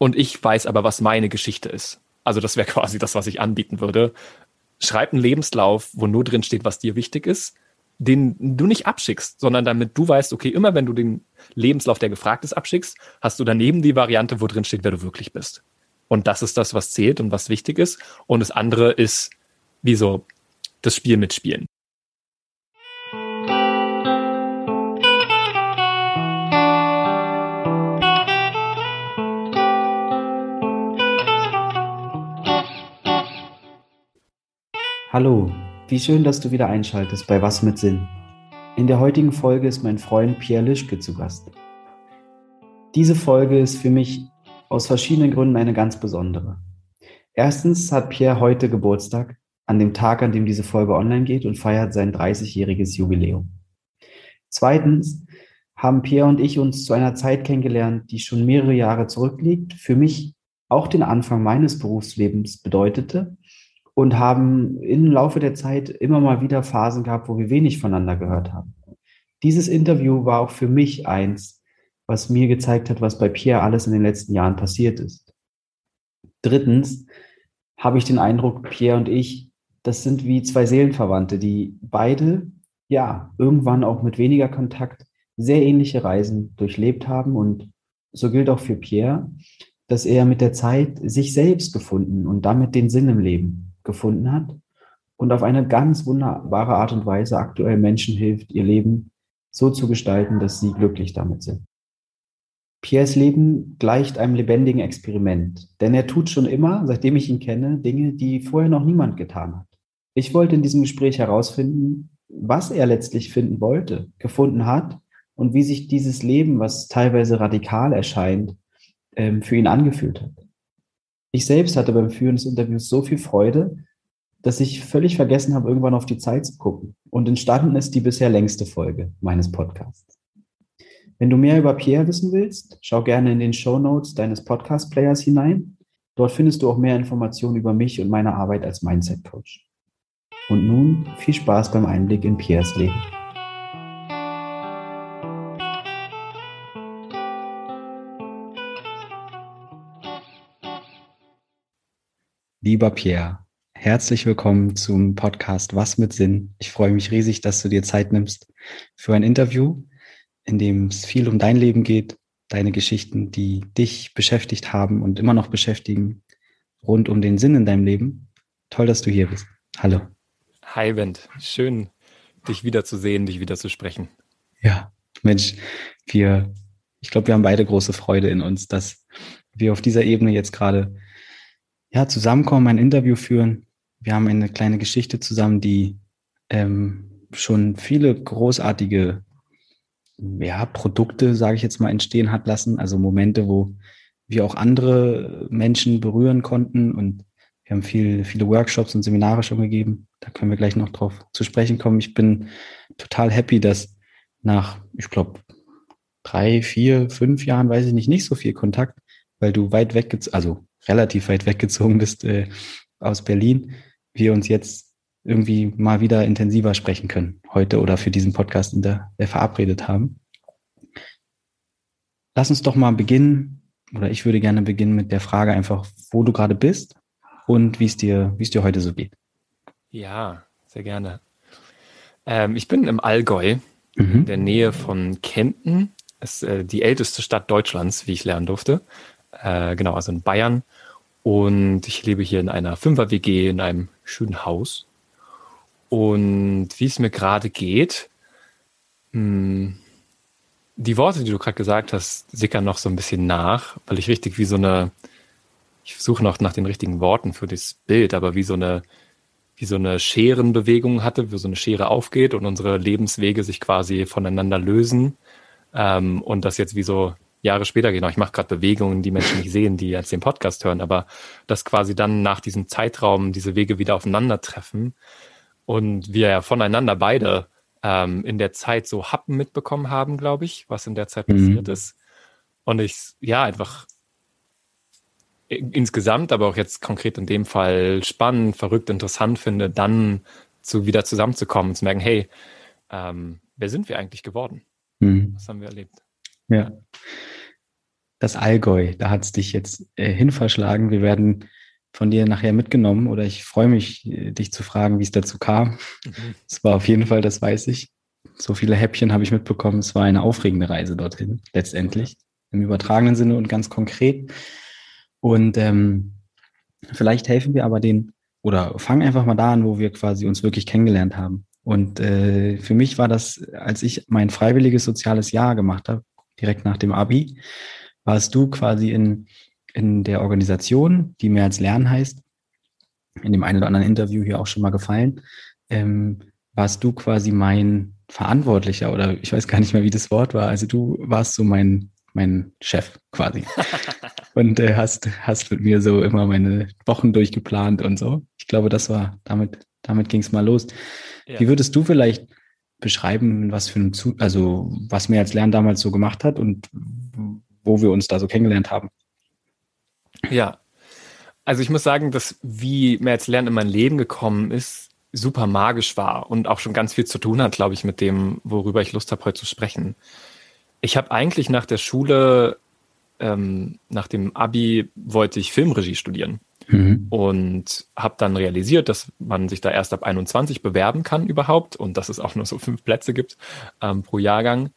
und ich weiß aber, was meine Geschichte ist. Also das wäre quasi das, was ich anbieten würde. Schreib einen Lebenslauf, wo nur drin steht, was dir wichtig ist, den du nicht abschickst, sondern damit du weißt, okay, immer wenn du den Lebenslauf, der gefragt ist, abschickst, hast du daneben die Variante, wo drin steht, wer du wirklich bist. Und das ist das, was zählt und was wichtig ist. Und das andere ist wie so das Spiel mitspielen. Hallo, wie schön, dass du wieder einschaltest bei Was mit Sinn. In der heutigen Folge ist mein Freund Pierre Lischke zu Gast. Diese Folge ist für mich aus verschiedenen Gründen eine ganz besondere. Erstens hat Pierre heute Geburtstag, an dem Tag, an dem diese Folge online geht und feiert sein 30-jähriges Jubiläum. Zweitens haben Pierre und ich uns zu einer Zeit kennengelernt, die schon mehrere Jahre zurückliegt, für mich auch den Anfang meines Berufslebens bedeutete und haben im Laufe der Zeit immer mal wieder Phasen gehabt, wo wir wenig voneinander gehört haben. Dieses Interview war auch für mich eins, was mir gezeigt hat, was bei Pierre alles in den letzten Jahren passiert ist. Drittens habe ich den Eindruck, Pierre und ich, das sind wie zwei Seelenverwandte, die beide, ja, irgendwann auch mit weniger Kontakt sehr ähnliche Reisen durchlebt haben. Und so gilt auch für Pierre, dass er mit der Zeit sich selbst gefunden und damit den Sinn im Leben gefunden hat und auf eine ganz wunderbare Art und Weise aktuell Menschen hilft, ihr Leben so zu gestalten, dass sie glücklich damit sind. Piers Leben gleicht einem lebendigen Experiment, denn er tut schon immer, seitdem ich ihn kenne, Dinge, die vorher noch niemand getan hat. Ich wollte in diesem Gespräch herausfinden, was er letztlich finden wollte, gefunden hat und wie sich dieses Leben, was teilweise radikal erscheint, ähm, für ihn angefühlt hat. Ich selbst hatte beim Führen des Interviews so viel Freude, dass ich völlig vergessen habe, irgendwann auf die Zeit zu gucken. Und entstanden ist die bisher längste Folge meines Podcasts. Wenn du mehr über Pierre wissen willst, schau gerne in den Show Notes deines Podcast-Players hinein. Dort findest du auch mehr Informationen über mich und meine Arbeit als Mindset-Coach. Und nun viel Spaß beim Einblick in Pierres Leben. Lieber Pierre, herzlich willkommen zum Podcast Was mit Sinn. Ich freue mich riesig, dass du dir Zeit nimmst für ein Interview, in dem es viel um dein Leben geht, deine Geschichten, die dich beschäftigt haben und immer noch beschäftigen, rund um den Sinn in deinem Leben. Toll, dass du hier bist. Hallo. Hi, Wendt. Schön, dich wiederzusehen, dich wieder zu sprechen. Ja, Mensch, wir, ich glaube, wir haben beide große Freude in uns, dass wir auf dieser Ebene jetzt gerade ja, zusammenkommen, ein Interview führen. Wir haben eine kleine Geschichte zusammen, die ähm, schon viele großartige ja, Produkte, sage ich jetzt mal, entstehen hat lassen. Also Momente, wo wir auch andere Menschen berühren konnten und wir haben viel, viele Workshops und Seminare schon gegeben. Da können wir gleich noch drauf zu sprechen kommen. Ich bin total happy, dass nach, ich glaube, drei, vier, fünf Jahren, weiß ich nicht, nicht so viel Kontakt, weil du weit weg, also relativ weit weggezogen bist äh, aus Berlin, wir uns jetzt irgendwie mal wieder intensiver sprechen können, heute oder für diesen Podcast, in der wir verabredet haben. Lass uns doch mal beginnen, oder ich würde gerne beginnen mit der Frage einfach, wo du gerade bist und wie es dir, wie es dir heute so geht. Ja, sehr gerne. Ähm, ich bin im Allgäu, mhm. in der Nähe von Kempten. Das ist äh, die älteste Stadt Deutschlands, wie ich lernen durfte. Äh, genau, also in Bayern. Und ich lebe hier in einer Fünfer-WG in einem schönen Haus. Und wie es mir gerade geht, mh, hm, die Worte, die du gerade gesagt hast, sickern noch so ein bisschen nach, weil ich richtig wie so eine, ich suche noch nach den richtigen Worten für das Bild, aber wie so eine, wie so eine Scherenbewegung hatte, wie so eine Schere aufgeht und unsere Lebenswege sich quasi voneinander lösen. Ähm, und das jetzt wie so Jahre später, genau, ich mache gerade Bewegungen, die Menschen nicht sehen, die jetzt den Podcast hören, aber dass quasi dann nach diesem Zeitraum diese Wege wieder aufeinandertreffen und wir ja voneinander beide ähm, in der Zeit so Happen mitbekommen haben, glaube ich, was in der Zeit mhm. passiert ist. Und ich, ja, einfach insgesamt, aber auch jetzt konkret in dem Fall spannend, verrückt, interessant finde, dann zu wieder zusammenzukommen und zu merken, hey, ähm, wer sind wir eigentlich geworden? Mhm. Was haben wir erlebt? Ja. das Allgäu. Da hat es dich jetzt äh, hin verschlagen. Wir werden von dir nachher mitgenommen oder ich freue mich, äh, dich zu fragen, wie es dazu kam. Mhm. Es mhm. war auf jeden Fall, das weiß ich. So viele Häppchen habe ich mitbekommen. Es war eine aufregende Reise dorthin, letztendlich. Im übertragenen Sinne und ganz konkret. Und ähm, vielleicht helfen wir aber den, oder fangen einfach mal da an, wo wir quasi uns wirklich kennengelernt haben. Und äh, für mich war das, als ich mein freiwilliges soziales Jahr gemacht habe, direkt nach dem Abi, warst du quasi in, in der Organisation, die mehr als Lernen heißt, in dem einen oder anderen Interview hier auch schon mal gefallen, ähm, warst du quasi mein Verantwortlicher oder ich weiß gar nicht mehr, wie das Wort war. Also du warst so mein, mein Chef quasi. und äh, hast, hast mit mir so immer meine Wochen durchgeplant und so. Ich glaube, das war, damit, damit ging es mal los. Ja. Wie würdest du vielleicht beschreiben, was für ein, Zu also was mir als Lernen damals so gemacht hat und wo wir uns da so kennengelernt haben? Ja, also ich muss sagen, dass wie mehr als Lernen in mein Leben gekommen ist, super magisch war und auch schon ganz viel zu tun hat, glaube ich, mit dem, worüber ich Lust habe, heute zu sprechen. Ich habe eigentlich nach der Schule, ähm, nach dem Abi, wollte ich Filmregie studieren. Mhm. Und habe dann realisiert, dass man sich da erst ab 21 bewerben kann überhaupt und dass es auch nur so fünf Plätze gibt ähm, pro Jahrgang.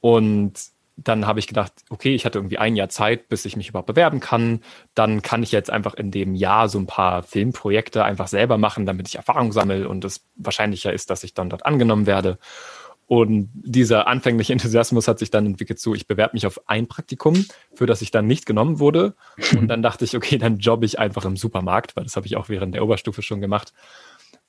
Und dann habe ich gedacht, okay, ich hatte irgendwie ein Jahr Zeit, bis ich mich überhaupt bewerben kann. Dann kann ich jetzt einfach in dem Jahr so ein paar Filmprojekte einfach selber machen, damit ich Erfahrung sammle und es wahrscheinlicher ist, dass ich dann dort angenommen werde. Und dieser anfängliche Enthusiasmus hat sich dann entwickelt zu, ich bewerbe mich auf ein Praktikum, für das ich dann nicht genommen wurde. Und dann dachte ich, okay, dann jobbe ich einfach im Supermarkt, weil das habe ich auch während der Oberstufe schon gemacht.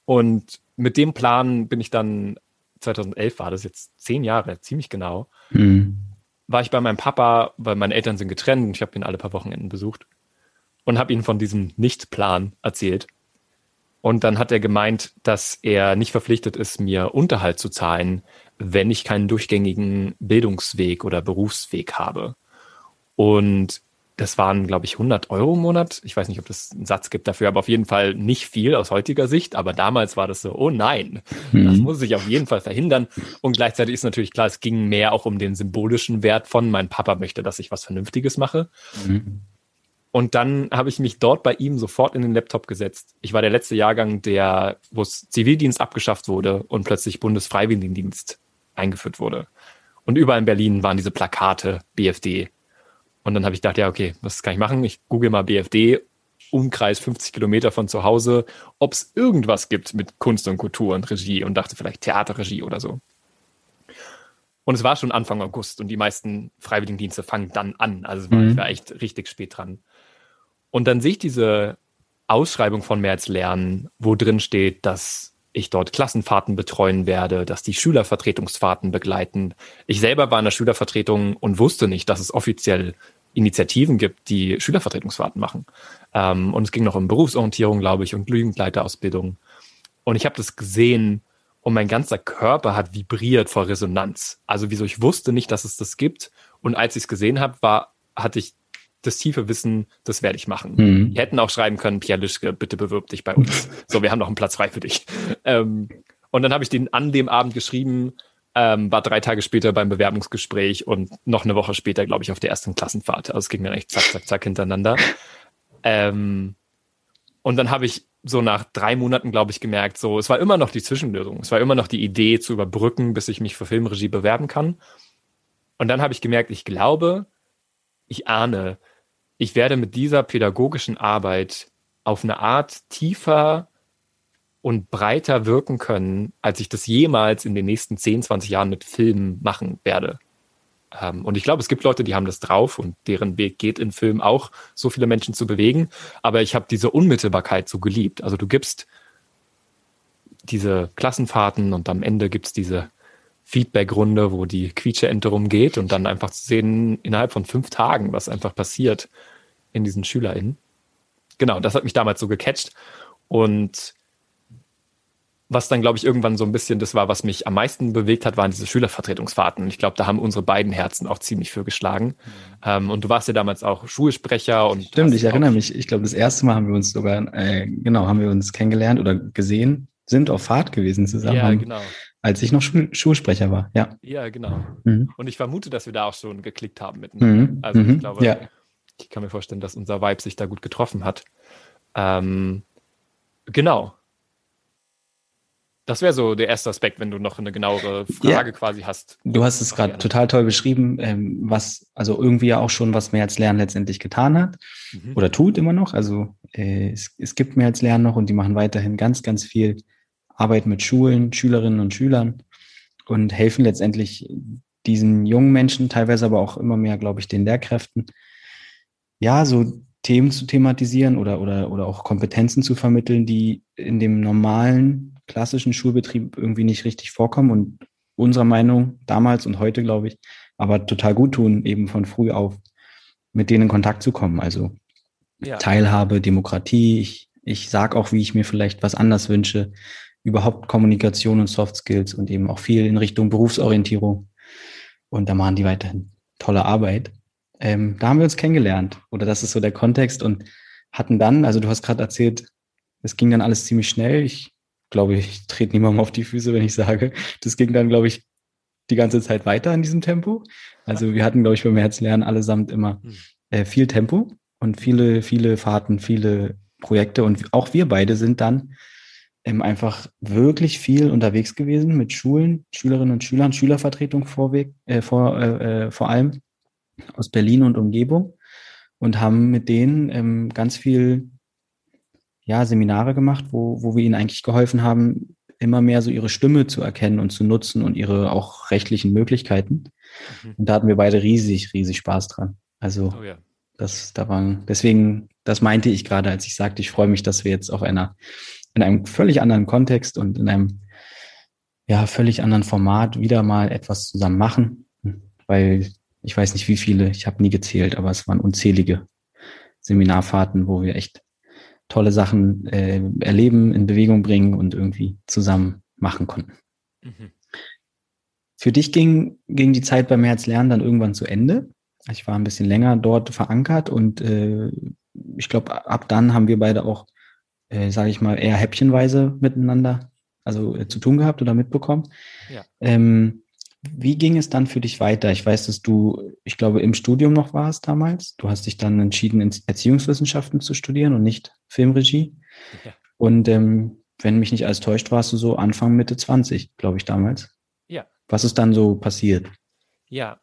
Und mit dem Plan bin ich dann, 2011 war das jetzt zehn Jahre, ziemlich genau, mhm war ich bei meinem Papa, weil meine Eltern sind getrennt und ich habe ihn alle paar Wochenenden besucht und habe ihm von diesem Nichtplan erzählt. Und dann hat er gemeint, dass er nicht verpflichtet ist, mir Unterhalt zu zahlen, wenn ich keinen durchgängigen Bildungsweg oder Berufsweg habe. Und das waren, glaube ich, 100 Euro im Monat. Ich weiß nicht, ob das einen Satz gibt dafür, aber auf jeden Fall nicht viel aus heutiger Sicht. Aber damals war das so, oh nein, mhm. das muss ich auf jeden Fall verhindern. Und gleichzeitig ist natürlich klar, es ging mehr auch um den symbolischen Wert von, mein Papa möchte, dass ich was Vernünftiges mache. Mhm. Und dann habe ich mich dort bei ihm sofort in den Laptop gesetzt. Ich war der letzte Jahrgang, der, wo es Zivildienst abgeschafft wurde und plötzlich Bundesfreiwilligendienst eingeführt wurde. Und überall in Berlin waren diese Plakate, BFD, und dann habe ich gedacht, ja, okay, was kann ich machen? Ich google mal BFD, Umkreis 50 Kilometer von zu Hause, ob es irgendwas gibt mit Kunst und Kultur und Regie und dachte vielleicht Theaterregie oder so. Und es war schon Anfang August und die meisten Freiwilligendienste fangen dann an. Also mhm. ich war echt richtig spät dran. Und dann sehe ich diese Ausschreibung von März Lernen, wo drin steht, dass ich dort Klassenfahrten betreuen werde, dass die Schülervertretungsfahrten begleiten. Ich selber war in der Schülervertretung und wusste nicht, dass es offiziell Initiativen gibt, die Schülervertretungsfahrten machen. Ähm, und es ging noch um Berufsorientierung, glaube ich, und Jugendleiterausbildung. Und ich habe das gesehen und mein ganzer Körper hat vibriert vor Resonanz. Also wieso ich wusste nicht, dass es das gibt. Und als ich es gesehen habe, war, hatte ich das tiefe Wissen, das werde ich machen. Mhm. Die hätten auch schreiben können, Pierre Lischke, bitte bewirb dich bei uns. so, wir haben noch einen Platz frei für dich. Ähm, und dann habe ich den an dem Abend geschrieben, ähm, war drei Tage später beim Bewerbungsgespräch und noch eine Woche später, glaube ich, auf der ersten Klassenfahrt. Also es ging dann echt zack, zack, zack hintereinander. Ähm, und dann habe ich so nach drei Monaten, glaube ich, gemerkt, so, es war immer noch die Zwischenlösung. Es war immer noch die Idee zu überbrücken, bis ich mich für Filmregie bewerben kann. Und dann habe ich gemerkt, ich glaube, ich ahne, ich werde mit dieser pädagogischen Arbeit auf eine Art tiefer und breiter wirken können, als ich das jemals in den nächsten 10, 20 Jahren mit Filmen machen werde. Ähm, und ich glaube, es gibt Leute, die haben das drauf und deren Weg geht in Film auch, so viele Menschen zu bewegen. Aber ich habe diese Unmittelbarkeit so geliebt. Also du gibst diese Klassenfahrten und am Ende gibt's diese Feedback-Runde, wo die Quietsche-Ente rumgeht und dann einfach zu sehen, innerhalb von fünf Tagen, was einfach passiert in diesen SchülerInnen. Genau, das hat mich damals so gecatcht. Und was dann, glaube ich, irgendwann so ein bisschen das war, was mich am meisten bewegt hat, waren diese Schülervertretungsfahrten. Und ich glaube, da haben unsere beiden Herzen auch ziemlich für geschlagen. Mhm. Ähm, und du warst ja damals auch Schulsprecher und. Stimmt, ich erinnere mich. Ich glaube, das erste Mal haben wir uns sogar, äh, genau, haben wir uns kennengelernt oder gesehen, sind auf Fahrt gewesen zusammen. Ja, genau. Als ich noch Schul Schulsprecher war, ja. Ja, genau. Mhm. Und ich vermute, dass wir da auch schon geklickt haben miteinander. Mhm. Also ich mhm. glaube, ja. ich kann mir vorstellen, dass unser Vibe sich da gut getroffen hat. Ähm, genau. Das wäre so der erste Aspekt, wenn du noch eine genauere Frage ja. quasi hast. Du hast es gerade total toll beschrieben, ähm, was also irgendwie ja auch schon was mehr als Lernen letztendlich getan hat mhm. oder tut immer noch. Also äh, es, es gibt mehr als Lernen noch und die machen weiterhin ganz, ganz viel Arbeit mit Schulen, Schülerinnen und Schülern und helfen letztendlich diesen jungen Menschen, teilweise aber auch immer mehr, glaube ich, den Lehrkräften, ja, so Themen zu thematisieren oder, oder, oder auch Kompetenzen zu vermitteln, die in dem normalen, klassischen Schulbetrieb irgendwie nicht richtig vorkommen und unserer Meinung damals und heute, glaube ich, aber total gut tun, eben von früh auf mit denen in Kontakt zu kommen. Also ja. Teilhabe, Demokratie, ich, ich sage auch, wie ich mir vielleicht was anders wünsche, überhaupt Kommunikation und Soft Skills und eben auch viel in Richtung Berufsorientierung. Und da machen die weiterhin tolle Arbeit. Ähm, da haben wir uns kennengelernt oder das ist so der Kontext und hatten dann, also du hast gerade erzählt, es ging dann alles ziemlich schnell. Ich glaube, ich trete niemandem auf die Füße, wenn ich sage, das ging dann, glaube ich, die ganze Zeit weiter in diesem Tempo. Also wir hatten, glaube ich, beim Herzlernen allesamt immer hm. äh, viel Tempo und viele, viele Fahrten, viele Projekte und auch wir beide sind dann ähm, einfach wirklich viel unterwegs gewesen mit Schulen, Schülerinnen und Schülern, Schülervertretung vorweg, äh, vor, äh, äh, vor allem aus Berlin und Umgebung und haben mit denen ähm, ganz viel ja, Seminare gemacht, wo, wo wir ihnen eigentlich geholfen haben, immer mehr so ihre Stimme zu erkennen und zu nutzen und ihre auch rechtlichen Möglichkeiten. Mhm. Und da hatten wir beide riesig, riesig Spaß dran. Also oh ja. das, da waren, deswegen, das meinte ich gerade, als ich sagte, ich freue mich, dass wir jetzt auf einer in einem völlig anderen Kontext und in einem ja völlig anderen Format wieder mal etwas zusammen machen, weil ich weiß nicht wie viele, ich habe nie gezählt, aber es waren unzählige Seminarfahrten, wo wir echt tolle Sachen äh, erleben, in Bewegung bringen und irgendwie zusammen machen konnten. Mhm. Für dich ging, ging die Zeit beim Herzlernen dann irgendwann zu Ende. Ich war ein bisschen länger dort verankert und äh, ich glaube, ab dann haben wir beide auch äh, sage ich mal, eher häppchenweise miteinander also äh, zu tun gehabt oder mitbekommen. Ja. Ähm, wie ging es dann für dich weiter? Ich weiß, dass du, ich glaube, im Studium noch warst damals. Du hast dich dann entschieden, Erziehungswissenschaften zu studieren und nicht Filmregie. Ja. Und ähm, wenn mich nicht alles täuscht, warst du so Anfang, Mitte 20, glaube ich, damals. Ja. Was ist dann so passiert? Ja.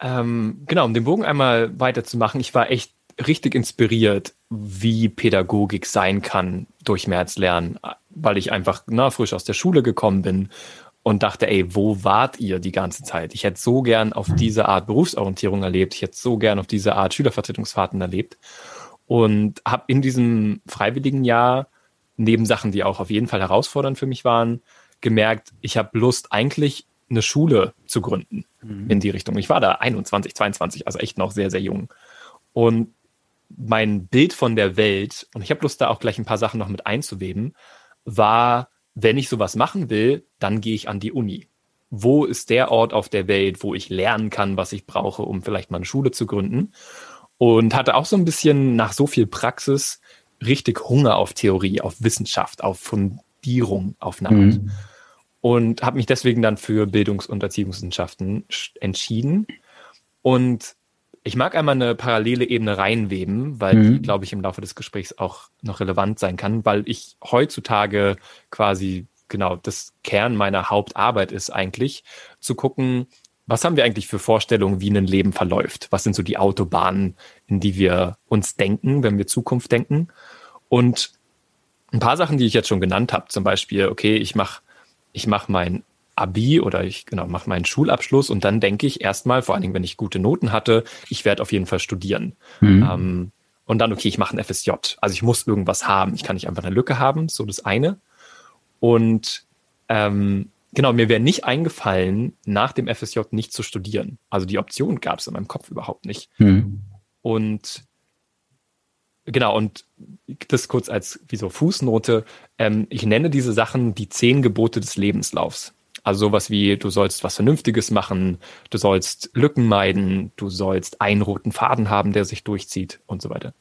Ähm, genau, um den Bogen einmal weiterzumachen, ich war echt richtig inspiriert, wie Pädagogik sein kann durch Märzlernen, weil ich einfach na, frisch aus der Schule gekommen bin und dachte, ey, wo wart ihr die ganze Zeit? Ich hätte so gern auf diese Art Berufsorientierung erlebt, ich hätte so gern auf diese Art Schülervertretungsfahrten erlebt und habe in diesem freiwilligen Jahr neben Sachen, die auch auf jeden Fall herausfordernd für mich waren, gemerkt, ich habe Lust eigentlich eine Schule zu gründen mhm. in die Richtung. Ich war da 21, 22, also echt noch sehr, sehr jung. Und mein Bild von der Welt, und ich habe Lust, da auch gleich ein paar Sachen noch mit einzuweben, war, wenn ich sowas machen will, dann gehe ich an die Uni. Wo ist der Ort auf der Welt, wo ich lernen kann, was ich brauche, um vielleicht mal eine Schule zu gründen? Und hatte auch so ein bisschen nach so viel Praxis richtig Hunger auf Theorie, auf Wissenschaft, auf Fundierung, auf Art. Mhm. Und habe mich deswegen dann für Bildungs- und Erziehungswissenschaften entschieden. Und ich mag einmal eine parallele Ebene reinweben, weil mhm. die, glaube ich, im Laufe des Gesprächs auch noch relevant sein kann, weil ich heutzutage quasi genau das Kern meiner Hauptarbeit ist eigentlich zu gucken, was haben wir eigentlich für Vorstellungen, wie ein Leben verläuft? Was sind so die Autobahnen, in die wir uns denken, wenn wir Zukunft denken? Und ein paar Sachen, die ich jetzt schon genannt habe, zum Beispiel, okay, ich mache ich mach mein Abi oder ich genau mache meinen Schulabschluss und dann denke ich erstmal, vor allen Dingen, wenn ich gute Noten hatte, ich werde auf jeden Fall studieren. Mhm. Ähm, und dann, okay, ich mache ein FSJ. Also ich muss irgendwas haben. Ich kann nicht einfach eine Lücke haben, so das eine. Und ähm, genau, mir wäre nicht eingefallen, nach dem FSJ nicht zu studieren. Also die Option gab es in meinem Kopf überhaupt nicht. Mhm. Und genau, und das kurz als wie so Fußnote. Ähm, ich nenne diese Sachen die zehn Gebote des Lebenslaufs. Also sowas wie, du sollst was Vernünftiges machen, du sollst Lücken meiden, du sollst einen roten Faden haben, der sich durchzieht und so weiter.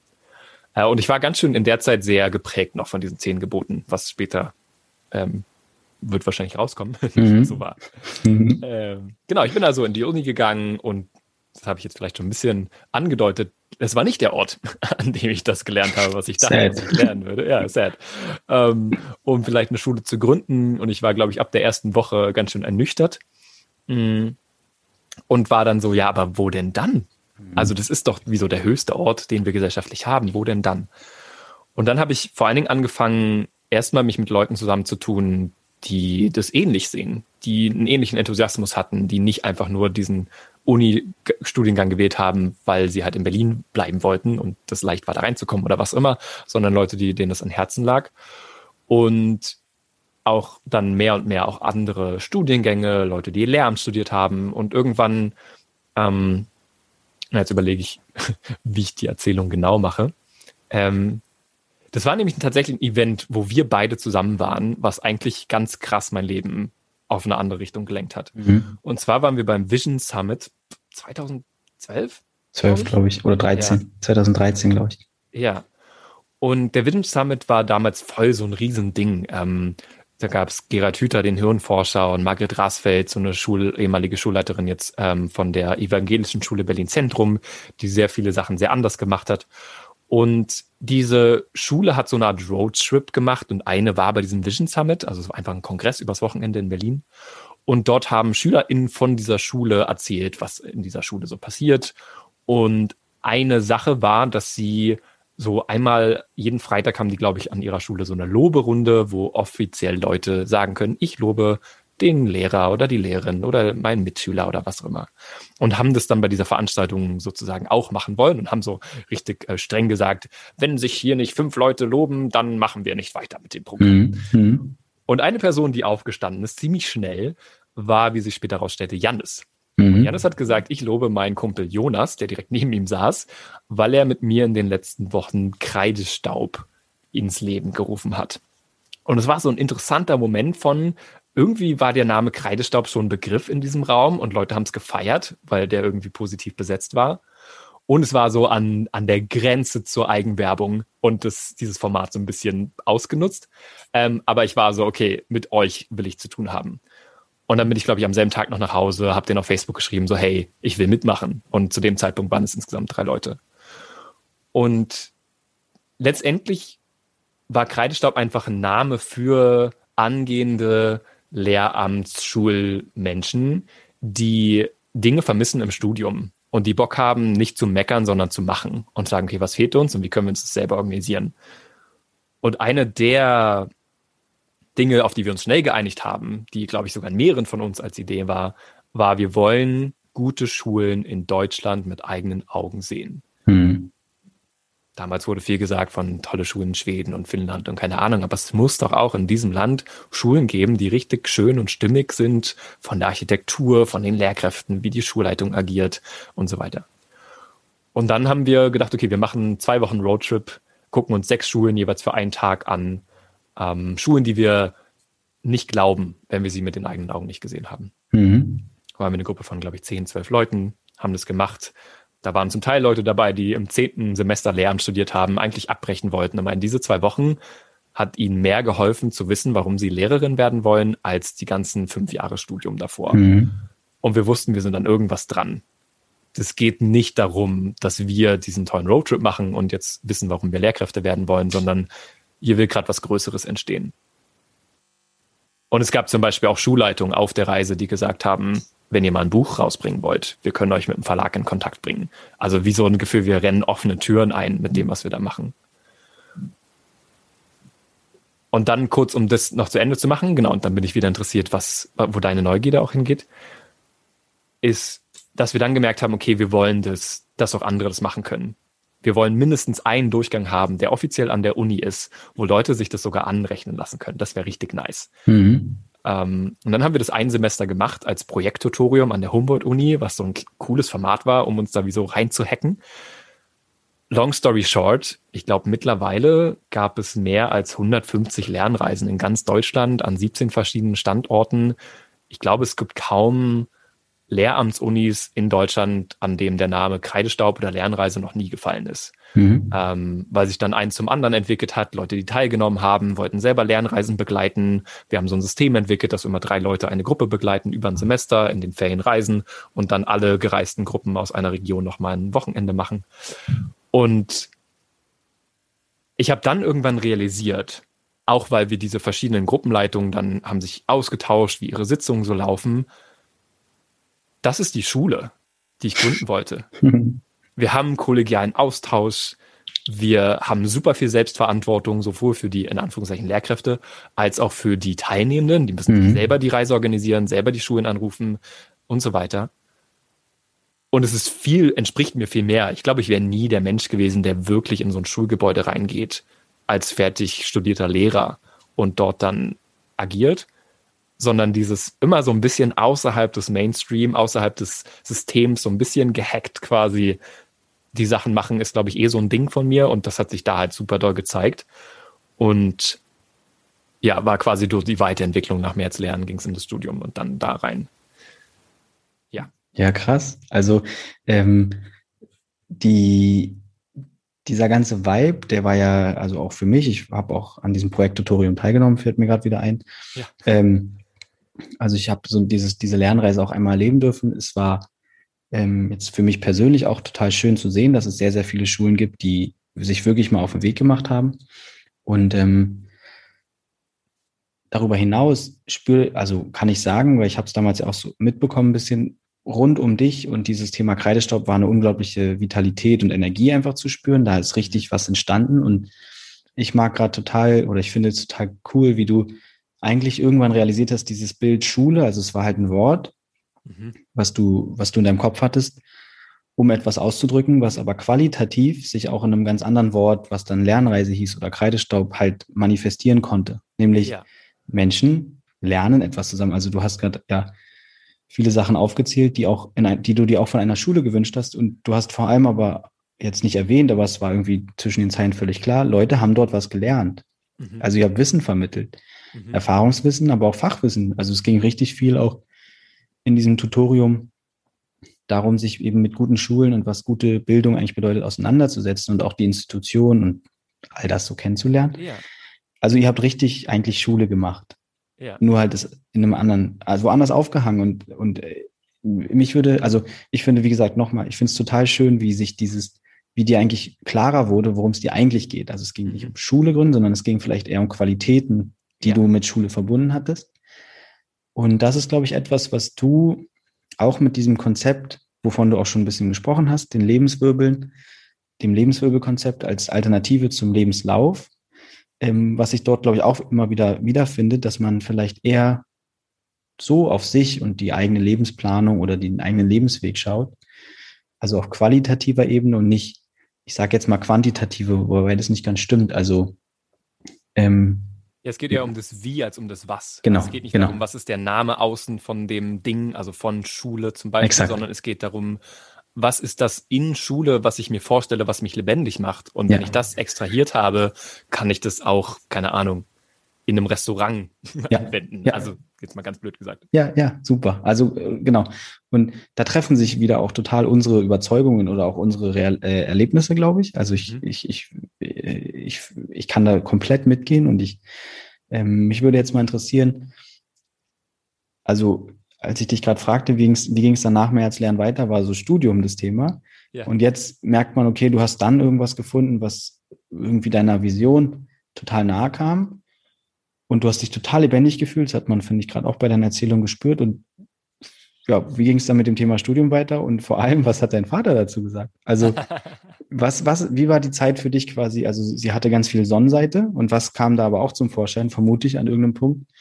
Äh, und ich war ganz schön in der Zeit sehr geprägt noch von diesen zehn Geboten, was später ähm, wird wahrscheinlich rauskommen, mhm. so war. Mhm. Ähm, genau, ich bin also in die Uni gegangen und das habe ich jetzt vielleicht schon ein bisschen angedeutet, es war nicht der Ort, an dem ich das gelernt habe, was ich dachte, was ich lernen würde. Ja, sad. Ähm, um vielleicht eine Schule zu gründen. Und ich war, glaube ich, ab der ersten Woche ganz schön ernüchtert. Mm. Und war dann so, ja, aber wo denn dann? Mhm. Also das ist doch wie so der höchste Ort, den wir gesellschaftlich haben. Wo denn dann? Und dann habe ich vor allen Dingen angefangen, erstmal mich mit Leuten zusammenzutun, die das ähnlich sehen, die einen ähnlichen Enthusiasmus hatten, die nicht einfach nur diesen Uni-Studiengang gewählt haben, weil sie halt in Berlin bleiben wollten und das leicht war, da reinzukommen oder was immer, sondern Leute, die, denen das an Herzen lag. Und auch dann mehr und mehr auch andere Studiengänge, Leute, die Lehramt studiert haben und irgendwann, ähm, jetzt überlege ich, wie ich die Erzählung genau mache. Ähm, das war nämlich tatsächlich ein Event, wo wir beide zusammen waren, was eigentlich ganz krass mein Leben auf eine andere Richtung gelenkt hat. Mhm. Und zwar waren wir beim Vision Summit 2012? 12, glaube ich, oder 13. Ja. 2013, glaube ich. Ja. Und der Vision Summit war damals voll so ein Riesending. Ähm, da gab es Gerhard Hüther, den Hirnforscher, und Margret Rasfeld, so eine Schul ehemalige Schulleiterin jetzt ähm, von der Evangelischen Schule Berlin Zentrum, die sehr viele Sachen sehr anders gemacht hat. Und diese Schule hat so eine Art Roadtrip gemacht und eine war bei diesem Vision Summit, also einfach ein Kongress übers Wochenende in Berlin. Und dort haben SchülerInnen von dieser Schule erzählt, was in dieser Schule so passiert. Und eine Sache war, dass sie so einmal jeden Freitag haben die, glaube ich, an ihrer Schule so eine Loberunde, wo offiziell Leute sagen können, ich lobe den Lehrer oder die Lehrerin oder meinen Mitschüler oder was auch immer. Und haben das dann bei dieser Veranstaltung sozusagen auch machen wollen und haben so richtig äh, streng gesagt, wenn sich hier nicht fünf Leute loben, dann machen wir nicht weiter mit dem Programm. Mhm. Und eine Person, die aufgestanden ist, ziemlich schnell, war, wie sich später herausstellte, Jannis. Mhm. Jannis hat gesagt, ich lobe meinen Kumpel Jonas, der direkt neben ihm saß, weil er mit mir in den letzten Wochen Kreidestaub ins Leben gerufen hat. Und es war so ein interessanter Moment von, irgendwie war der Name Kreidestaub schon ein Begriff in diesem Raum und Leute haben es gefeiert, weil der irgendwie positiv besetzt war. Und es war so an, an der Grenze zur Eigenwerbung und das, dieses Format so ein bisschen ausgenutzt. Ähm, aber ich war so, okay, mit euch will ich zu tun haben. Und dann bin ich, glaube ich, am selben Tag noch nach Hause, habe den auf Facebook geschrieben, so, hey, ich will mitmachen. Und zu dem Zeitpunkt waren es insgesamt drei Leute. Und letztendlich war Kreidestaub einfach ein Name für angehende Lehramtsschulmenschen, die Dinge vermissen im Studium und die Bock haben, nicht zu meckern, sondern zu machen und sagen, okay, was fehlt uns und wie können wir uns das selber organisieren? Und eine der Dinge, auf die wir uns schnell geeinigt haben, die, glaube ich, sogar in mehreren von uns als Idee war, war, wir wollen gute Schulen in Deutschland mit eigenen Augen sehen. Hm. Damals wurde viel gesagt von tolle Schulen in Schweden und Finnland und keine Ahnung, aber es muss doch auch in diesem Land Schulen geben, die richtig schön und stimmig sind, von der Architektur, von den Lehrkräften, wie die Schulleitung agiert und so weiter. Und dann haben wir gedacht, okay, wir machen zwei Wochen Roadtrip, gucken uns sechs Schulen jeweils für einen Tag an. Ähm, Schulen, die wir nicht glauben, wenn wir sie mit den eigenen Augen nicht gesehen haben. Mhm. Waren wir eine Gruppe von, glaube ich, zehn, zwölf Leuten, haben das gemacht, da waren zum Teil Leute dabei, die im zehnten Semester Lehramt studiert haben, eigentlich abbrechen wollten. Aber in diese zwei Wochen hat ihnen mehr geholfen zu wissen, warum sie Lehrerin werden wollen, als die ganzen fünf Jahre Studium davor. Mhm. Und wir wussten, wir sind an irgendwas dran. Es geht nicht darum, dass wir diesen tollen Roadtrip machen und jetzt wissen, warum wir Lehrkräfte werden wollen, sondern hier will gerade was Größeres entstehen. Und es gab zum Beispiel auch Schulleitungen auf der Reise, die gesagt haben, wenn ihr mal ein Buch rausbringen wollt, wir können euch mit dem Verlag in Kontakt bringen. Also wie so ein Gefühl, wir rennen offene Türen ein mit dem, was wir da machen. Und dann kurz, um das noch zu Ende zu machen, genau, und dann bin ich wieder interessiert, was, wo deine Neugierde auch hingeht, ist, dass wir dann gemerkt haben, okay, wir wollen das, dass auch andere das machen können. Wir wollen mindestens einen Durchgang haben, der offiziell an der Uni ist, wo Leute sich das sogar anrechnen lassen können. Das wäre richtig nice. Mhm. Ähm, und dann haben wir das ein Semester gemacht als Projekttutorium an der Humboldt-Uni, was so ein cooles Format war, um uns da wie so reinzuhacken. Long story short, ich glaube, mittlerweile gab es mehr als 150 Lernreisen in ganz Deutschland an 17 verschiedenen Standorten. Ich glaube, es gibt kaum Lehramtsunis in Deutschland, an dem der Name Kreidestaub oder Lernreise noch nie gefallen ist. Mhm. Ähm, weil sich dann eins zum anderen entwickelt hat. Leute, die teilgenommen haben, wollten selber Lernreisen begleiten. Wir haben so ein System entwickelt, dass immer drei Leute eine Gruppe begleiten über ein Semester in den Ferien reisen und dann alle gereisten Gruppen aus einer Region nochmal ein Wochenende machen. Und ich habe dann irgendwann realisiert, auch weil wir diese verschiedenen Gruppenleitungen dann haben sich ausgetauscht, wie ihre Sitzungen so laufen, das ist die Schule, die ich gründen wollte. Wir haben kollegialen Austausch. Wir haben super viel Selbstverantwortung, sowohl für die, in Anführungszeichen, Lehrkräfte, als auch für die Teilnehmenden. Die müssen mhm. selber die Reise organisieren, selber die Schulen anrufen und so weiter. Und es ist viel, entspricht mir viel mehr. Ich glaube, ich wäre nie der Mensch gewesen, der wirklich in so ein Schulgebäude reingeht, als fertig studierter Lehrer und dort dann agiert sondern dieses immer so ein bisschen außerhalb des Mainstream, außerhalb des Systems, so ein bisschen gehackt quasi die Sachen machen, ist, glaube ich, eh so ein Ding von mir und das hat sich da halt super doll gezeigt. Und ja, war quasi durch die Weiterentwicklung nach März lernen, ging es in das Studium und dann da rein. Ja. Ja, krass. Also ähm, die dieser ganze Vibe, der war ja, also auch für mich, ich habe auch an diesem Projekt Tutorium teilgenommen, fällt mir gerade wieder ein. Ja. Ähm, also ich habe so dieses, diese Lernreise auch einmal erleben dürfen. Es war ähm, jetzt für mich persönlich auch total schön zu sehen, dass es sehr, sehr viele Schulen gibt, die sich wirklich mal auf den Weg gemacht haben. Und ähm, darüber hinaus spüre, also kann ich sagen, weil ich habe es damals ja auch so mitbekommen, ein bisschen rund um dich und dieses Thema Kreidestaub war eine unglaubliche Vitalität und Energie einfach zu spüren. Da ist richtig was entstanden und ich mag gerade total oder ich finde es total cool, wie du eigentlich irgendwann realisiert hast, dieses Bild Schule, also es war halt ein Wort, mhm. was du, was du in deinem Kopf hattest, um etwas auszudrücken, was aber qualitativ sich auch in einem ganz anderen Wort, was dann Lernreise hieß oder Kreidestaub, halt manifestieren konnte. Nämlich ja. Menschen lernen etwas zusammen. Also du hast gerade ja viele Sachen aufgezählt, die auch in ein, die du dir auch von einer Schule gewünscht hast. Und du hast vor allem aber jetzt nicht erwähnt, aber es war irgendwie zwischen den Zeilen völlig klar, Leute haben dort was gelernt. Mhm. Also ihr habt Wissen vermittelt mhm. Erfahrungswissen, aber auch Fachwissen. Also es ging richtig viel auch in diesem Tutorium darum, sich eben mit guten Schulen und was gute Bildung eigentlich bedeutet, auseinanderzusetzen und auch die Institutionen und all das so kennenzulernen. Ja. Also ihr habt richtig eigentlich Schule gemacht. Ja. Nur halt das in einem anderen, also woanders aufgehangen und, und äh, mich würde, also ich finde, wie gesagt, nochmal, ich finde es total schön, wie sich dieses, wie dir eigentlich klarer wurde, worum es dir eigentlich geht. Also es ging nicht mhm. um Schule gründen, sondern es ging vielleicht eher um Qualitäten, die ja. du mit Schule verbunden hattest. Und das ist, glaube ich, etwas, was du auch mit diesem Konzept, wovon du auch schon ein bisschen gesprochen hast, den Lebenswirbeln, dem Lebenswirbelkonzept als Alternative zum Lebenslauf, ähm, was sich dort, glaube ich, auch immer wieder wiederfindet, dass man vielleicht eher so auf sich und die eigene Lebensplanung oder den eigenen Lebensweg schaut, also auf qualitativer Ebene und nicht, ich sage jetzt mal quantitative, wobei das nicht ganz stimmt. Also ähm, ja, es geht ja um das Wie als um das Was. Genau. Es geht nicht genau. darum, was ist der Name außen von dem Ding, also von Schule zum Beispiel, Exakt. sondern es geht darum, was ist das in Schule, was ich mir vorstelle, was mich lebendig macht. Und ja. wenn ich das extrahiert habe, kann ich das auch, keine Ahnung, in einem Restaurant ja. anwenden. Ja. Also jetzt mal ganz blöd gesagt. Ja, ja, super. Also äh, genau. Und da treffen sich wieder auch total unsere Überzeugungen oder auch unsere Real äh, Erlebnisse, glaube ich. Also ich, mhm. ich, ich, äh, ich, ich kann da komplett mitgehen und ich, ähm, mich würde jetzt mal interessieren, also als ich dich gerade fragte, wie ging es wie ging's dann nach März Lernen weiter, war so Studium das Thema. Ja. Und jetzt merkt man, okay, du hast dann irgendwas gefunden, was irgendwie deiner Vision total nahe kam und du hast dich total lebendig gefühlt. Das hat man, finde ich, gerade auch bei deiner Erzählung gespürt. Und ja, wie ging es dann mit dem Thema Studium weiter? Und vor allem, was hat dein Vater dazu gesagt? Also, was, was, wie war die Zeit für dich quasi? Also, sie hatte ganz viel Sonnenseite. Und was kam da aber auch zum Vorschein? Vermute ich an irgendeinem Punkt.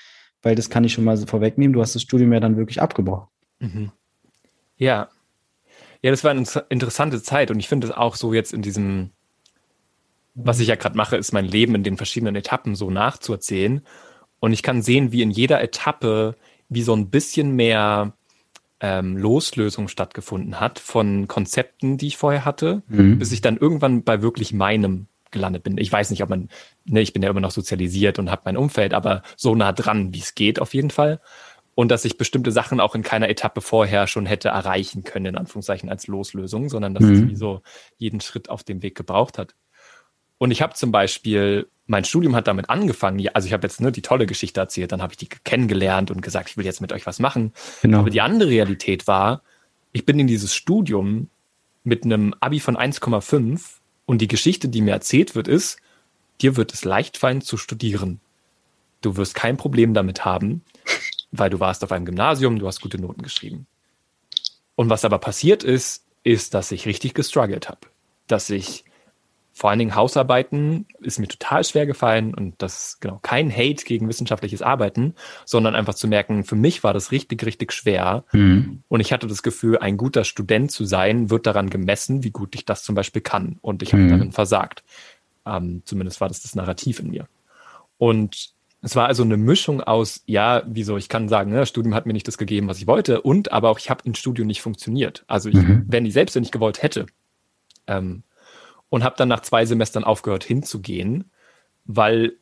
Weil das kann ich schon mal vorwegnehmen. Du hast das Studium ja dann wirklich abgebrochen. Mhm. Ja. Ja, das war eine interessante Zeit. Und ich finde es auch so jetzt in diesem, was ich ja gerade mache, ist mein Leben in den verschiedenen Etappen so nachzuerzählen. Und ich kann sehen, wie in jeder Etappe wie so ein bisschen mehr ähm, Loslösung stattgefunden hat von Konzepten, die ich vorher hatte, mhm. bis ich dann irgendwann bei wirklich meinem gelandet bin. Ich weiß nicht, ob man, ne, ich bin ja immer noch sozialisiert und habe mein Umfeld, aber so nah dran, wie es geht auf jeden Fall. und dass ich bestimmte Sachen auch in keiner Etappe vorher schon hätte erreichen können, in Anführungszeichen als Loslösung, sondern dass mhm. es wie so jeden Schritt auf dem Weg gebraucht hat. Und ich habe zum Beispiel, mein Studium hat damit angefangen, also ich habe jetzt nur die tolle Geschichte erzählt, dann habe ich die kennengelernt und gesagt, ich will jetzt mit euch was machen. Genau. Aber die andere Realität war, ich bin in dieses Studium mit einem Abi von 1,5 und die Geschichte, die mir erzählt wird, ist, dir wird es leicht fallen zu studieren. Du wirst kein Problem damit haben, weil du warst auf einem Gymnasium, du hast gute Noten geschrieben. Und was aber passiert ist, ist, dass ich richtig gestruggelt habe. Dass ich vor allen Dingen Hausarbeiten ist mir total schwer gefallen und das genau kein Hate gegen wissenschaftliches Arbeiten, sondern einfach zu merken, für mich war das richtig, richtig schwer. Mhm. Und ich hatte das Gefühl, ein guter Student zu sein, wird daran gemessen, wie gut ich das zum Beispiel kann. Und ich habe mhm. darin versagt. Ähm, zumindest war das das Narrativ in mir. Und es war also eine Mischung aus, ja, wieso, ich kann sagen, ne, das Studium hat mir nicht das gegeben, was ich wollte, und aber auch, ich habe im Studium nicht funktioniert. Also ich, mhm. wenn ich selbstständig gewollt hätte, ähm, und habe dann nach zwei Semestern aufgehört hinzugehen, weil,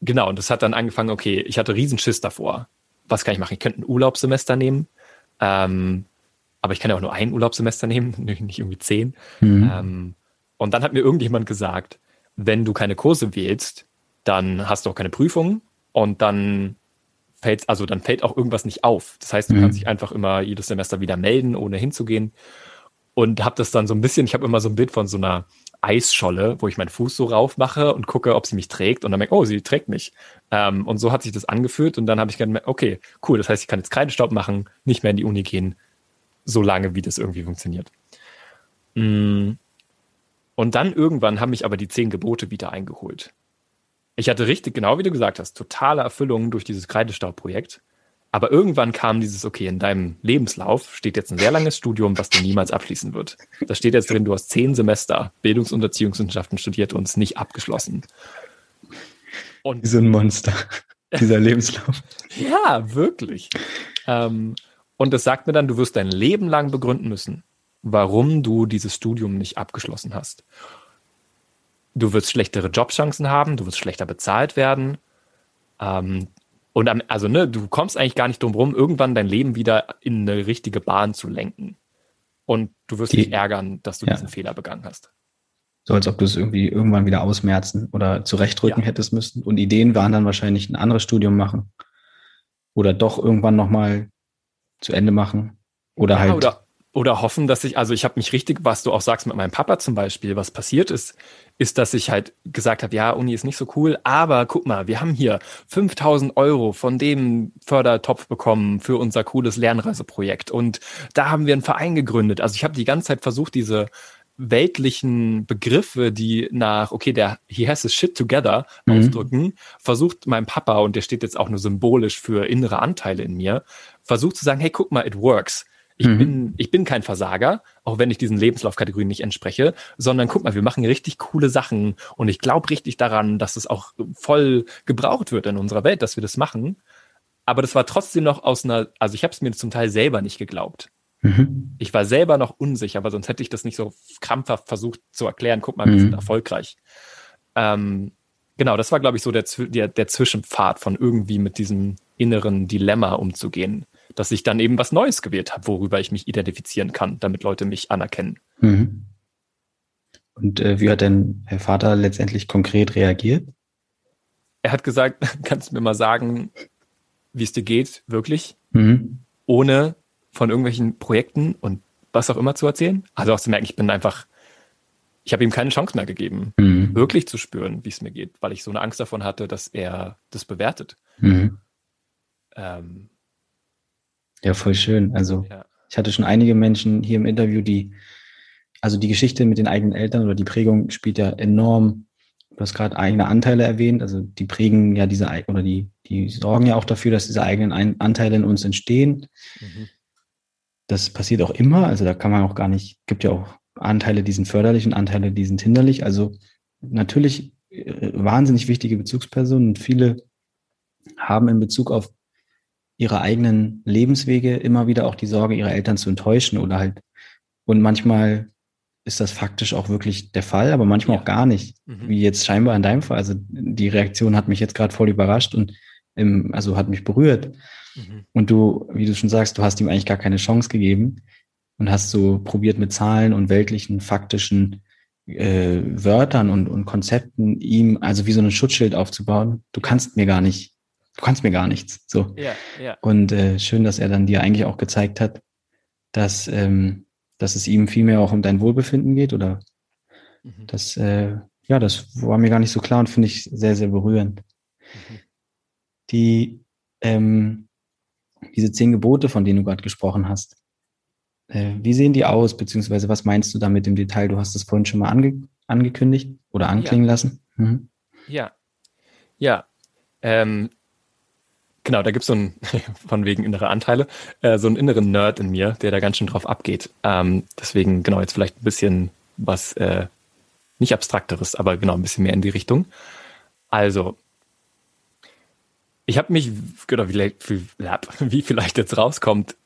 genau, und das hat dann angefangen, okay, ich hatte Riesenschiss davor. Was kann ich machen? Ich könnte ein Urlaubssemester nehmen, ähm, aber ich kann ja auch nur ein Urlaubssemester nehmen, nicht irgendwie zehn. Mhm. Ähm, und dann hat mir irgendjemand gesagt, wenn du keine Kurse wählst, dann hast du auch keine Prüfungen und dann fällt, also dann fällt auch irgendwas nicht auf. Das heißt, du mhm. kannst dich einfach immer jedes Semester wieder melden, ohne hinzugehen. Und habe das dann so ein bisschen, ich habe immer so ein Bild von so einer Eisscholle, wo ich meinen Fuß so rauf mache und gucke, ob sie mich trägt und dann merke, oh, sie trägt mich. Ähm, und so hat sich das angefühlt und dann habe ich gemerkt, okay, cool, das heißt, ich kann jetzt Kreidestaub machen, nicht mehr in die Uni gehen, so lange, wie das irgendwie funktioniert. Mm. Und dann irgendwann haben mich aber die zehn Gebote wieder eingeholt. Ich hatte richtig, genau wie du gesagt hast, totale Erfüllung durch dieses Kreidestaubprojekt. Aber irgendwann kam dieses, okay, in deinem Lebenslauf steht jetzt ein sehr langes Studium, was du niemals abschließen wird. Da steht jetzt drin, du hast zehn Semester Bildungs- und Erziehungswissenschaften studiert und es nicht abgeschlossen. Und so ein Monster, dieser Lebenslauf. ja, wirklich. Ähm, und das sagt mir dann, du wirst dein Leben lang begründen müssen, warum du dieses Studium nicht abgeschlossen hast. Du wirst schlechtere Jobchancen haben, du wirst schlechter bezahlt werden. Ähm, und am, also, ne, du kommst eigentlich gar nicht drum rum, irgendwann dein Leben wieder in eine richtige Bahn zu lenken. Und du wirst Die, dich ärgern, dass du ja. diesen Fehler begangen hast. So als ob du es irgendwie irgendwann wieder ausmerzen oder zurechtrücken ja. hättest müssen. Und Ideen waren dann wahrscheinlich ein anderes Studium machen. Oder doch irgendwann nochmal zu Ende machen. Oder ja, halt. Oder, oder hoffen, dass ich, also ich habe mich richtig, was du auch sagst mit meinem Papa zum Beispiel, was passiert ist, ist, dass ich halt gesagt habe, ja, Uni ist nicht so cool, aber guck mal, wir haben hier 5000 Euro von dem Fördertopf bekommen für unser cooles Lernreiseprojekt und da haben wir einen Verein gegründet. Also ich habe die ganze Zeit versucht, diese weltlichen Begriffe, die nach, okay, der he has his shit together mhm. ausdrücken, versucht mein Papa, und der steht jetzt auch nur symbolisch für innere Anteile in mir, versucht zu sagen, hey, guck mal, it works. Ich, mhm. bin, ich bin kein Versager, auch wenn ich diesen Lebenslaufkategorien nicht entspreche, sondern guck mal, wir machen richtig coole Sachen und ich glaube richtig daran, dass es auch voll gebraucht wird in unserer Welt, dass wir das machen. Aber das war trotzdem noch aus einer, also ich habe es mir zum Teil selber nicht geglaubt. Mhm. Ich war selber noch unsicher, weil sonst hätte ich das nicht so krampfhaft versucht zu erklären. Guck mal, wir mhm. sind erfolgreich. Ähm, genau, das war, glaube ich, so der, der, der Zwischenpfad von irgendwie mit diesem inneren Dilemma umzugehen dass ich dann eben was Neues gewählt habe, worüber ich mich identifizieren kann, damit Leute mich anerkennen. Mhm. Und äh, wie hat denn Herr Vater letztendlich konkret reagiert? Er hat gesagt, kannst du mir mal sagen, wie es dir geht, wirklich, mhm. ohne von irgendwelchen Projekten und was auch immer zu erzählen. Also auch zu merken, ich bin einfach, ich habe ihm keine Chance mehr gegeben, mhm. wirklich zu spüren, wie es mir geht, weil ich so eine Angst davon hatte, dass er das bewertet. Mhm. Ähm, ja, voll schön. Also ja. ich hatte schon einige Menschen hier im Interview, die, also die Geschichte mit den eigenen Eltern oder die Prägung spielt ja enorm. Du hast gerade eigene Anteile erwähnt, also die prägen ja diese oder die, die sorgen ja auch dafür, dass diese eigenen Anteile in uns entstehen. Mhm. Das passiert auch immer, also da kann man auch gar nicht, gibt ja auch Anteile, die sind förderlich und Anteile, die sind hinderlich. Also natürlich äh, wahnsinnig wichtige Bezugspersonen und viele haben in Bezug auf ihre eigenen Lebenswege immer wieder auch die Sorge, ihre Eltern zu enttäuschen oder halt, und manchmal ist das faktisch auch wirklich der Fall, aber manchmal ja. auch gar nicht, mhm. wie jetzt scheinbar in deinem Fall. Also die Reaktion hat mich jetzt gerade voll überrascht und im, also hat mich berührt. Mhm. Und du, wie du schon sagst, du hast ihm eigentlich gar keine Chance gegeben und hast so probiert mit Zahlen und weltlichen, faktischen äh, Wörtern und, und Konzepten ihm also wie so ein Schutzschild aufzubauen. Du kannst mir gar nicht, du kannst mir gar nichts. So. Ja, ja. Und äh, schön, dass er dann dir eigentlich auch gezeigt hat, dass, ähm, dass es ihm vielmehr auch um dein Wohlbefinden geht oder mhm. das, äh, ja, das war mir gar nicht so klar und finde ich sehr, sehr berührend. Mhm. Die, ähm, diese zehn Gebote, von denen du gerade gesprochen hast, äh, wie sehen die aus, beziehungsweise was meinst du damit im Detail? Du hast es vorhin schon mal ange angekündigt oder anklingen ja. lassen. Mhm. Ja, ja. Ähm, genau, da gibt es so einen, von wegen innere Anteile, äh, so einen inneren Nerd in mir, der da ganz schön drauf abgeht. Ähm, deswegen, genau, jetzt vielleicht ein bisschen was, äh, nicht abstrakteres, aber genau, ein bisschen mehr in die Richtung. Also, ich habe mich, genau, wie, wie vielleicht jetzt rauskommt,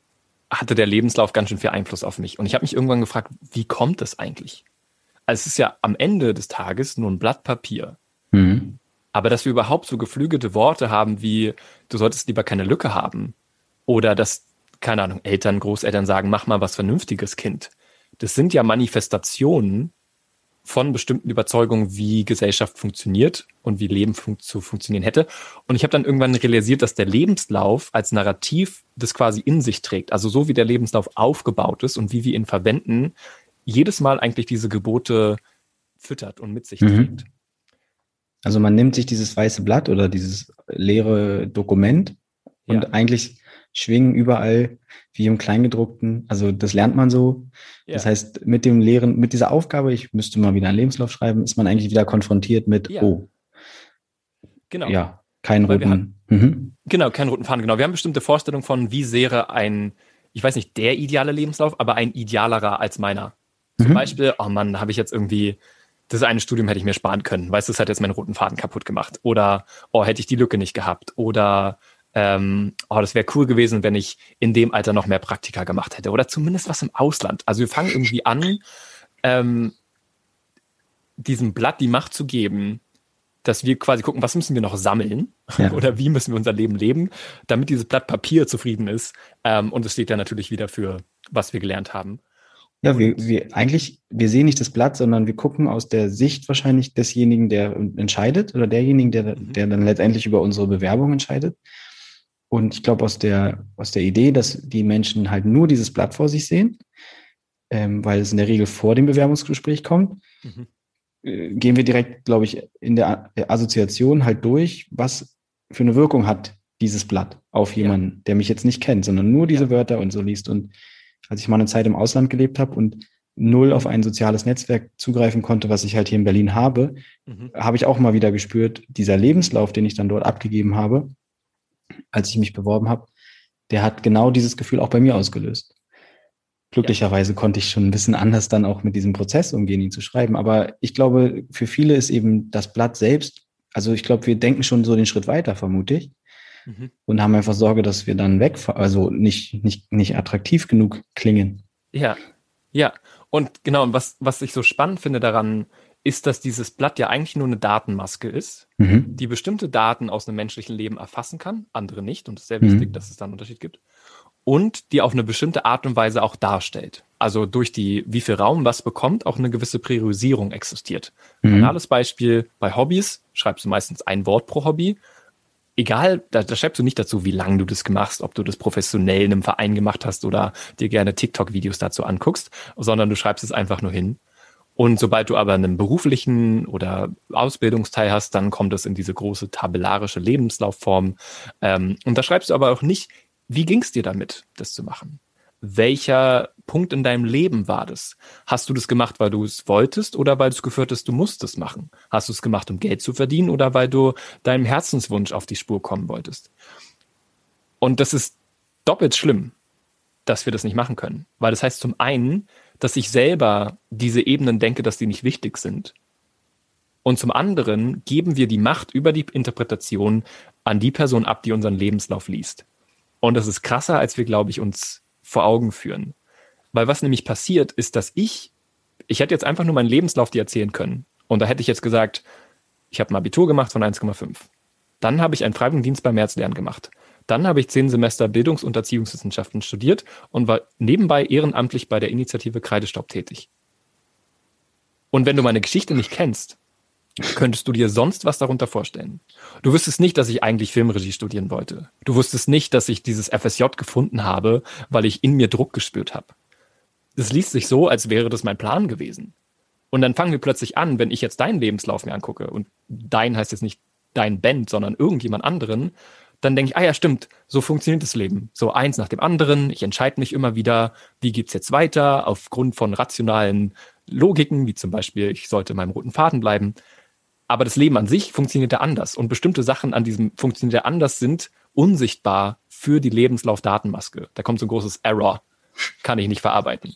hatte der Lebenslauf ganz schön viel Einfluss auf mich. Und ich habe mich irgendwann gefragt, wie kommt das eigentlich? Also es ist ja am Ende des Tages nur ein Blatt Papier. Mhm. Aber dass wir überhaupt so geflügelte Worte haben wie, du solltest lieber keine Lücke haben. Oder dass, keine Ahnung, Eltern, Großeltern sagen, mach mal was Vernünftiges, Kind. Das sind ja Manifestationen von bestimmten Überzeugungen, wie Gesellschaft funktioniert und wie Leben fun zu funktionieren hätte. Und ich habe dann irgendwann realisiert, dass der Lebenslauf als Narrativ das quasi in sich trägt. Also so wie der Lebenslauf aufgebaut ist und wie wir ihn verwenden, jedes Mal eigentlich diese Gebote füttert und mit sich mhm. trägt. Also man nimmt sich dieses weiße Blatt oder dieses leere Dokument und ja. eigentlich schwingen überall wie im Kleingedruckten. Also das lernt man so. Ja. Das heißt, mit dem leeren, mit dieser Aufgabe, ich müsste mal wieder einen Lebenslauf schreiben, ist man eigentlich wieder konfrontiert mit, ja. oh. Genau. Ja, keinen roten. Haben, mhm. Genau, keinen roten Faden. Genau. Wir haben bestimmte Vorstellungen von, wie sähe ein, ich weiß nicht, der ideale Lebenslauf, aber ein idealerer als meiner. Zum mhm. Beispiel, oh Mann, habe ich jetzt irgendwie, das eine Studium hätte ich mir sparen können. Weißt du, das hat jetzt meinen roten Faden kaputt gemacht. Oder, oh, hätte ich die Lücke nicht gehabt. Oder, ähm, oh, das wäre cool gewesen, wenn ich in dem Alter noch mehr Praktika gemacht hätte oder zumindest was im Ausland. Also wir fangen irgendwie an, ähm, diesem Blatt die Macht zu geben, dass wir quasi gucken, was müssen wir noch sammeln ja. oder wie müssen wir unser Leben leben, damit dieses Blatt Papier zufrieden ist. Ähm, und es steht ja natürlich wieder für, was wir gelernt haben. Ja, wir, wir eigentlich, wir sehen nicht das Blatt, sondern wir gucken aus der Sicht wahrscheinlich desjenigen, der entscheidet oder derjenigen, der, mhm. der dann letztendlich über unsere Bewerbung entscheidet. Und ich glaube, aus der, aus der Idee, dass die Menschen halt nur dieses Blatt vor sich sehen, ähm, weil es in der Regel vor dem Bewerbungsgespräch kommt, mhm. äh, gehen wir direkt, glaube ich, in der Assoziation halt durch, was für eine Wirkung hat dieses Blatt auf jemanden, ja. der mich jetzt nicht kennt, sondern nur diese ja. Wörter und so liest. Und als ich mal eine Zeit im Ausland gelebt habe und null auf ein soziales Netzwerk zugreifen konnte, was ich halt hier in Berlin habe, mhm. habe ich auch mal wieder gespürt, dieser Lebenslauf, den ich dann dort abgegeben habe, als ich mich beworben habe, der hat genau dieses Gefühl auch bei mir ausgelöst. Glücklicherweise ja. konnte ich schon ein bisschen anders dann auch mit diesem Prozess umgehen, ihn zu schreiben. Aber ich glaube, für viele ist eben das Blatt selbst, also ich glaube, wir denken schon so den Schritt weiter, vermute ich. Mhm. Und haben einfach Sorge, dass wir dann weg, also nicht, nicht, nicht attraktiv genug klingen. Ja, ja. Und genau, was, was ich so spannend finde daran, ist, dass dieses Blatt ja eigentlich nur eine Datenmaske ist, mhm. die bestimmte Daten aus einem menschlichen Leben erfassen kann, andere nicht. Und es ist sehr wichtig, mhm. dass es da einen Unterschied gibt. Und die auf eine bestimmte Art und Weise auch darstellt. Also durch die, wie viel Raum was bekommt, auch eine gewisse Priorisierung existiert. Mhm. Banales Beispiel, bei Hobbys schreibst du meistens ein Wort pro Hobby. Egal, da, da schreibst du nicht dazu, wie lange du das gemacht hast, ob du das professionell in einem Verein gemacht hast oder dir gerne TikTok-Videos dazu anguckst, sondern du schreibst es einfach nur hin. Und sobald du aber einen beruflichen oder Ausbildungsteil hast, dann kommt es in diese große tabellarische Lebenslaufform. Ähm, und da schreibst du aber auch nicht, wie ging es dir damit, das zu machen? Welcher Punkt in deinem Leben war das? Hast du das gemacht, weil du es wolltest oder weil du es geführt hast, du musst es machen? Hast du es gemacht, um Geld zu verdienen oder weil du deinem Herzenswunsch auf die Spur kommen wolltest? Und das ist doppelt schlimm, dass wir das nicht machen können. Weil das heißt zum einen, dass ich selber diese Ebenen denke, dass die nicht wichtig sind. Und zum anderen geben wir die Macht über die Interpretation an die Person ab, die unseren Lebenslauf liest. Und das ist krasser, als wir, glaube ich, uns vor Augen führen. Weil was nämlich passiert, ist, dass ich, ich hätte jetzt einfach nur meinen Lebenslauf dir erzählen können. Und da hätte ich jetzt gesagt, ich habe ein Abitur gemacht von 1,5. Dann habe ich einen Freiwilligendienst beim Märzlernen gemacht. Dann habe ich zehn Semester Bildungs- und Erziehungswissenschaften studiert und war nebenbei ehrenamtlich bei der Initiative Kreidestaub tätig. Und wenn du meine Geschichte nicht kennst, könntest du dir sonst was darunter vorstellen. Du wüsstest nicht, dass ich eigentlich Filmregie studieren wollte. Du wusstest nicht, dass ich dieses FSJ gefunden habe, weil ich in mir Druck gespürt habe. Es liest sich so, als wäre das mein Plan gewesen. Und dann fangen wir plötzlich an, wenn ich jetzt deinen Lebenslauf mir angucke, und dein heißt jetzt nicht dein Band, sondern irgendjemand anderen, dann denke ich, ah ja, stimmt, so funktioniert das Leben. So eins nach dem anderen. Ich entscheide mich immer wieder, wie geht's jetzt weiter, aufgrund von rationalen Logiken, wie zum Beispiel, ich sollte meinem roten Faden bleiben. Aber das Leben an sich funktioniert ja anders. Und bestimmte Sachen an diesem funktioniert ja anders sind unsichtbar für die Lebenslaufdatenmaske. Da kommt so ein großes Error. Kann ich nicht verarbeiten.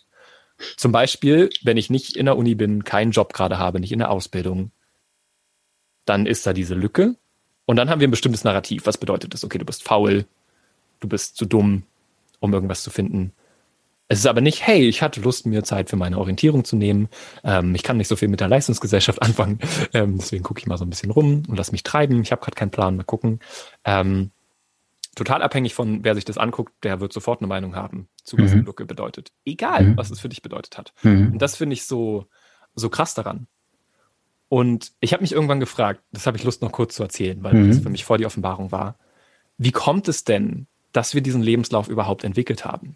Zum Beispiel, wenn ich nicht in der Uni bin, keinen Job gerade habe, nicht in der Ausbildung, dann ist da diese Lücke. Und dann haben wir ein bestimmtes Narrativ. Was bedeutet das? Okay, du bist faul, du bist zu dumm, um irgendwas zu finden. Es ist aber nicht, hey, ich hatte Lust, mir Zeit für meine Orientierung zu nehmen. Ähm, ich kann nicht so viel mit der Leistungsgesellschaft anfangen. Ähm, deswegen gucke ich mal so ein bisschen rum und lass mich treiben. Ich habe gerade keinen Plan, mal gucken. Ähm, total abhängig von, wer sich das anguckt, der wird sofort eine Meinung haben, zu was mhm. Lücke bedeutet. Egal, mhm. was es für dich bedeutet hat. Mhm. Und das finde ich so, so krass daran. Und ich habe mich irgendwann gefragt, das habe ich Lust noch kurz zu erzählen, weil mhm. das für mich voll die Offenbarung war. Wie kommt es denn, dass wir diesen Lebenslauf überhaupt entwickelt haben?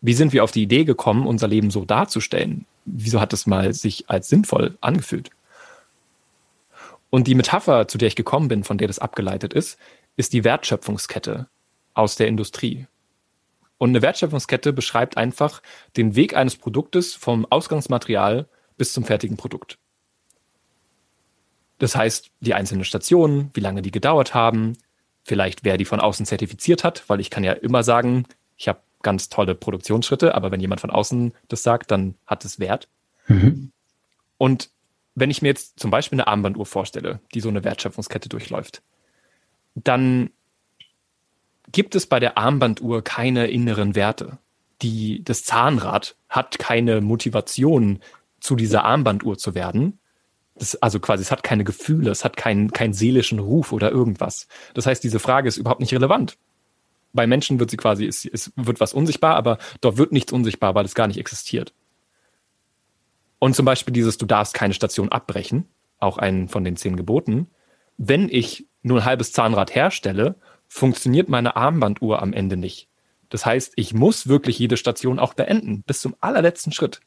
Wie sind wir auf die Idee gekommen, unser Leben so darzustellen? Wieso hat es mal sich als sinnvoll angefühlt? Und die Metapher, zu der ich gekommen bin, von der das abgeleitet ist, ist die Wertschöpfungskette aus der Industrie. Und eine Wertschöpfungskette beschreibt einfach den Weg eines Produktes vom Ausgangsmaterial bis zum fertigen Produkt. Das heißt, die einzelnen Stationen, wie lange die gedauert haben, vielleicht wer die von außen zertifiziert hat, weil ich kann ja immer sagen, ich habe ganz tolle Produktionsschritte, aber wenn jemand von außen das sagt, dann hat es Wert. Mhm. Und wenn ich mir jetzt zum Beispiel eine Armbanduhr vorstelle, die so eine Wertschöpfungskette durchläuft, dann gibt es bei der Armbanduhr keine inneren Werte. Die, das Zahnrad hat keine Motivation, zu dieser Armbanduhr zu werden. Das, also quasi, es hat keine Gefühle, es hat keinen, keinen seelischen Ruf oder irgendwas. Das heißt, diese Frage ist überhaupt nicht relevant. Bei Menschen wird sie quasi, es, es wird was unsichtbar, aber dort wird nichts unsichtbar, weil es gar nicht existiert. Und zum Beispiel dieses, du darfst keine Station abbrechen, auch einen von den zehn Geboten. Wenn ich nur ein halbes Zahnrad herstelle, funktioniert meine Armbanduhr am Ende nicht. Das heißt, ich muss wirklich jede Station auch beenden, bis zum allerletzten Schritt.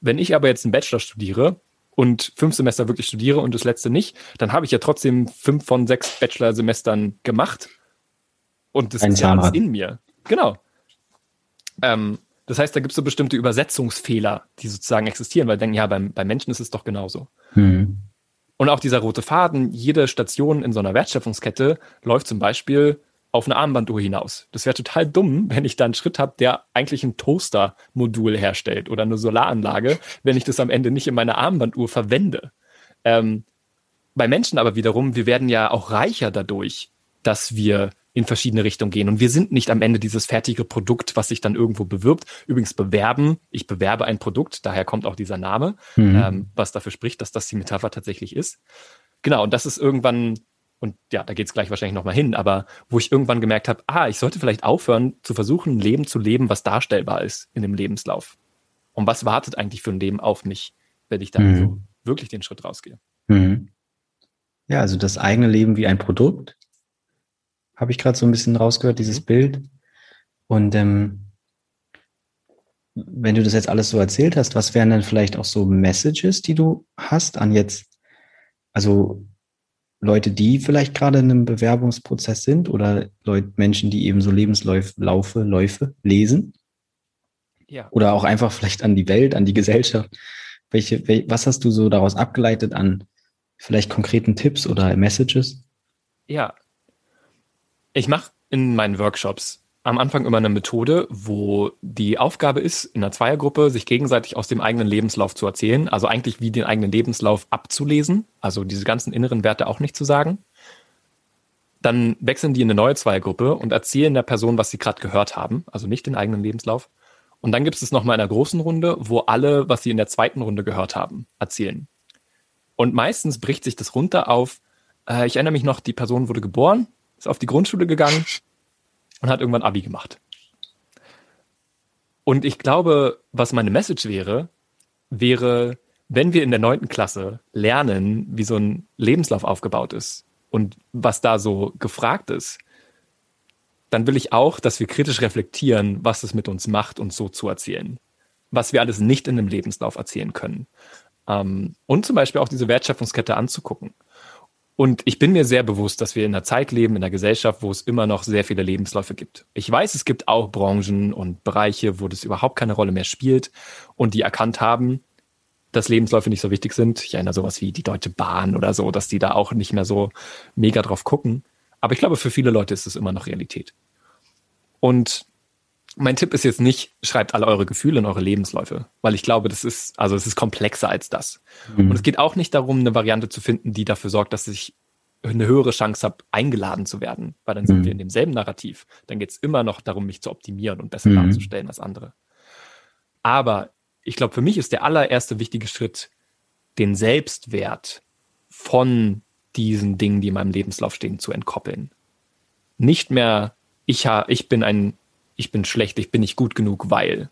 Wenn ich aber jetzt einen Bachelor studiere und fünf Semester wirklich studiere und das letzte nicht, dann habe ich ja trotzdem fünf von sechs Bachelor-Semestern gemacht. Und das Ein ist ja alles in mir. Genau. Ähm, das heißt, da gibt es so bestimmte Übersetzungsfehler, die sozusagen existieren, weil denken, ja, beim, beim Menschen ist es doch genauso. Hm. Und auch dieser rote Faden, jede Station in so einer Wertschöpfungskette läuft zum Beispiel auf eine Armbanduhr hinaus. Das wäre total dumm, wenn ich da einen Schritt habe, der eigentlich ein Toaster-Modul herstellt oder eine Solaranlage, wenn ich das am Ende nicht in meiner Armbanduhr verwende. Ähm, bei Menschen aber wiederum, wir werden ja auch reicher dadurch, dass wir in verschiedene Richtungen gehen. Und wir sind nicht am Ende dieses fertige Produkt, was sich dann irgendwo bewirbt. Übrigens bewerben, ich bewerbe ein Produkt, daher kommt auch dieser Name, mhm. ähm, was dafür spricht, dass das die Metapher tatsächlich ist. Genau, und das ist irgendwann, und ja, da geht es gleich wahrscheinlich nochmal hin, aber wo ich irgendwann gemerkt habe, ah, ich sollte vielleicht aufhören zu versuchen, ein Leben zu leben, was darstellbar ist in dem Lebenslauf. Und was wartet eigentlich für ein Leben auf mich, wenn ich dann mhm. so wirklich den Schritt rausgehe? Mhm. Ja, also das eigene Leben wie ein Produkt habe ich gerade so ein bisschen rausgehört, dieses mhm. Bild. Und ähm, wenn du das jetzt alles so erzählt hast, was wären dann vielleicht auch so Messages, die du hast an jetzt, also Leute, die vielleicht gerade in einem Bewerbungsprozess sind oder Leute, Menschen, die eben so Lebensläufe, Läufe lesen? Ja. Oder auch einfach vielleicht an die Welt, an die Gesellschaft. Welche, wel, was hast du so daraus abgeleitet an vielleicht konkreten Tipps oder Messages? Ja, ich mache in meinen Workshops am Anfang immer eine Methode, wo die Aufgabe ist, in einer Zweiergruppe sich gegenseitig aus dem eigenen Lebenslauf zu erzählen, also eigentlich wie den eigenen Lebenslauf abzulesen, also diese ganzen inneren Werte auch nicht zu sagen. Dann wechseln die in eine neue Zweiergruppe und erzählen der Person, was sie gerade gehört haben, also nicht den eigenen Lebenslauf. Und dann gibt es nochmal in einer großen Runde, wo alle, was sie in der zweiten Runde gehört haben, erzählen. Und meistens bricht sich das runter auf, Äh, ich erinnere mich noch, die Person wurde geboren, ist auf die Grundschule gegangen und hat irgendwann Abi gemacht. Und ich glaube, was meine Message wäre, wäre, wenn wir in der neunten Klasse lernen, wie so ein Lebenslauf aufgebaut ist und was da so gefragt ist, dann will ich auch, dass wir kritisch reflektieren, was es mit uns macht, uns so zu erzählen. Was wir alles nicht in einem Lebenslauf erzählen können. Ähm, und zum Beispiel auch diese Wertschöpfungskette anzugucken. Und ich bin mir sehr bewusst, dass wir in einer Zeit leben, in einer Gesellschaft, wo es immer noch sehr viele Lebensläufe gibt. Ich weiß, es gibt auch Branchen und Bereiche, wo das überhaupt keine Rolle mehr spielt und die erkannt haben, dass Lebensläufe nicht so wichtig sind. Ich erinnere sowas wie die Deutsche Bahn oder so, dass die da auch nicht mehr so mega drauf gucken. Aber ich glaube, für viele Leute ist es immer noch Realität. Und mein Tipp ist jetzt nicht, schreibt alle eure Gefühle in eure Lebensläufe, weil ich glaube, das ist, also es ist komplexer als das. Mhm. Und es geht auch nicht darum, eine Variante zu finden, die dafür sorgt, dass ich eine höhere Chance habe, eingeladen zu werden, weil dann sind mhm. wir in demselben Narrativ. Dann geht es immer noch darum, mich zu optimieren und besser mhm. darzustellen als andere. Aber ich glaube, für mich ist der allererste wichtige Schritt, den Selbstwert von diesen Dingen, die in meinem Lebenslauf stehen, zu entkoppeln. Nicht mehr, ich, ha, ich bin ein ich bin schlecht, ich bin nicht gut genug, weil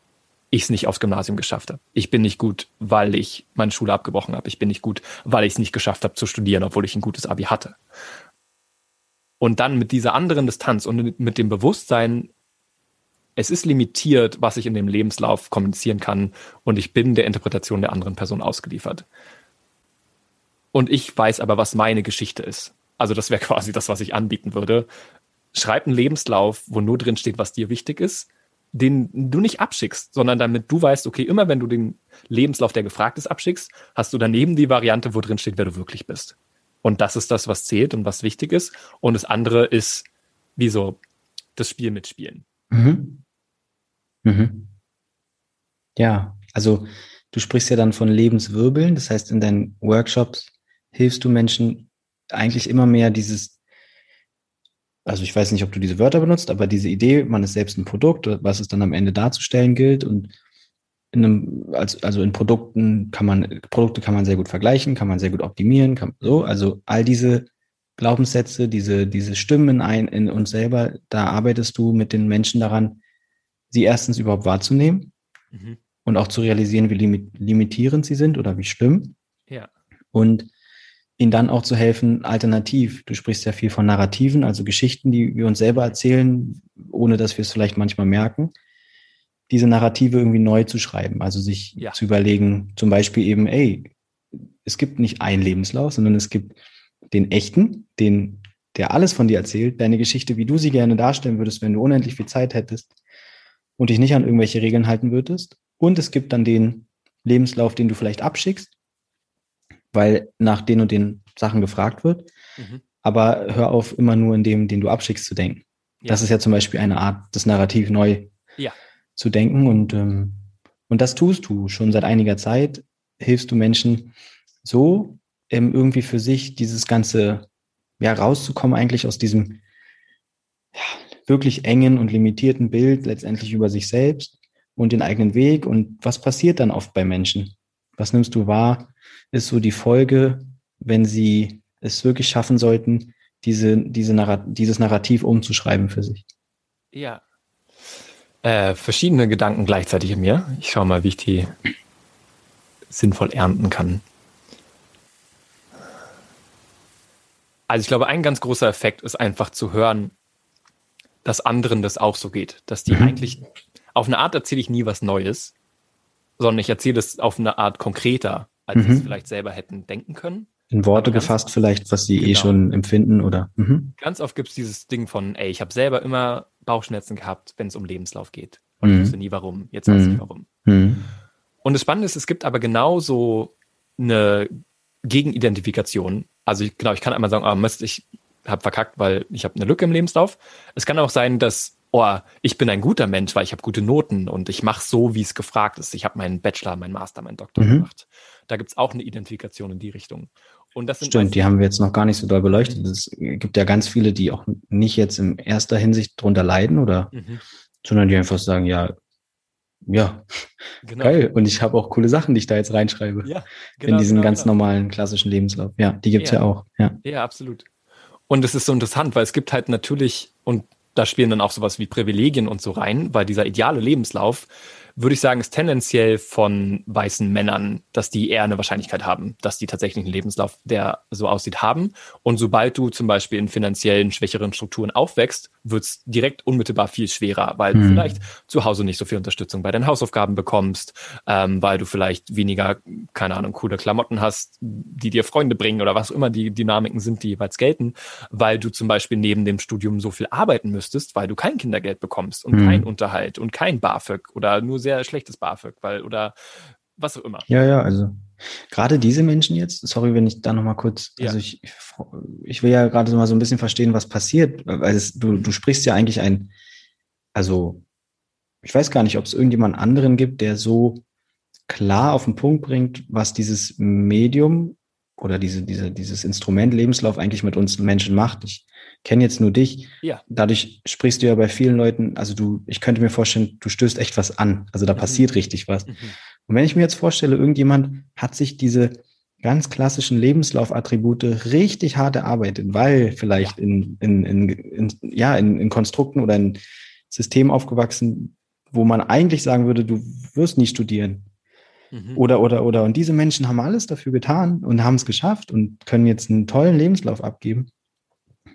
ich es nicht aufs Gymnasium geschafft habe. Ich bin nicht gut, weil ich meine Schule abgebrochen habe. Ich bin nicht gut, weil ich es nicht geschafft habe zu studieren, obwohl ich ein gutes Abi hatte. Und dann mit dieser anderen Distanz und mit dem Bewusstsein, es ist limitiert, was ich in dem Lebenslauf kommunizieren kann und ich bin der Interpretation der anderen Person ausgeliefert. Und ich weiß aber, was meine Geschichte ist. Also das wäre quasi das, was ich anbieten würde schreib einen Lebenslauf, wo nur drin steht, was dir wichtig ist, den du nicht abschickst, sondern damit du weißt, okay, immer wenn du den Lebenslauf, der gefragt ist, abschickst, hast du daneben die Variante, wo drin steht, wer du wirklich bist. Und das ist das, was zählt und was wichtig ist. Und das andere ist, wie so, das Spiel mitspielen. Mhm. Mhm. Ja, also du sprichst ja dann von Lebenswirbeln. Das heißt, in deinen Workshops hilfst du Menschen eigentlich immer mehr dieses also ich weiß nicht, ob du diese Wörter benutzt, aber diese Idee, man ist selbst ein Produkt, was es dann am Ende darzustellen gilt und in einem, also, in Produkten kann man, Produkte kann man sehr gut vergleichen, kann man sehr gut optimieren, kann, so, also all diese Glaubenssätze, diese, diese Stimmen ein, in uns selber, da arbeitest du mit den Menschen daran, sie erstens überhaupt wahrzunehmen mhm. und auch zu realisieren, wie limitierend sie sind oder wie schlimm. Ja. Und ihnen dann auch zu helfen, alternativ. Du sprichst ja viel von Narrativen, also Geschichten, die wir uns selber erzählen, ohne dass wir es vielleicht manchmal merken. Diese Narrative irgendwie neu zu schreiben, also sich ja. zu überlegen, zum Beispiel eben, ey, es gibt nicht einen Lebenslauf, sondern es gibt den echten, den, der alles von dir erzählt, deine Geschichte, wie du sie gerne darstellen würdest, wenn du unendlich viel Zeit hättest und dich nicht an irgendwelche Regeln halten würdest. Und es gibt dann den Lebenslauf, den du vielleicht abschickst, weil nach den und den Sachen gefragt wird. Mhm. Aber hör auf, immer nur in dem, den du abschickst, zu denken. Ja. Das ist ja zum Beispiel eine Art, das Narrativ neu ja. zu denken. Und, ähm, und das tust du schon seit einiger Zeit. Hilfst du Menschen so ähm, irgendwie für sich dieses ganze, ja, rauszukommen eigentlich aus diesem ja, wirklich engen und limitierten Bild letztendlich über sich selbst und den eigenen Weg. Und was passiert dann oft bei Menschen? Was nimmst du wahr? Ist so die Folge, wenn sie es wirklich schaffen sollten, diese, diese Narrat dieses Narrativ umzuschreiben für sich? Ja. Äh, verschiedene Gedanken gleichzeitig in mir. Ich schaue mal, wie ich die sinnvoll ernten kann. Also ich glaube, ein ganz großer Effekt ist einfach zu hören, dass anderen das auch so geht. Dass die mhm. eigentlich, auf eine Art erzähle ich nie was Neues, sondern ich erzähle es auf eine Art konkreter als mhm. sie es vielleicht selber hätten denken können. In Worte gefasst vielleicht, was sie eh genau. eh schon empfinden oder. Mhm. Ganz oft gibt es dieses Ding von, ey, ich habe selber immer Bauchschmerzen gehabt, wenn es um Lebenslauf geht. Und mhm. ich wusste nie warum. Jetzt weiß ich mhm. warum. Mhm. Und das Spannende ist, es gibt aber genauso eine Gegenidentifikation. Also ich, genau, ich kann einmal sagen, oh Mist, ich habe verkackt, weil ich habe eine Lücke im Lebenslauf. Es kann auch sein, dass oh, ich bin ein guter Mensch, weil ich habe gute Noten und ich mache so, wie es gefragt ist. Ich habe meinen Bachelor, meinen Master, meinen Doktor mhm. gemacht. Da gibt es auch eine Identifikation in die Richtung. Und das Stimmt, die haben wir jetzt noch gar nicht so doll beleuchtet. Es gibt ja ganz viele, die auch nicht jetzt in erster Hinsicht drunter leiden oder, mhm. sondern die einfach sagen, ja, ja, genau. geil. Und ich habe auch coole Sachen, die ich da jetzt reinschreibe. Ja, genau, in diesen genau, ganz genau. normalen klassischen Lebenslauf. Ja, die gibt's ja. ja auch. Ja. ja, absolut. Und es ist so interessant, weil es gibt halt natürlich, und da spielen dann auch sowas wie Privilegien und so rein, weil dieser ideale Lebenslauf würde ich sagen, ist tendenziell von weißen Männern, dass die eher eine Wahrscheinlichkeit haben, dass die tatsächlich einen Lebenslauf, der so aussieht, haben. Und sobald du zum Beispiel in finanziellen schwächeren Strukturen aufwächst, wird es direkt unmittelbar viel schwerer, weil mhm. du vielleicht zu Hause nicht so viel Unterstützung bei deinen Hausaufgaben bekommst, ähm, weil du vielleicht weniger, keine Ahnung, coole Klamotten hast, die dir Freunde bringen oder was immer die Dynamiken sind, die jeweils gelten, weil du zum Beispiel neben dem Studium so viel arbeiten müsstest, weil du kein Kindergeld bekommst und mhm. kein Unterhalt und kein BAföG oder nur sehr schlechtes BAföG, weil oder was auch immer. Ja, ja, also gerade diese Menschen jetzt, sorry, wenn ich da nochmal kurz, ja. also ich, ich will ja gerade mal so ein bisschen verstehen, was passiert, weil es, du, du sprichst ja eigentlich ein, also ich weiß gar nicht, ob es irgendjemand anderen gibt, der so klar auf den Punkt bringt, was dieses Medium oder diese, diese, dieses Instrument Lebenslauf eigentlich mit uns Menschen macht. Ich kenne jetzt nur dich. Ja. Dadurch sprichst du ja bei vielen Leuten, also du, ich könnte mir vorstellen, du stößt echt was an. Also da mhm. passiert richtig was. Mhm. Und wenn ich mir jetzt vorstelle, irgendjemand hat sich diese ganz klassischen Lebenslaufattribute richtig hart erarbeitet, weil vielleicht ja. in, in, in, in, ja, in, in Konstrukten oder in Systemen aufgewachsen, wo man eigentlich sagen würde, du wirst nie studieren. Mhm. Oder, oder, oder. Und diese Menschen haben alles dafür getan und haben es geschafft und können jetzt einen tollen Lebenslauf abgeben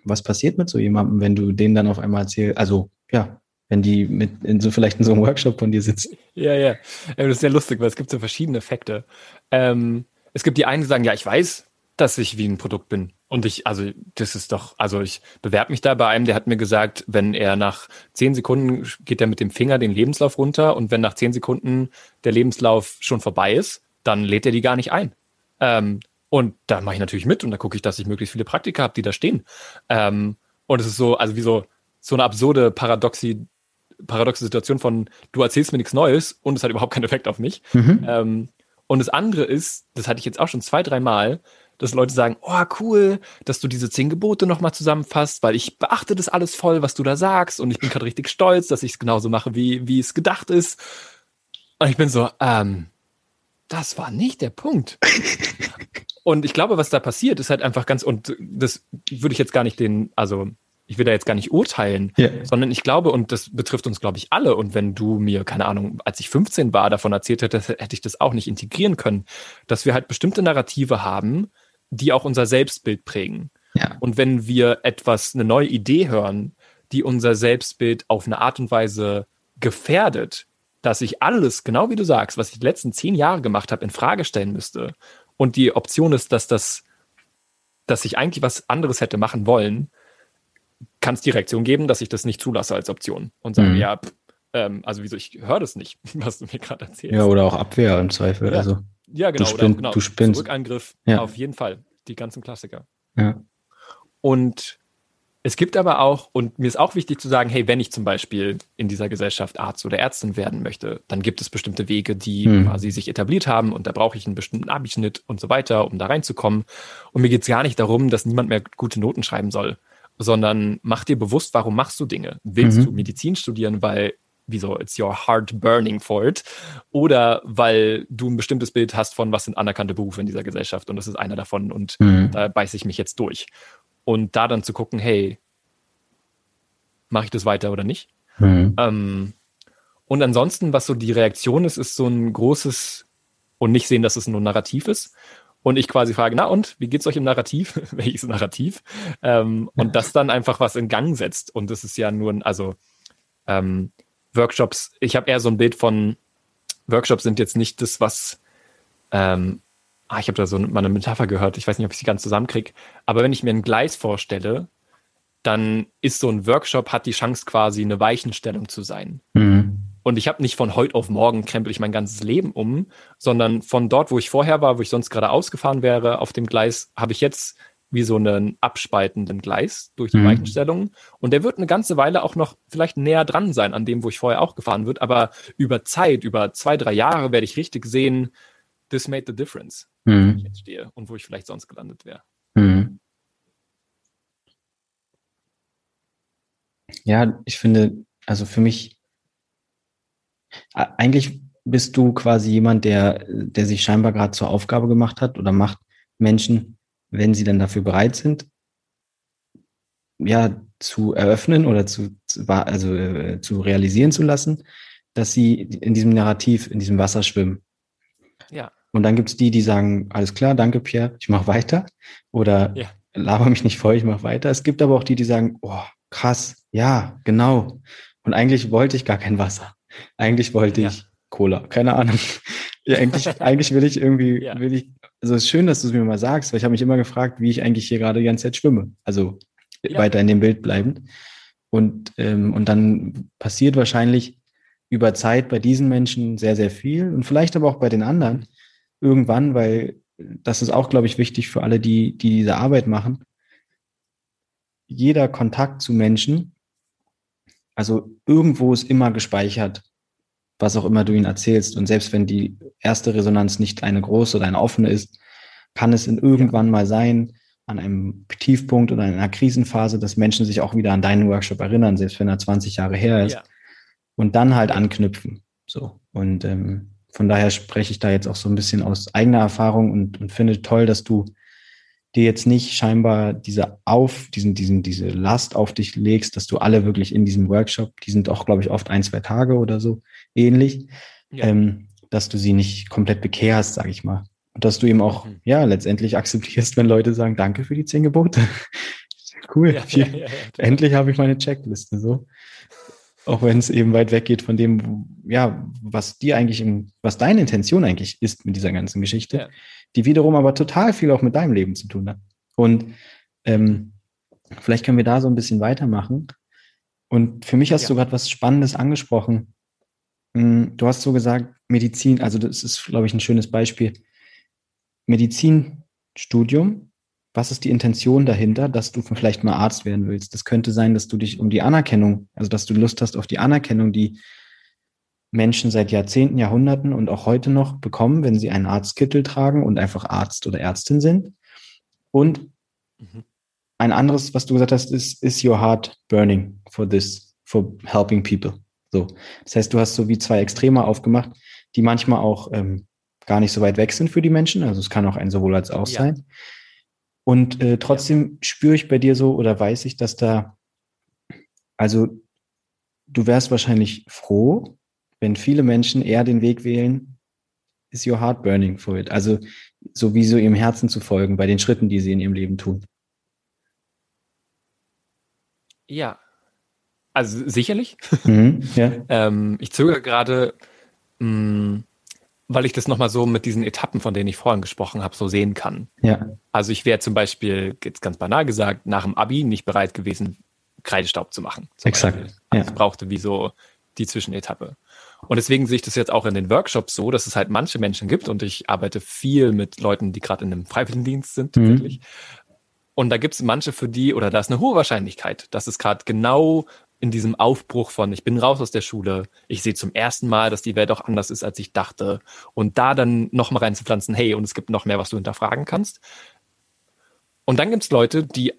was passiert mit so jemandem, wenn du denen dann auf einmal erzählst, also ja, wenn die mit in so vielleicht in so einem Workshop von dir sitzen. Ja, ja. Das ist sehr lustig, weil es gibt so verschiedene Effekte. Ähm, es gibt die einen, die sagen, ja, ich weiß, dass ich wie ein Produkt bin. Und ich, also, das ist doch, also ich bewerbe mich da bei einem, der hat mir gesagt, wenn er nach zehn Sekunden geht er mit dem Finger den Lebenslauf runter und wenn nach zehn Sekunden der Lebenslauf schon vorbei ist, dann lädt er die gar nicht ein. Ähm, und da mache ich natürlich mit und da gucke ich, dass ich möglichst viele Praktika habe, die da stehen. Ähm, und es ist so, also wie so, so eine absurde Paradoxie, paradoxe Situation von, du erzählst mir nichts Neues und es hat überhaupt keinen Effekt auf mich. Mhm. Ähm, und das andere ist, das hatte ich jetzt auch schon zwei, drei Mal, dass Leute sagen, oh cool, dass du diese zehn Gebote nochmal zusammenfasst, weil ich beachte das alles voll, was du da sagst und ich bin gerade richtig stolz, dass ich es genauso mache, wie, wie es gedacht ist. Und ich bin so, ähm, das war nicht der Punkt. Und ich glaube, was da passiert, ist halt einfach ganz, und das würde ich jetzt gar nicht den, also ich will da jetzt gar nicht urteilen, yeah. sondern ich glaube, und das betrifft uns, glaube ich, alle. Und wenn du mir, keine Ahnung, als ich 15 war, davon erzählt hättest, hätte ich das auch nicht integrieren können, dass wir halt bestimmte Narrative haben, die auch unser Selbstbild prägen. Ja. Und wenn wir etwas, eine neue Idee hören, die unser Selbstbild auf eine Art und Weise gefährdet, dass ich alles, genau wie du sagst, was ich die letzten zehn Jahre gemacht habe, in Frage stellen müsste und die Option ist, dass das, dass ich eigentlich was anderes hätte machen wollen, kann es die Reaktion geben, dass ich das nicht zulasse als Option und sage, mhm. ja, pff, ähm, also wieso, ich höre das nicht, was du mir gerade erzählst. Ja, oder auch Abwehr im Zweifel. Ja, also, ja genau, du, spinn, oder, genau. du spinnst. Zurückangriff, ja. auf jeden Fall. Die ganzen Klassiker. Ja. Und es gibt aber auch, und mir ist auch wichtig zu sagen, hey, wenn ich zum Beispiel in dieser Gesellschaft Arzt oder Ärztin werden möchte, dann gibt es bestimmte Wege, die hm. quasi sich etabliert haben und da brauche ich einen bestimmten Abischnitt und so weiter, um da reinzukommen. Und mir geht es gar nicht darum, dass niemand mehr gute Noten schreiben soll, sondern mach dir bewusst, warum machst du Dinge? Willst mhm. du Medizin studieren, weil wieso, it's your heart burning for it, oder weil du ein bestimmtes Bild hast von, was sind anerkannte Berufe in dieser Gesellschaft und das ist einer davon und mhm. da beiße ich mich jetzt durch und da dann zu gucken, hey, mache ich das weiter oder nicht? Mhm. Ähm, und ansonsten, was so die Reaktion ist, ist so ein großes und nicht sehen, dass es nur ein Narrativ ist. Und ich quasi frage, na und, wie geht's euch im Narrativ? Welches Narrativ? Ähm, und das dann einfach was in Gang setzt. Und das ist ja nur ein, also ähm, Workshops, ich habe eher so ein Bild von, Workshops sind jetzt nicht das, was ähm, ah, ich habe da so mal eine Metapher gehört, ich weiß nicht, ob ich sie ganz zusammenkriege, aber wenn ich mir ein Gleis vorstelle, dann ist so ein Workshop, hat die Chance quasi eine Weichenstellung zu sein. Mhm. Und ich habe nicht von heute auf morgen krempel ich mein ganzes Leben um, sondern von dort, wo ich vorher war, wo ich sonst gerade ausgefahren wäre, auf dem Gleis, habe ich jetzt wie so einen abspaltenden Gleis durch die mhm. Weichenstellung. Und der wird eine ganze Weile auch noch vielleicht näher dran sein an dem, wo ich vorher auch gefahren wird. Aber über Zeit, über zwei, drei Jahre werde ich richtig sehen, this made the difference mhm. wo ich jetzt stehe und wo ich vielleicht sonst gelandet wäre. Mhm. Ja, ich finde, also für mich, Eigentlich bist du quasi jemand, der, der sich scheinbar gerade zur Aufgabe gemacht hat oder macht Menschen, wenn sie dann dafür bereit sind, ja, zu eröffnen oder zu, also äh, zu realisieren zu lassen, dass sie in diesem Narrativ, in diesem Wasser schwimmen. Ja. Und dann gibt es die, die sagen, alles klar, danke Pierre, ich mache weiter. Oder ja. laber mich nicht voll, ich mache weiter. Es gibt aber auch die, die sagen, oh, krass, ja, genau. Und eigentlich wollte ich gar kein Wasser. Eigentlich wollte ja. ich Cola, keine Ahnung. ja, eigentlich, eigentlich will ich irgendwie, ja. will ich, also es ist schön, dass du es mir mal sagst, weil ich habe mich immer gefragt, wie ich eigentlich hier gerade die ganze Zeit schwimme. Also ja. weiter in dem Bild bleibend. Und, ähm, und dann passiert wahrscheinlich über Zeit bei diesen Menschen sehr, sehr viel und vielleicht aber auch bei den anderen irgendwann, weil das ist auch, glaube ich, wichtig für alle, die, die diese Arbeit machen. Jeder Kontakt zu Menschen, also irgendwo ist immer gespeichert, was auch immer du ihnen erzählst. Und selbst wenn die erste Resonanz nicht eine große oder eine offene ist, kann es in irgendwann mal sein, an einem Tiefpunkt oder in einer Krisenphase, dass Menschen sich auch wieder an deinen Workshop erinnern, selbst wenn er 20 Jahre her ist. Ja. Und dann halt anknüpfen. So. Und ähm, von daher spreche ich da jetzt auch so ein bisschen aus eigener Erfahrung und, und finde toll, dass du dir jetzt nicht scheinbar diese auf, diesen, diesen, diese Last auf dich legst, dass du alle wirklich in diesem Workshop, die sind auch, glaube ich, oft ein, zwei Tage oder so ähnlich, ja. ähm, dass du sie nicht komplett bekehrst, sage ich mal. Und dass du eben auch, mhm. ja, letztendlich akzeptierst, wenn Leute sagen, danke für die zehn Gebote. cool. Ja, ja, ja, Endlich habe ich meine Checkliste so. Auch wenn es eben weit weggeht von dem, ja, was dir eigentlich, im, was deine Intention eigentlich ist mit dieser ganzen Geschichte, die wiederum aber total viel auch mit deinem Leben zu tun hat. Und ähm, vielleicht können wir da so ein bisschen weitermachen. Und für mich hast du gerade was Spannendes angesprochen. Hm, du hast so gesagt, Medizin, also das ist, glaube ich, ein schönes Beispiel. Medizinstudium, was ist die Intention dahinter, dass du vielleicht mal Arzt werden willst? Das könnte sein, dass du dich um die Anerkennung, also dass du Lust hast auf die Anerkennung, die Menschen seit Jahrzehnten, Jahrhunderten und auch heute noch bekommen, wenn sie einen Arztkittel tragen und einfach Arzt oder Ärztin sind. Und mhm. ein anderes, was du gesagt hast, ist, is your heart burning for this, for helping people? So. Das heißt, du hast so wie zwei Extreme aufgemacht, die manchmal auch ähm, gar nicht so weit weg sind für die Menschen. Also es kann auch ein sowohl als auch ja. sein. Und äh, trotzdem ja. spüre ich bei dir so oder weiß ich, dass da, also du wärst wahrscheinlich froh, wenn viele Menschen eher den Weg wählen, is your heart burning for it? Also so wie so ihrem Herzen zu folgen bei den Schritten, die sie in ihrem Leben tun. Ja, also sicherlich. Mhm, ja. ähm, ich zögere gerade, mh, mm, weil ich das nochmal so mit diesen Etappen, von denen ich vorhin gesprochen habe, so sehen kann. Ja. Also ich wäre zum Beispiel, jetzt ganz banal gesagt, nach dem Abi nicht bereit gewesen, Kreidestaub zu machen. Exakt. Also ja. Es brauchte wie so die Zwischenetappe. Und deswegen sehe ich das jetzt auch in den Workshops so, dass es halt manche Menschen gibt und ich arbeite viel mit Leuten, die gerade in einem Freiwilligendienst sind, mhm. tatsächlich. Und da gibt es manche für die, oder da ist eine hohe Wahrscheinlichkeit, dass es gerade genau in diesem Aufbruch von, ich bin raus aus der Schule, ich sehe zum ersten Mal, dass die Welt auch anders ist, als ich dachte. Und da dann nochmal reinzupflanzen, hey, und es gibt noch mehr, was du hinterfragen kannst. Und dann gibt es Leute, die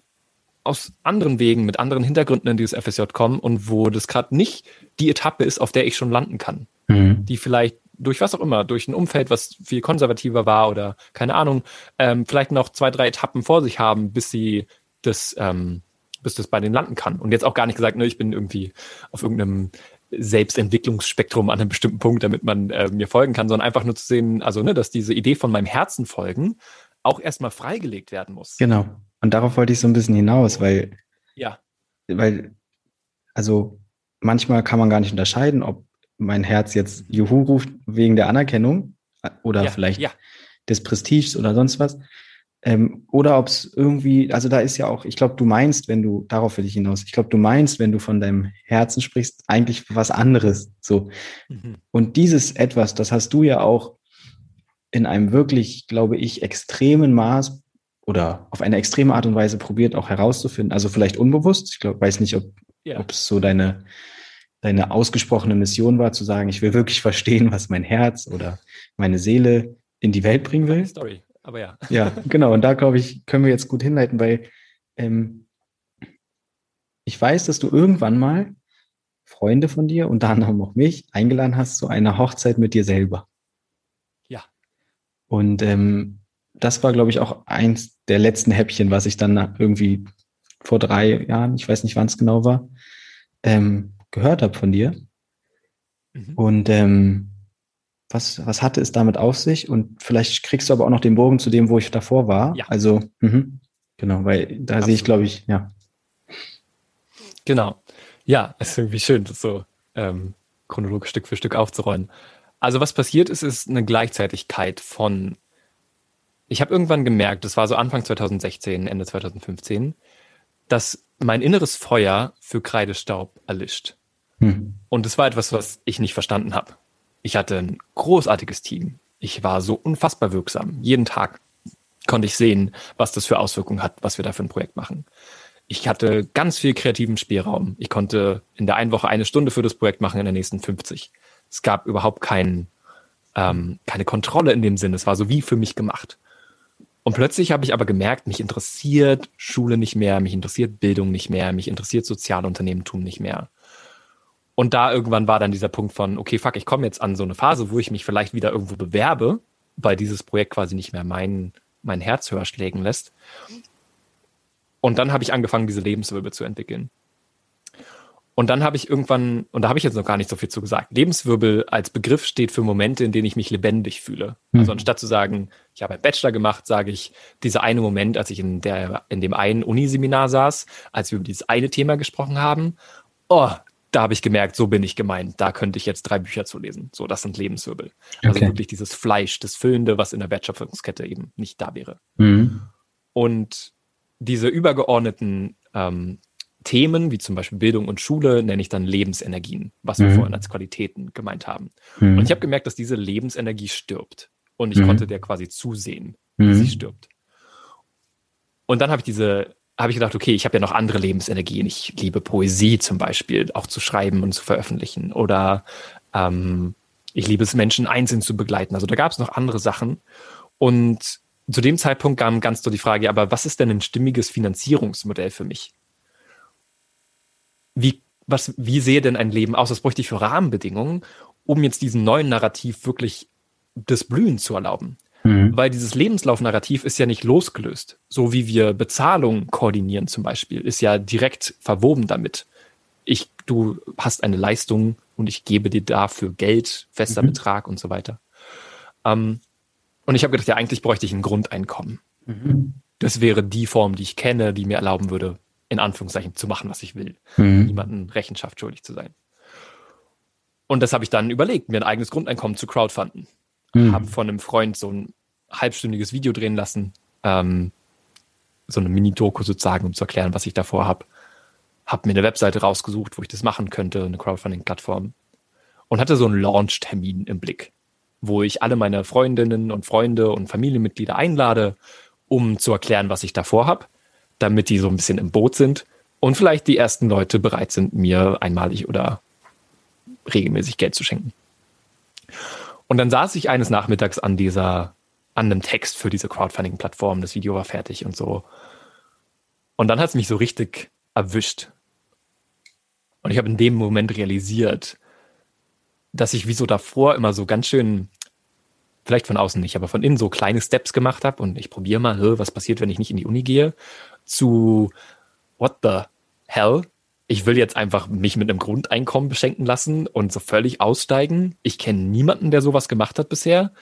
aus anderen Wegen, mit anderen Hintergründen in dieses FSJ kommen und wo das gerade nicht die Etappe ist, auf der ich schon landen kann. Mhm. Die vielleicht durch was auch immer, durch ein Umfeld, was viel konservativer war oder keine Ahnung, ähm, vielleicht noch zwei, drei Etappen vor sich haben, bis sie das ähm, bis das bei denen landen kann. Und jetzt auch gar nicht gesagt, ne, ich bin irgendwie auf irgendeinem Selbstentwicklungsspektrum an einem bestimmten Punkt, damit man äh, mir folgen kann, sondern einfach nur zu sehen, also ne, dass diese Idee von meinem Herzen folgen auch erstmal freigelegt werden muss. Genau. Und darauf wollte ich so ein bisschen hinaus, weil ja, weil also manchmal kann man gar nicht unterscheiden, ob mein Herz jetzt Juhu ruft wegen der Anerkennung äh, oder ja, vielleicht ja. des Prestiges oder sonst was. Ähm, oder ob es irgendwie, also da ist ja auch, ich glaube, du meinst, wenn du, darauf will ich hinaus, ich glaube, du meinst, wenn du von deinem Herzen sprichst, eigentlich was anderes. So. Mhm. Und dieses etwas, das hast du ja auch in einem wirklich, glaube ich, extremen Maß oder auf eine extreme Art und Weise probiert auch herauszufinden. Also vielleicht unbewusst. Ich glaube, weiß nicht, ob ja. es so deine, deine ausgesprochene Mission war, zu sagen, ich will wirklich verstehen, was mein Herz oder meine Seele in die Welt bringen will. Story aber ja. Ja, genau. Und da, glaube ich, können wir jetzt gut hinleiten, weil ähm, ich weiß, dass du irgendwann mal Freunde von dir, unter anderem auch mich, eingeladen hast zu einer Hochzeit mit dir selber. Ja. Und ähm, das war, glaube ich, auch eins der letzten Häppchen, was ich dann irgendwie vor drei Jahren, ich weiß nicht, wann es genau war, ähm, gehört habe von dir. Mhm. Und ähm, was, was hatte es damit auf sich? Und vielleicht kriegst du aber auch noch den Bogen zu dem, wo ich davor war. Ja. Also, mh, genau, weil da Absolut. sehe ich, glaube ich, ja. Genau. Ja, es ist irgendwie schön, das so ähm, chronologisch Stück für Stück aufzurollen. Also was passiert ist, ist eine Gleichzeitigkeit von, ich habe irgendwann gemerkt, das war so Anfang 2016, Ende 2015, dass mein inneres Feuer für Kreidestaub erlischt. Hm. Und das war etwas, was ich nicht verstanden habe. Ich hatte ein großartiges Team. Ich war so unfassbar wirksam. Jeden Tag konnte ich sehen, was das für Auswirkungen hat, was wir da für ein Projekt machen. Ich hatte ganz viel kreativen Spielraum. Ich konnte in der einen Woche eine Stunde für das Projekt machen, in der nächsten 50. Es gab überhaupt kein, ähm, keine Kontrolle in dem Sinn. Es war so wie für mich gemacht. Und plötzlich habe ich aber gemerkt, mich interessiert Schule nicht mehr, mich interessiert Bildung nicht mehr, mich interessiert Sozialunternehmertum nicht mehr. Und da irgendwann war dann dieser Punkt von, okay, fuck, ich komme jetzt an so eine Phase, wo ich mich vielleicht wieder irgendwo bewerbe, weil dieses Projekt quasi nicht mehr mein, mein Herz höher schlägen lässt. Und dann habe ich angefangen, diese Lebenswirbel zu entwickeln. Und dann habe ich irgendwann, und da habe ich jetzt noch gar nicht so viel zu gesagt, Lebenswirbel als Begriff steht für Momente, in denen ich mich lebendig fühle. Mhm. Also anstatt zu sagen, ich habe einen Bachelor gemacht, sage ich, dieser eine Moment, als ich in, der, in dem einen Uniseminar saß, als wir über dieses eine Thema gesprochen haben, oh, da habe ich gemerkt, so bin ich gemeint. Da könnte ich jetzt drei Bücher zu lesen. So, das sind Lebenswirbel. Also okay. Also wirklich dieses Fleisch, das Füllende, was in der Wertschöpfungskette eben nicht da wäre. Mhm. Und diese übergeordneten ähm, Themen, wie zum Beispiel Bildung und Schule, nenne ich dann Lebensenergien, was wir mhm. vorhin als Qualitäten gemeint haben. Mhm. Und ich habe gemerkt, dass diese Lebensenergie stirbt. Und ich mhm. konnte der quasi zusehen, wie mhm. sie stirbt. Und dann habe ich diese habe ich gedacht, okay, ich habe ja noch andere Lebensenergien. Ich liebe Poesie zum Beispiel, auch zu schreiben und zu veröffentlichen. Oder ähm, ich liebe es, Menschen einzeln zu begleiten. Also da gab es noch andere Sachen. Und zu dem Zeitpunkt kam ganz so die Frage, aber was ist denn ein stimmiges Finanzierungsmodell für mich? Wie, was, wie sehe denn ein Leben aus? Was bräuchte ich für Rahmenbedingungen, um jetzt diesen neuen Narrativ wirklich das Blühen zu erlauben? Mhm. Weil dieses Lebenslaufnarrativ ist ja nicht losgelöst. So wie wir Bezahlung koordinieren zum Beispiel, ist ja direkt verwoben damit. Ich, du hast eine Leistung und ich gebe dir dafür Geld, fester mhm. Betrag und so weiter. Ähm, und ich habe gedacht, ja, eigentlich bräuchte ich ein Grundeinkommen. Mhm. Das wäre die Form, die ich kenne, die mir erlauben würde, in Anführungszeichen zu machen, was ich will. Mhm. Niemanden Rechenschaft schuldig zu sein. Und das habe ich dann überlegt, mir ein eigenes Grundeinkommen zu crowdfunden. Mhm. Habe von einem Freund so ein halbstündiges Video drehen lassen. Ähm, so eine Mini-Doku sozusagen, um zu erklären, was ich davor habe. Habe mir eine Webseite rausgesucht, wo ich das machen könnte, eine Crowdfunding-Plattform. Und hatte so einen Launch-Termin im Blick, wo ich alle meine Freundinnen und Freunde und Familienmitglieder einlade, um zu erklären, was ich davor habe, damit die so ein bisschen im Boot sind und vielleicht die ersten Leute bereit sind, mir einmalig oder regelmäßig Geld zu schenken. Und dann saß ich eines Nachmittags an dieser an einem Text für diese Crowdfunding-Plattform. Das Video war fertig und so. Und dann hat es mich so richtig erwischt. Und ich habe in dem Moment realisiert, dass ich wie so davor immer so ganz schön, vielleicht von außen nicht, aber von innen so kleine Steps gemacht habe und ich probiere mal, was passiert, wenn ich nicht in die Uni gehe, zu what the hell? Ich will jetzt einfach mich mit einem Grundeinkommen beschenken lassen und so völlig aussteigen. Ich kenne niemanden, der sowas gemacht hat bisher.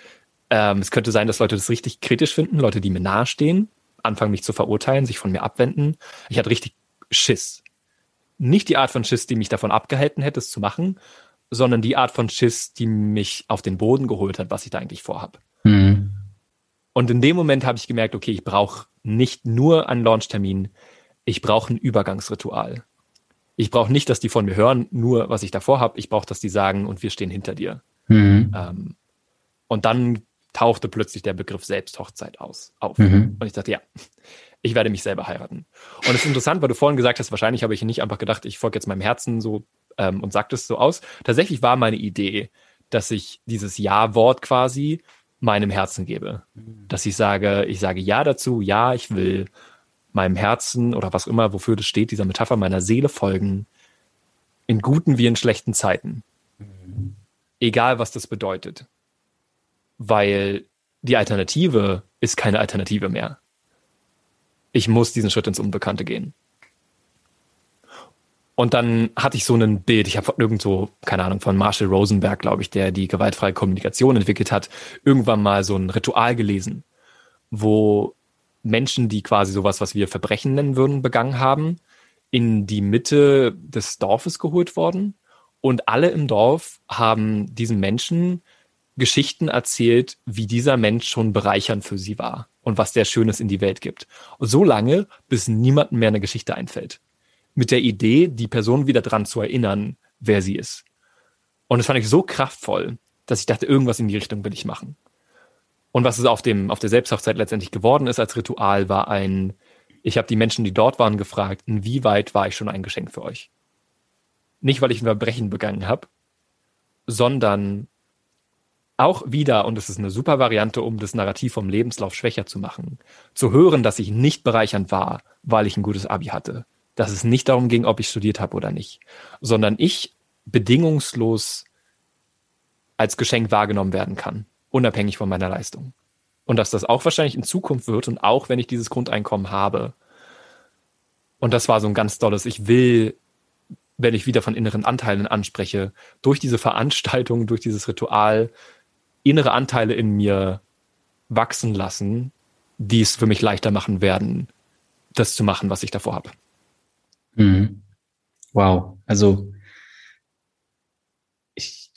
Ähm, es könnte sein, dass Leute das richtig kritisch finden, Leute, die mir nahestehen, anfangen mich zu verurteilen, sich von mir abwenden. Ich hatte richtig Schiss. Nicht die Art von Schiss, die mich davon abgehalten hätte, es zu machen, sondern die Art von Schiss, die mich auf den Boden geholt hat, was ich da eigentlich vorhab. Mhm. Und in dem Moment habe ich gemerkt, okay, ich brauche nicht nur einen Launchtermin, ich brauche ein Übergangsritual. Ich brauche nicht, dass die von mir hören, nur was ich davor habe. Ich brauche, dass die sagen, und wir stehen hinter dir. Mhm. Ähm, und dann tauchte plötzlich der Begriff Selbsthochzeit aus, auf. Mhm. Und ich dachte, ja, ich werde mich selber heiraten. Und es ist interessant, weil du vorhin gesagt hast, wahrscheinlich habe ich nicht einfach gedacht, ich folge jetzt meinem Herzen so ähm, und sage das so aus. Tatsächlich war meine Idee, dass ich dieses Ja-Wort quasi meinem Herzen gebe. Mhm. Dass ich sage, ich sage Ja dazu, ja, ich will meinem Herzen oder was immer, wofür das steht, dieser Metapher meiner Seele folgen. In guten wie in schlechten Zeiten. Mhm. Egal, was das bedeutet. Weil die Alternative ist keine Alternative mehr. Ich muss diesen Schritt ins Unbekannte gehen. Und dann hatte ich so ein Bild, ich habe irgendwo, keine Ahnung, von Marshall Rosenberg, glaube ich, der die gewaltfreie Kommunikation entwickelt hat, irgendwann mal so ein Ritual gelesen, wo Menschen, die quasi sowas, was wir Verbrechen nennen würden, begangen haben, in die Mitte des Dorfes geholt worden. Und alle im Dorf haben diesen Menschen Geschichten erzählt, wie dieser Mensch schon bereichernd für sie war und was der Schönes in die Welt gibt. Und so lange, bis niemandem mehr eine Geschichte einfällt mit der Idee, die Person wieder dran zu erinnern, wer sie ist. Und das fand ich so kraftvoll, dass ich dachte, irgendwas in die Richtung will ich machen. Und was es auf dem, auf der Selbsthochzeit letztendlich geworden ist als Ritual, war ein, ich habe die Menschen, die dort waren, gefragt, inwieweit war ich schon ein Geschenk für euch? Nicht, weil ich ein Verbrechen begangen habe, sondern auch wieder, und es ist eine super Variante, um das Narrativ vom Lebenslauf schwächer zu machen, zu hören, dass ich nicht bereichernd war, weil ich ein gutes Abi hatte, dass es nicht darum ging, ob ich studiert habe oder nicht, sondern ich bedingungslos als Geschenk wahrgenommen werden kann, unabhängig von meiner Leistung. Und dass das auch wahrscheinlich in Zukunft wird und auch wenn ich dieses Grundeinkommen habe. Und das war so ein ganz tolles, ich will, wenn ich wieder von inneren Anteilen anspreche, durch diese Veranstaltung, durch dieses Ritual, innere Anteile in mir wachsen lassen, die es für mich leichter machen werden, das zu machen, was ich davor habe. Mhm. Wow, also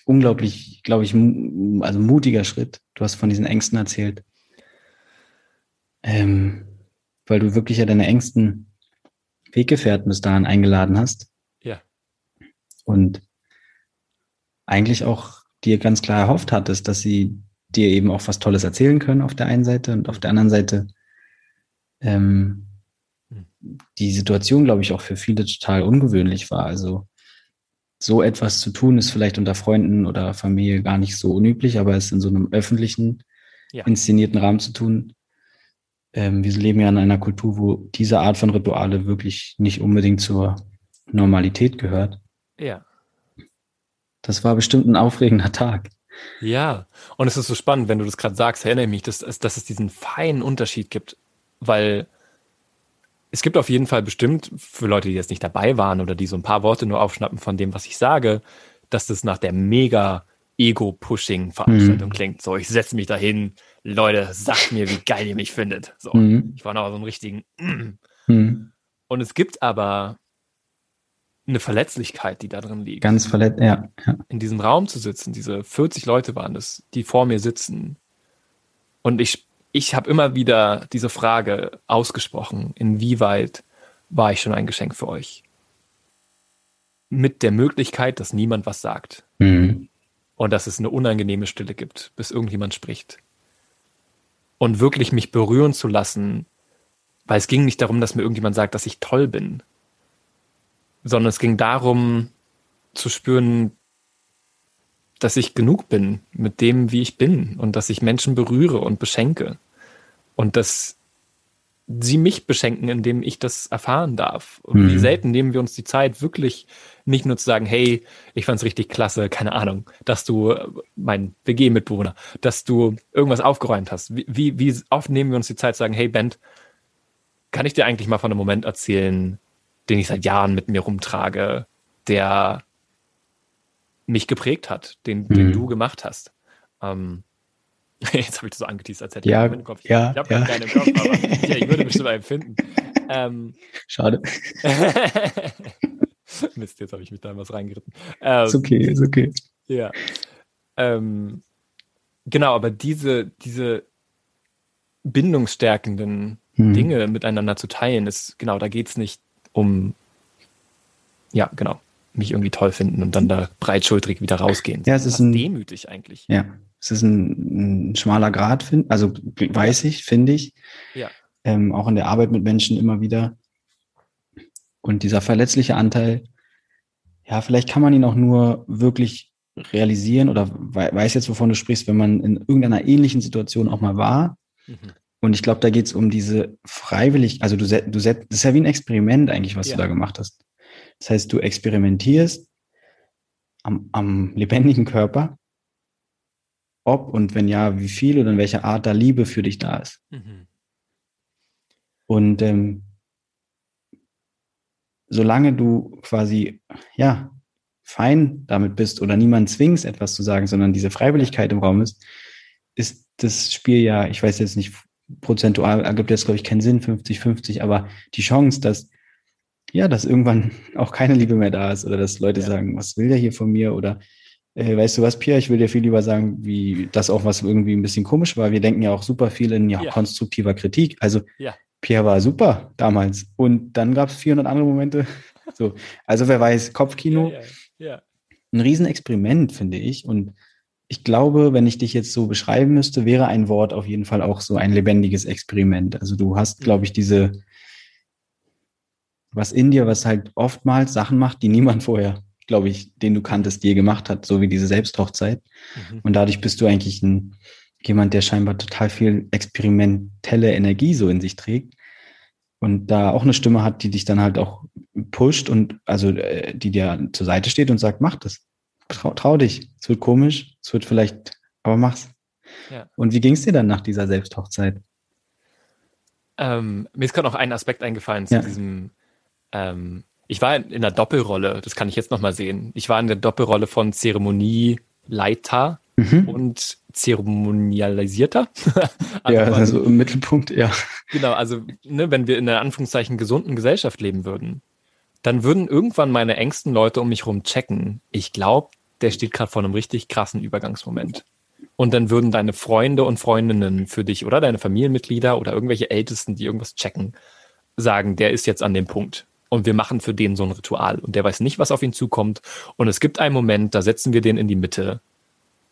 unglaublich, glaube ich, also mutiger Schritt. Du hast von diesen Ängsten erzählt, ähm, weil du wirklich ja deine engsten Weggefährten bis dahin eingeladen hast. Ja. Und eigentlich auch dir ganz klar erhofft hattest, dass sie dir eben auch was Tolles erzählen können auf der einen Seite und auf der anderen Seite ähm, die Situation, glaube ich, auch für viele total ungewöhnlich war. Also so etwas zu tun, ist vielleicht unter Freunden oder Familie gar nicht so unüblich, aber es in so einem öffentlichen, ja. inszenierten Rahmen zu tun. Ähm, wir leben ja in einer Kultur, wo diese Art von Rituale wirklich nicht unbedingt zur Normalität gehört. Ja. Das war bestimmt ein aufregender Tag. Ja, und es ist so spannend, wenn du das gerade sagst, erinnere mich, dass, dass es diesen feinen Unterschied gibt, weil es gibt auf jeden Fall bestimmt, für Leute, die jetzt nicht dabei waren oder die so ein paar Worte nur aufschnappen von dem, was ich sage, dass das nach der mega Ego-Pushing-Veranstaltung mhm. klingt. So, ich setze mich dahin, Leute, sagt mir, wie geil ihr mich findet. So, mhm. ich war noch so einen richtigen. Mm. Mhm. Und es gibt aber eine Verletzlichkeit, die da drin liegt. Ganz verletzt, ja, ja. In diesem Raum zu sitzen, diese 40 Leute waren es, die vor mir sitzen. Und ich ich habe immer wieder diese Frage ausgesprochen, inwieweit war ich schon ein Geschenk für euch? Mit der Möglichkeit, dass niemand was sagt. Mhm. Und dass es eine unangenehme Stille gibt, bis irgendjemand spricht. Und wirklich mich berühren zu lassen, weil es ging nicht darum, dass mir irgendjemand sagt, dass ich toll bin, sondern es ging darum zu spüren, dass ich genug bin mit dem, wie ich bin und dass ich Menschen berühre und beschenke und dass sie mich beschenken, indem ich das erfahren darf. Und mhm. wie selten nehmen wir uns die Zeit, wirklich nicht nur zu sagen, hey, ich fand's richtig klasse, keine Ahnung, dass du, mein WG-Mitbewohner, dass du irgendwas aufgeräumt hast. Wie, wie, wie oft nehmen wir uns die Zeit zu sagen, hey, Bent, kann ich dir eigentlich mal von einem Moment erzählen, den ich seit Jahren mit mir rumtrage, der mich geprägt hat, den, mhm. den du gemacht hast. Ähm, jetzt habe ich das so angeteased, als hätte ja, ich einen Kopf. Ja, ich habe ja. keinen im Kopf, aber ja, ich würde bestimmt einen finden. Ähm, Schade. Mist, jetzt habe ich mich da was reingeritten. Ähm, ist okay, ist okay. Ja. Ähm, genau, aber diese, diese bindungsstärkenden hm. Dinge miteinander zu teilen, ist, genau, da geht es nicht um, ja, genau, mich irgendwie toll finden und dann da breitschultrig wieder rausgehen. Ja, es ist ein, demütig eigentlich. Ja, es ist ein, ein schmaler Grad, find, also weiß ich, finde ich. Ja. Ähm, auch in der Arbeit mit Menschen immer wieder. Und dieser verletzliche Anteil, ja, vielleicht kann man ihn auch nur wirklich realisieren oder weiß jetzt, wovon du sprichst, wenn man in irgendeiner ähnlichen Situation auch mal war. Mhm. Und ich glaube, da geht es um diese freiwillig, also du, du das ist ja wie ein Experiment eigentlich, was ja. du da gemacht hast. Das heißt, du experimentierst am, am lebendigen Körper, ob und wenn ja, wie viel oder in welcher Art da Liebe für dich da ist. Mhm. Und ähm, solange du quasi, ja, fein damit bist oder niemand zwingst, etwas zu sagen, sondern diese Freiwilligkeit im Raum ist, ist das Spiel ja, ich weiß jetzt nicht, prozentual ergibt jetzt, glaube ich, keinen Sinn, 50-50, aber die Chance, dass, ja, dass irgendwann auch keine Liebe mehr da ist oder dass Leute ja. sagen, was will der hier von mir oder äh, weißt du was, Pierre, ich will dir viel lieber sagen, wie das auch was irgendwie ein bisschen komisch war. Wir denken ja auch super viel in ja, ja. konstruktiver Kritik. Also ja. Pierre war super damals und dann gab es 400 andere Momente. So, also wer weiß, Kopfkino, ja, ein Riesenexperiment, finde ich. Und ich glaube, wenn ich dich jetzt so beschreiben müsste, wäre ein Wort auf jeden Fall auch so ein lebendiges Experiment. Also du hast, glaube ich, diese, was in dir, was halt oftmals Sachen macht, die niemand vorher, glaube ich, den du kanntest, dir gemacht hat, so wie diese Selbsthochzeit. Mhm. Und dadurch bist du eigentlich ein, jemand, der scheinbar total viel experimentelle Energie so in sich trägt und da auch eine Stimme hat, die dich dann halt auch pusht und also äh, die dir zur Seite steht und sagt, mach das trau, trau dich. Es wird komisch, es wird vielleicht, aber mach's. Ja. Und wie ging es dir dann nach dieser Selbsthochzeit? Ähm, mir ist gerade noch ein Aspekt eingefallen zu ja. diesem. Ähm, ich war in der Doppelrolle, das kann ich jetzt nochmal sehen. Ich war in der Doppelrolle von Zeremonieleiter mhm. und zeremonialisierter. also ja, also im Mittelpunkt, ja. Genau, also ne, wenn wir in einer Anführungszeichen gesunden Gesellschaft leben würden, dann würden irgendwann meine engsten Leute um mich herum checken. Ich glaube, der steht gerade vor einem richtig krassen Übergangsmoment. Und dann würden deine Freunde und Freundinnen für dich oder deine Familienmitglieder oder irgendwelche Ältesten, die irgendwas checken, sagen, der ist jetzt an dem Punkt. Und wir machen für den so ein Ritual. Und der weiß nicht, was auf ihn zukommt. Und es gibt einen Moment, da setzen wir den in die Mitte.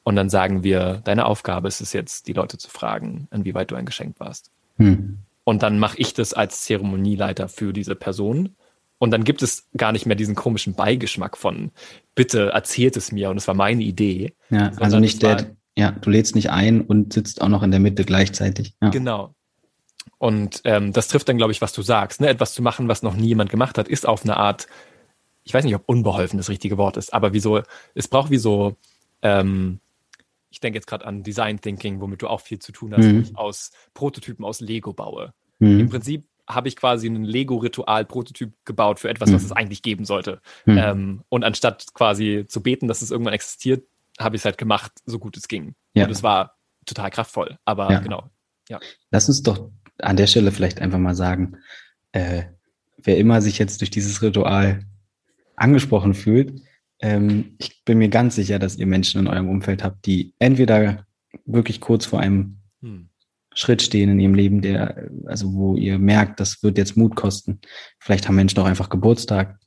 Und dann sagen wir, deine Aufgabe ist es jetzt, die Leute zu fragen, inwieweit du ein Geschenk warst. Hm. Und dann mache ich das als Zeremonieleiter für diese Person. Und dann gibt es gar nicht mehr diesen komischen Beigeschmack von, bitte erzählt es mir und es war meine Idee. Ja, also nicht der, ja, du lädst nicht ein und sitzt auch noch in der Mitte gleichzeitig. Ja. Genau. Und ähm, das trifft dann, glaube ich, was du sagst. Ne? Etwas zu machen, was noch nie jemand gemacht hat, ist auf eine Art, ich weiß nicht, ob unbeholfen das richtige Wort ist, aber wieso, es braucht wie so, ähm, ich denke jetzt gerade an Design Thinking, womit du auch viel zu tun hast, mhm. wo ich aus Prototypen aus Lego baue. Mhm. Im Prinzip habe ich quasi einen Lego-Ritual-Prototyp gebaut für etwas, was mhm. es eigentlich geben sollte. Mhm. Ähm, und anstatt quasi zu beten, dass es irgendwann existiert, habe ich es halt gemacht, so gut es ging. Ja. Und es war total kraftvoll. Aber ja. genau. Ja. Lass uns doch an der Stelle vielleicht einfach mal sagen, äh, wer immer sich jetzt durch dieses Ritual angesprochen fühlt, ähm, ich bin mir ganz sicher, dass ihr Menschen in eurem Umfeld habt, die entweder wirklich kurz vor einem hm. Schritt stehen in ihrem Leben, der, also wo ihr merkt, das wird jetzt Mut kosten. Vielleicht haben Menschen auch einfach Geburtstag.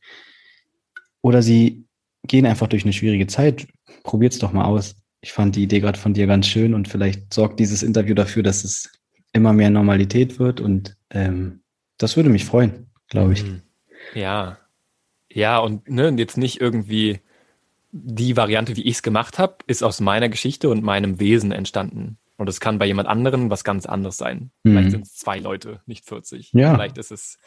Oder sie gehen einfach durch eine schwierige Zeit. Probiert's doch mal aus. Ich fand die Idee gerade von dir ganz schön und vielleicht sorgt dieses Interview dafür, dass es immer mehr Normalität wird und ähm, das würde mich freuen, glaube ich. Mhm. Ja, ja und ne, jetzt nicht irgendwie die Variante, wie ich es gemacht habe, ist aus meiner Geschichte und meinem Wesen entstanden. Und es kann bei jemand anderen was ganz anderes sein. Mhm. Vielleicht sind es zwei Leute, nicht 40. Ja. Vielleicht ist es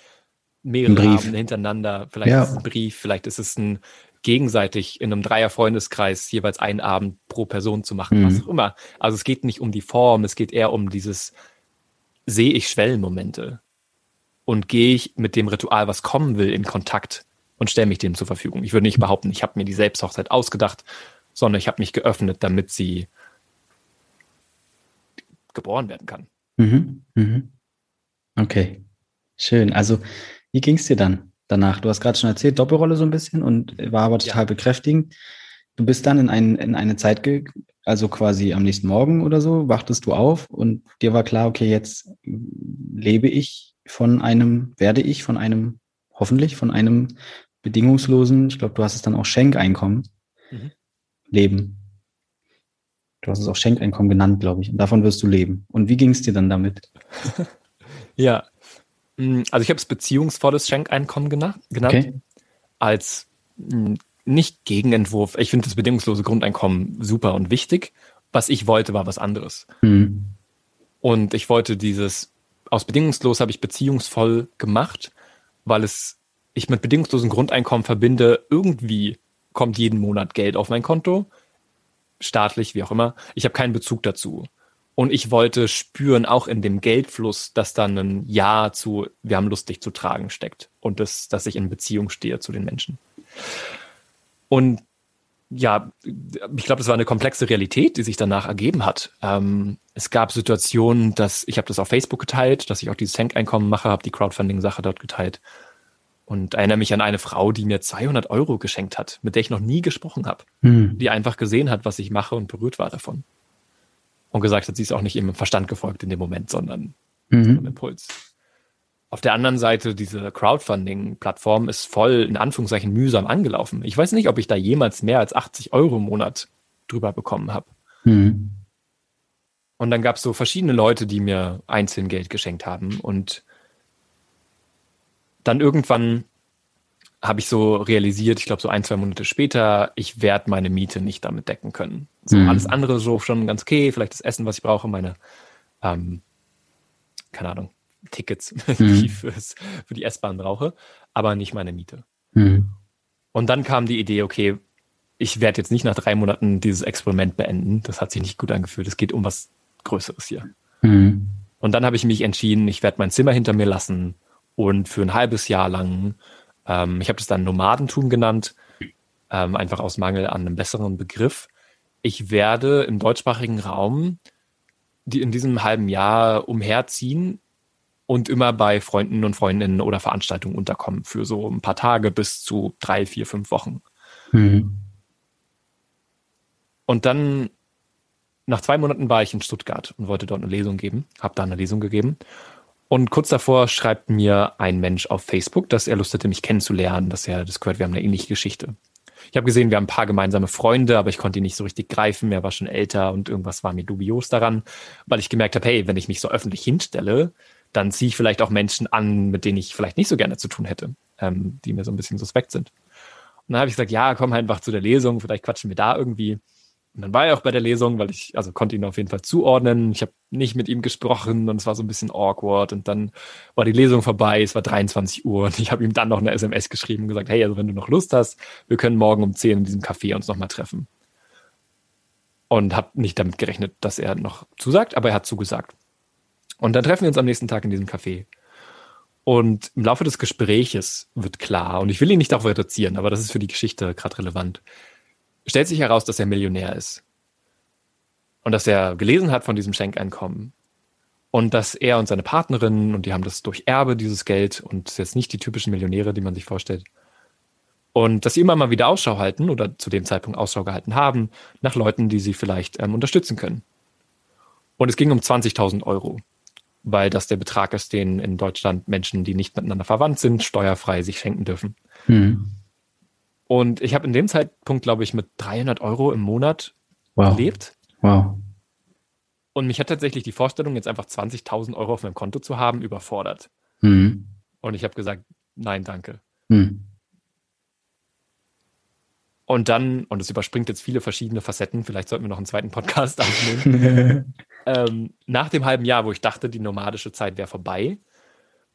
mehrere Abende hintereinander, vielleicht ja. ist es ein Brief, vielleicht ist es ein gegenseitig in einem Dreier-Freundeskreis jeweils einen Abend pro Person zu machen, mhm. was auch immer. Also es geht nicht um die Form, es geht eher um dieses, sehe ich Schwellenmomente und gehe ich mit dem Ritual, was kommen will, in Kontakt und stelle mich dem zur Verfügung. Ich würde nicht behaupten, ich habe mir die Selbsthochzeit ausgedacht, sondern ich habe mich geöffnet, damit sie geboren werden kann. Mhm, mhm. Okay, schön. Also, wie ging es dir dann danach? Du hast gerade schon erzählt, Doppelrolle so ein bisschen und war aber total ja. bekräftigend. Du bist dann in, ein, in eine Zeit, also quasi am nächsten Morgen oder so, wachtest du auf und dir war klar, okay, jetzt lebe ich von einem, werde ich von einem, hoffentlich von einem bedingungslosen, ich glaube, du hast es dann auch Schenkeinkommen, mhm. leben. Du hast es auch Schenkeinkommen genannt, glaube ich. Und davon wirst du leben. Und wie ging es dir dann damit? ja, mm, also ich habe es beziehungsvolles Schenkeinkommen genannt, okay. als mm, nicht Gegenentwurf. Ich finde das bedingungslose Grundeinkommen super und wichtig. Was ich wollte, war was anderes. Mhm. Und ich wollte dieses, aus bedingungslos habe ich beziehungsvoll gemacht, weil es ich mit bedingungslosen Grundeinkommen verbinde irgendwie kommt jeden Monat Geld auf mein Konto, staatlich, wie auch immer. Ich habe keinen Bezug dazu. Und ich wollte spüren, auch in dem Geldfluss, dass dann ein Ja zu, wir haben Lust, dich zu tragen steckt. Und das, dass ich in Beziehung stehe zu den Menschen. Und ja, ich glaube, das war eine komplexe Realität, die sich danach ergeben hat. Ähm, es gab Situationen, dass ich habe das auf Facebook geteilt, dass ich auch dieses Tankeinkommen mache, habe die Crowdfunding-Sache dort geteilt und erinnere mich an eine Frau, die mir 200 Euro geschenkt hat, mit der ich noch nie gesprochen habe, hm. die einfach gesehen hat, was ich mache und berührt war davon und gesagt hat, sie ist auch nicht im Verstand gefolgt in dem Moment, sondern mhm. einem Impuls. Auf der anderen Seite, diese Crowdfunding-Plattform ist voll in Anführungszeichen mühsam angelaufen. Ich weiß nicht, ob ich da jemals mehr als 80 Euro im Monat drüber bekommen habe. Mhm. Und dann gab es so verschiedene Leute, die mir einzeln Geld geschenkt haben. Und dann irgendwann habe ich so realisiert, ich glaube so ein, zwei Monate später, ich werde meine Miete nicht damit decken können. So mhm. alles andere so schon ganz okay, vielleicht das Essen, was ich brauche, meine, ähm, keine Ahnung, Tickets, mhm. die ich fürs, für die S-Bahn brauche, aber nicht meine Miete. Mhm. Und dann kam die Idee, okay, ich werde jetzt nicht nach drei Monaten dieses Experiment beenden. Das hat sich nicht gut angefühlt. Es geht um was Größeres hier. Mhm. Und dann habe ich mich entschieden, ich werde mein Zimmer hinter mir lassen und für ein halbes Jahr lang, ähm, ich habe das dann Nomadentum genannt, ähm, einfach aus Mangel an einem besseren Begriff. Ich werde im deutschsprachigen Raum die in diesem halben Jahr umherziehen und immer bei Freunden und Freundinnen oder Veranstaltungen unterkommen für so ein paar Tage bis zu drei, vier, fünf Wochen. Mhm. Und dann nach zwei Monaten war ich in Stuttgart und wollte dort eine Lesung geben, habe da eine Lesung gegeben. Und kurz davor schreibt mir ein Mensch auf Facebook, dass er Lust hätte, mich kennenzulernen, dass er das gehört, wir haben eine ähnliche Geschichte. Ich habe gesehen, wir haben ein paar gemeinsame Freunde, aber ich konnte ihn nicht so richtig greifen. Er war schon älter und irgendwas war mir dubios daran, weil ich gemerkt habe, hey, wenn ich mich so öffentlich hinstelle, dann ziehe ich vielleicht auch Menschen an, mit denen ich vielleicht nicht so gerne zu tun hätte, ähm, die mir so ein bisschen suspekt sind. Und dann habe ich gesagt, ja, komm einfach zu der Lesung, vielleicht quatschen wir da irgendwie. Und dann war er auch bei der Lesung, weil ich, also konnte ihn auf jeden Fall zuordnen. Ich habe nicht mit ihm gesprochen und es war so ein bisschen awkward. Und dann war die Lesung vorbei, es war 23 Uhr und ich habe ihm dann noch eine SMS geschrieben und gesagt, hey, also wenn du noch Lust hast, wir können morgen um 10 in diesem Café uns nochmal treffen. Und habe nicht damit gerechnet, dass er noch zusagt, aber er hat zugesagt. Und dann treffen wir uns am nächsten Tag in diesem Café. Und im Laufe des Gespräches wird klar, und ich will ihn nicht darauf reduzieren, aber das ist für die Geschichte gerade relevant, stellt sich heraus, dass er Millionär ist. Und dass er gelesen hat von diesem Schenkeinkommen. Und dass er und seine Partnerin, und die haben das durch Erbe, dieses Geld, und jetzt nicht die typischen Millionäre, die man sich vorstellt. Und dass sie immer mal wieder Ausschau halten oder zu dem Zeitpunkt Ausschau gehalten haben nach Leuten, die sie vielleicht ähm, unterstützen können. Und es ging um 20.000 Euro weil das der Betrag ist, den in Deutschland Menschen, die nicht miteinander verwandt sind, steuerfrei sich schenken dürfen. Mhm. Und ich habe in dem Zeitpunkt, glaube ich, mit 300 Euro im Monat wow. gelebt. Wow. Und mich hat tatsächlich die Vorstellung, jetzt einfach 20.000 Euro auf meinem Konto zu haben, überfordert. Mhm. Und ich habe gesagt, nein, danke. Mhm. Und dann, und es überspringt jetzt viele verschiedene Facetten, vielleicht sollten wir noch einen zweiten Podcast aufnehmen. ähm, nach dem halben Jahr, wo ich dachte, die nomadische Zeit wäre vorbei,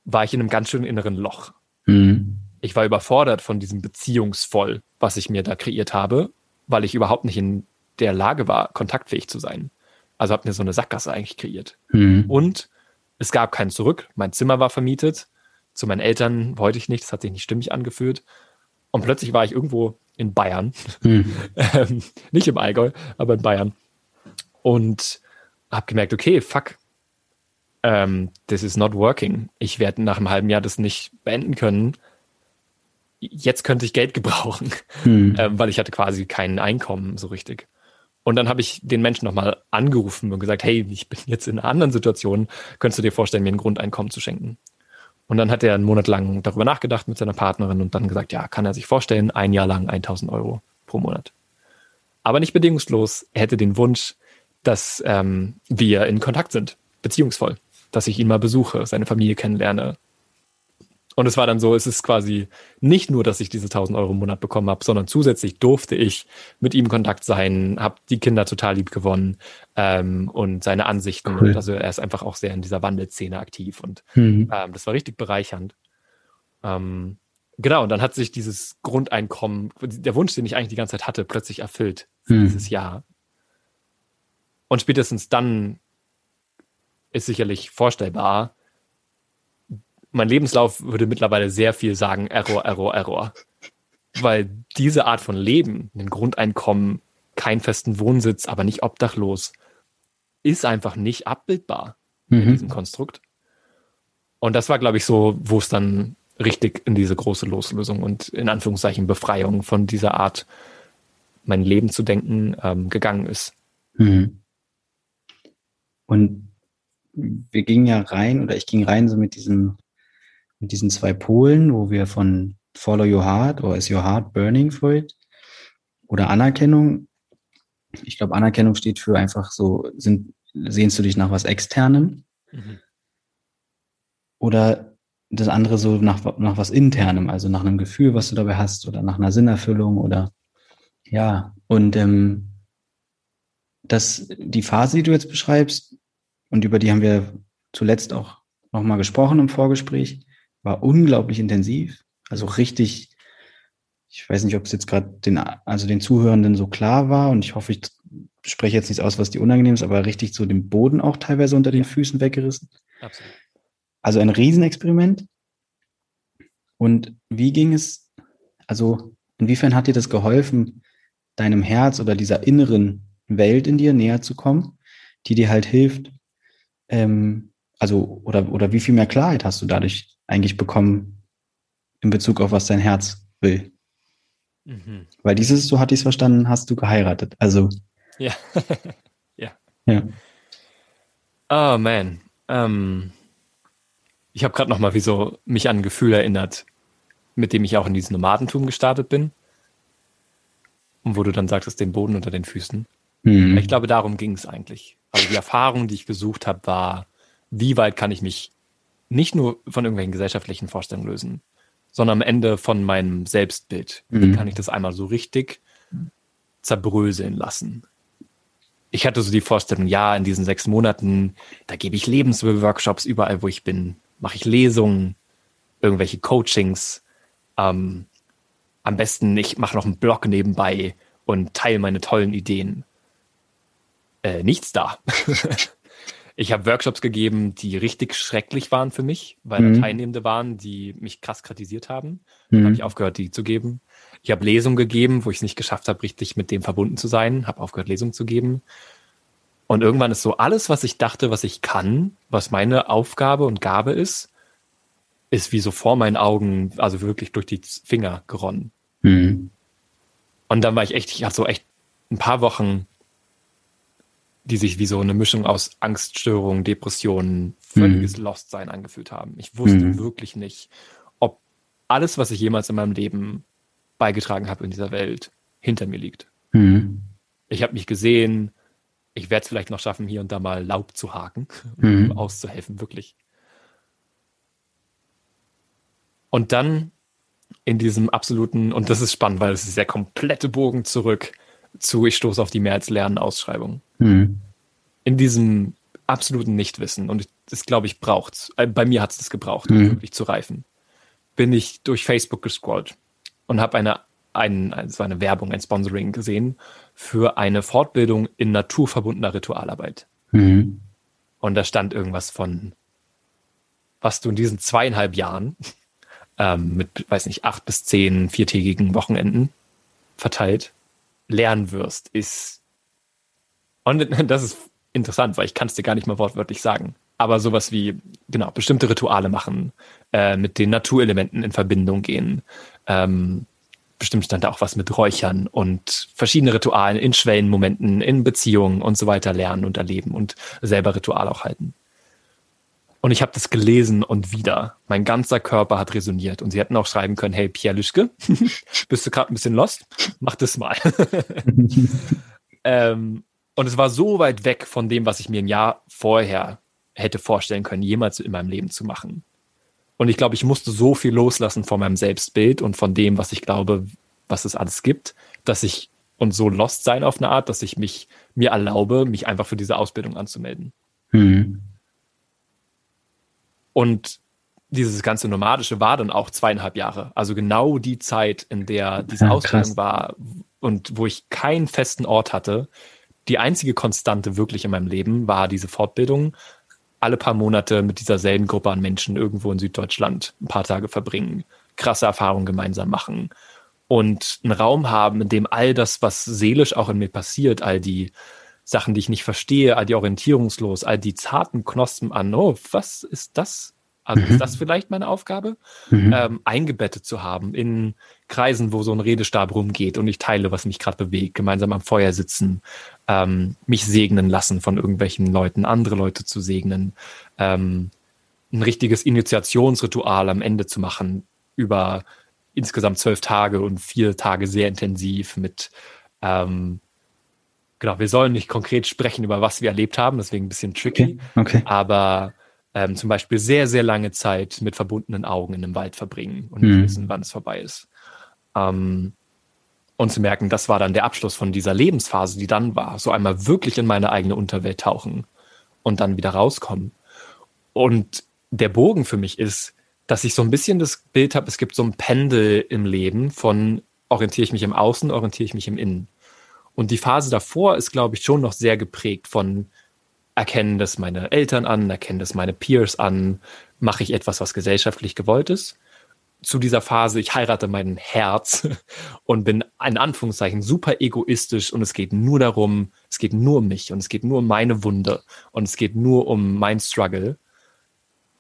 war ich in einem ganz schönen inneren Loch. Mhm. Ich war überfordert von diesem Beziehungsvoll, was ich mir da kreiert habe, weil ich überhaupt nicht in der Lage war, kontaktfähig zu sein. Also habe mir so eine Sackgasse eigentlich kreiert. Mhm. Und es gab kein Zurück. Mein Zimmer war vermietet. Zu meinen Eltern wollte ich nicht. Das hat sich nicht stimmig angefühlt. Und plötzlich war ich irgendwo in Bayern. Hm. ähm, nicht im Allgäu, aber in Bayern. Und habe gemerkt, okay, fuck, ähm, this is not working. Ich werde nach einem halben Jahr das nicht beenden können. Jetzt könnte ich Geld gebrauchen, hm. ähm, weil ich hatte quasi kein Einkommen so richtig. Und dann habe ich den Menschen nochmal angerufen und gesagt, hey, ich bin jetzt in einer anderen Situation, könntest du dir vorstellen, mir ein Grundeinkommen zu schenken? Und dann hat er einen Monat lang darüber nachgedacht mit seiner Partnerin und dann gesagt, ja, kann er sich vorstellen, ein Jahr lang 1000 Euro pro Monat. Aber nicht bedingungslos. Er hätte den Wunsch, dass ähm, wir in Kontakt sind, beziehungsvoll, dass ich ihn mal besuche, seine Familie kennenlerne, und es war dann so, es ist quasi nicht nur, dass ich diese 1000 Euro im Monat bekommen habe, sondern zusätzlich durfte ich mit ihm in Kontakt sein, habe die Kinder total lieb gewonnen ähm, und seine Ansichten. Cool. Und also er ist einfach auch sehr in dieser Wandelszene aktiv und mhm. ähm, das war richtig bereichernd. Ähm, Genau, und dann hat sich dieses Grundeinkommen, der Wunsch, den ich eigentlich die ganze Zeit hatte, plötzlich erfüllt für hm. dieses Jahr. Und spätestens dann ist sicherlich vorstellbar, mein Lebenslauf würde mittlerweile sehr viel sagen, Error, Error, Error. Weil diese Art von Leben, ein Grundeinkommen, keinen festen Wohnsitz, aber nicht obdachlos, ist einfach nicht abbildbar mhm. in diesem Konstrukt. Und das war, glaube ich, so, wo es dann richtig in diese große Loslösung und in Anführungszeichen Befreiung von dieser Art, mein Leben zu denken, ähm, gegangen ist. Mhm. Und wir gingen ja rein, oder ich ging rein so mit diesem, mit diesen zwei Polen, wo wir von Follow Your Heart oder Is Your Heart Burning for It oder Anerkennung. Ich glaube, Anerkennung steht für einfach so, sind, sehnst du dich nach was Externem? Mhm. Oder das andere so nach, nach was Internem, also nach einem Gefühl, was du dabei hast oder nach einer Sinnerfüllung oder ja, und ähm, das, die Phase, die du jetzt beschreibst, und über die haben wir zuletzt auch nochmal gesprochen im Vorgespräch, war unglaublich intensiv. Also richtig, ich weiß nicht, ob es jetzt gerade den, also den Zuhörenden so klar war und ich hoffe, ich spreche jetzt nichts aus, was die unangenehm ist, aber richtig so den Boden auch teilweise unter den Füßen weggerissen. Absolut. Also ein Riesenexperiment. Und wie ging es, also inwiefern hat dir das geholfen, deinem Herz oder dieser inneren Welt in dir näher zu kommen, die dir halt hilft, ähm, also, oder, oder wie viel mehr Klarheit hast du dadurch eigentlich bekommen in Bezug auf was dein Herz will? Mhm. Weil dieses, so hatte ich es verstanden, hast du geheiratet. Also. Ja. ja. Ja. Oh man. Ähm, ich habe gerade noch mal wie so mich an ein Gefühl erinnert, mit dem ich auch in diesem Nomadentum gestartet bin. Und wo du dann sagtest, den Boden unter den Füßen. Mhm. Ich glaube, darum ging es eigentlich. Also die Erfahrung, die ich gesucht habe, war, wie weit kann ich mich nicht nur von irgendwelchen gesellschaftlichen Vorstellungen lösen, sondern am Ende von meinem Selbstbild. Mhm. Wie kann ich das einmal so richtig zerbröseln lassen? Ich hatte so die Vorstellung, ja, in diesen sechs Monaten, da gebe ich Lebensworkshops überall, wo ich bin, mache ich Lesungen, irgendwelche Coachings. Ähm, am besten, ich mache noch einen Blog nebenbei und teile meine tollen Ideen äh, nichts da. ich habe Workshops gegeben, die richtig schrecklich waren für mich, weil mhm. da Teilnehmende waren, die mich krass kritisiert haben. Dann mhm. habe ich aufgehört, die zu geben. Ich habe Lesungen gegeben, wo ich es nicht geschafft habe, richtig mit dem verbunden zu sein. Habe aufgehört, Lesungen zu geben. Und irgendwann ist so alles, was ich dachte, was ich kann, was meine Aufgabe und Gabe ist, ist wie so vor meinen Augen, also wirklich durch die Finger geronnen. Mhm. Und dann war ich echt, ich habe so echt ein paar Wochen die sich wie so eine Mischung aus Angststörungen, Depressionen, völliges mhm. Lostsein angefühlt haben. Ich wusste mhm. wirklich nicht, ob alles, was ich jemals in meinem Leben beigetragen habe in dieser Welt, hinter mir liegt. Mhm. Ich habe mich gesehen, ich werde es vielleicht noch schaffen, hier und da mal Laub zu haken, um mhm. auszuhelfen, wirklich. Und dann in diesem absoluten, und das ist spannend, weil es ist der komplette Bogen zurück zu Ich stoße auf die Mehr als Lernen Ausschreibung. Mhm. In diesem absoluten Nichtwissen, und das glaube ich braucht äh, bei mir hat es das gebraucht, um mhm. wirklich zu reifen, bin ich durch Facebook gescrollt und habe eine, ein, also eine Werbung, ein Sponsoring gesehen für eine Fortbildung in naturverbundener Ritualarbeit. Mhm. Und da stand irgendwas von, was du in diesen zweieinhalb Jahren ähm, mit, weiß nicht, acht bis zehn viertägigen Wochenenden verteilt lernen wirst, ist, und das ist interessant, weil ich kann es dir gar nicht mal wortwörtlich sagen, aber sowas wie, genau, bestimmte Rituale machen, äh, mit den Naturelementen in Verbindung gehen, ähm, bestimmt stand da auch was mit Räuchern und verschiedene Ritualen in Schwellenmomenten, in Beziehungen und so weiter lernen und erleben und selber Ritual auch halten. Und ich habe das gelesen und wieder. Mein ganzer Körper hat resoniert. Und sie hätten auch schreiben können, hey, Pierre Lüschke, bist du gerade ein bisschen lost? Mach das mal. ähm, und es war so weit weg von dem, was ich mir ein Jahr vorher hätte vorstellen können, jemals in meinem Leben zu machen. Und ich glaube, ich musste so viel loslassen von meinem Selbstbild und von dem, was ich glaube, was es alles gibt, dass ich und so lost sein auf eine Art, dass ich mich mir erlaube, mich einfach für diese Ausbildung anzumelden. Mhm. Und dieses ganze Nomadische war dann auch zweieinhalb Jahre. Also genau die Zeit, in der diese ja, Ausbildung war und wo ich keinen festen Ort hatte. Die einzige Konstante wirklich in meinem Leben war diese Fortbildung. Alle paar Monate mit dieser selben Gruppe an Menschen irgendwo in Süddeutschland ein paar Tage verbringen, krasse Erfahrungen gemeinsam machen und einen Raum haben, in dem all das, was seelisch auch in mir passiert, all die Sachen, die ich nicht verstehe, all die orientierungslos, all die zarten Knospen an, oh, was ist das also mhm. ist das vielleicht meine Aufgabe, mhm. ähm, eingebettet zu haben in Kreisen, wo so ein Redestab rumgeht und ich teile, was mich gerade bewegt, gemeinsam am Feuer sitzen, ähm, mich segnen lassen von irgendwelchen Leuten, andere Leute zu segnen, ähm, ein richtiges Initiationsritual am Ende zu machen über insgesamt zwölf Tage und vier Tage sehr intensiv mit ähm, Genau, wir sollen nicht konkret sprechen über was wir erlebt haben, deswegen ein bisschen tricky. Okay. okay. Aber ähm, zum Beispiel sehr, sehr lange Zeit mit verbundenen Augen in einem Wald verbringen und mhm. wissen, wann es vorbei ist. Ähm, und zu merken, das war dann der Abschluss von dieser Lebensphase, die dann war. So einmal wirklich in meine eigene Unterwelt tauchen und dann wieder rauskommen. Und der Bogen für mich ist, dass ich so ein bisschen das Bild habe, es gibt so ein Pendel im Leben von orientiere ich mich im Außen, orientiere ich mich im Innen. Und die Phase davor ist, glaube ich, schon noch sehr geprägt von erkennen das meine Eltern an, erkennen das meine Peers an, mache ich etwas, was gesellschaftlich gewollt ist. Zu dieser Phase, ich heirate mein Herz und bin in Anführungszeichen super egoistisch und es geht nur darum, es geht nur um mich und es geht nur um meine Wunde und es geht nur um mein Struggle.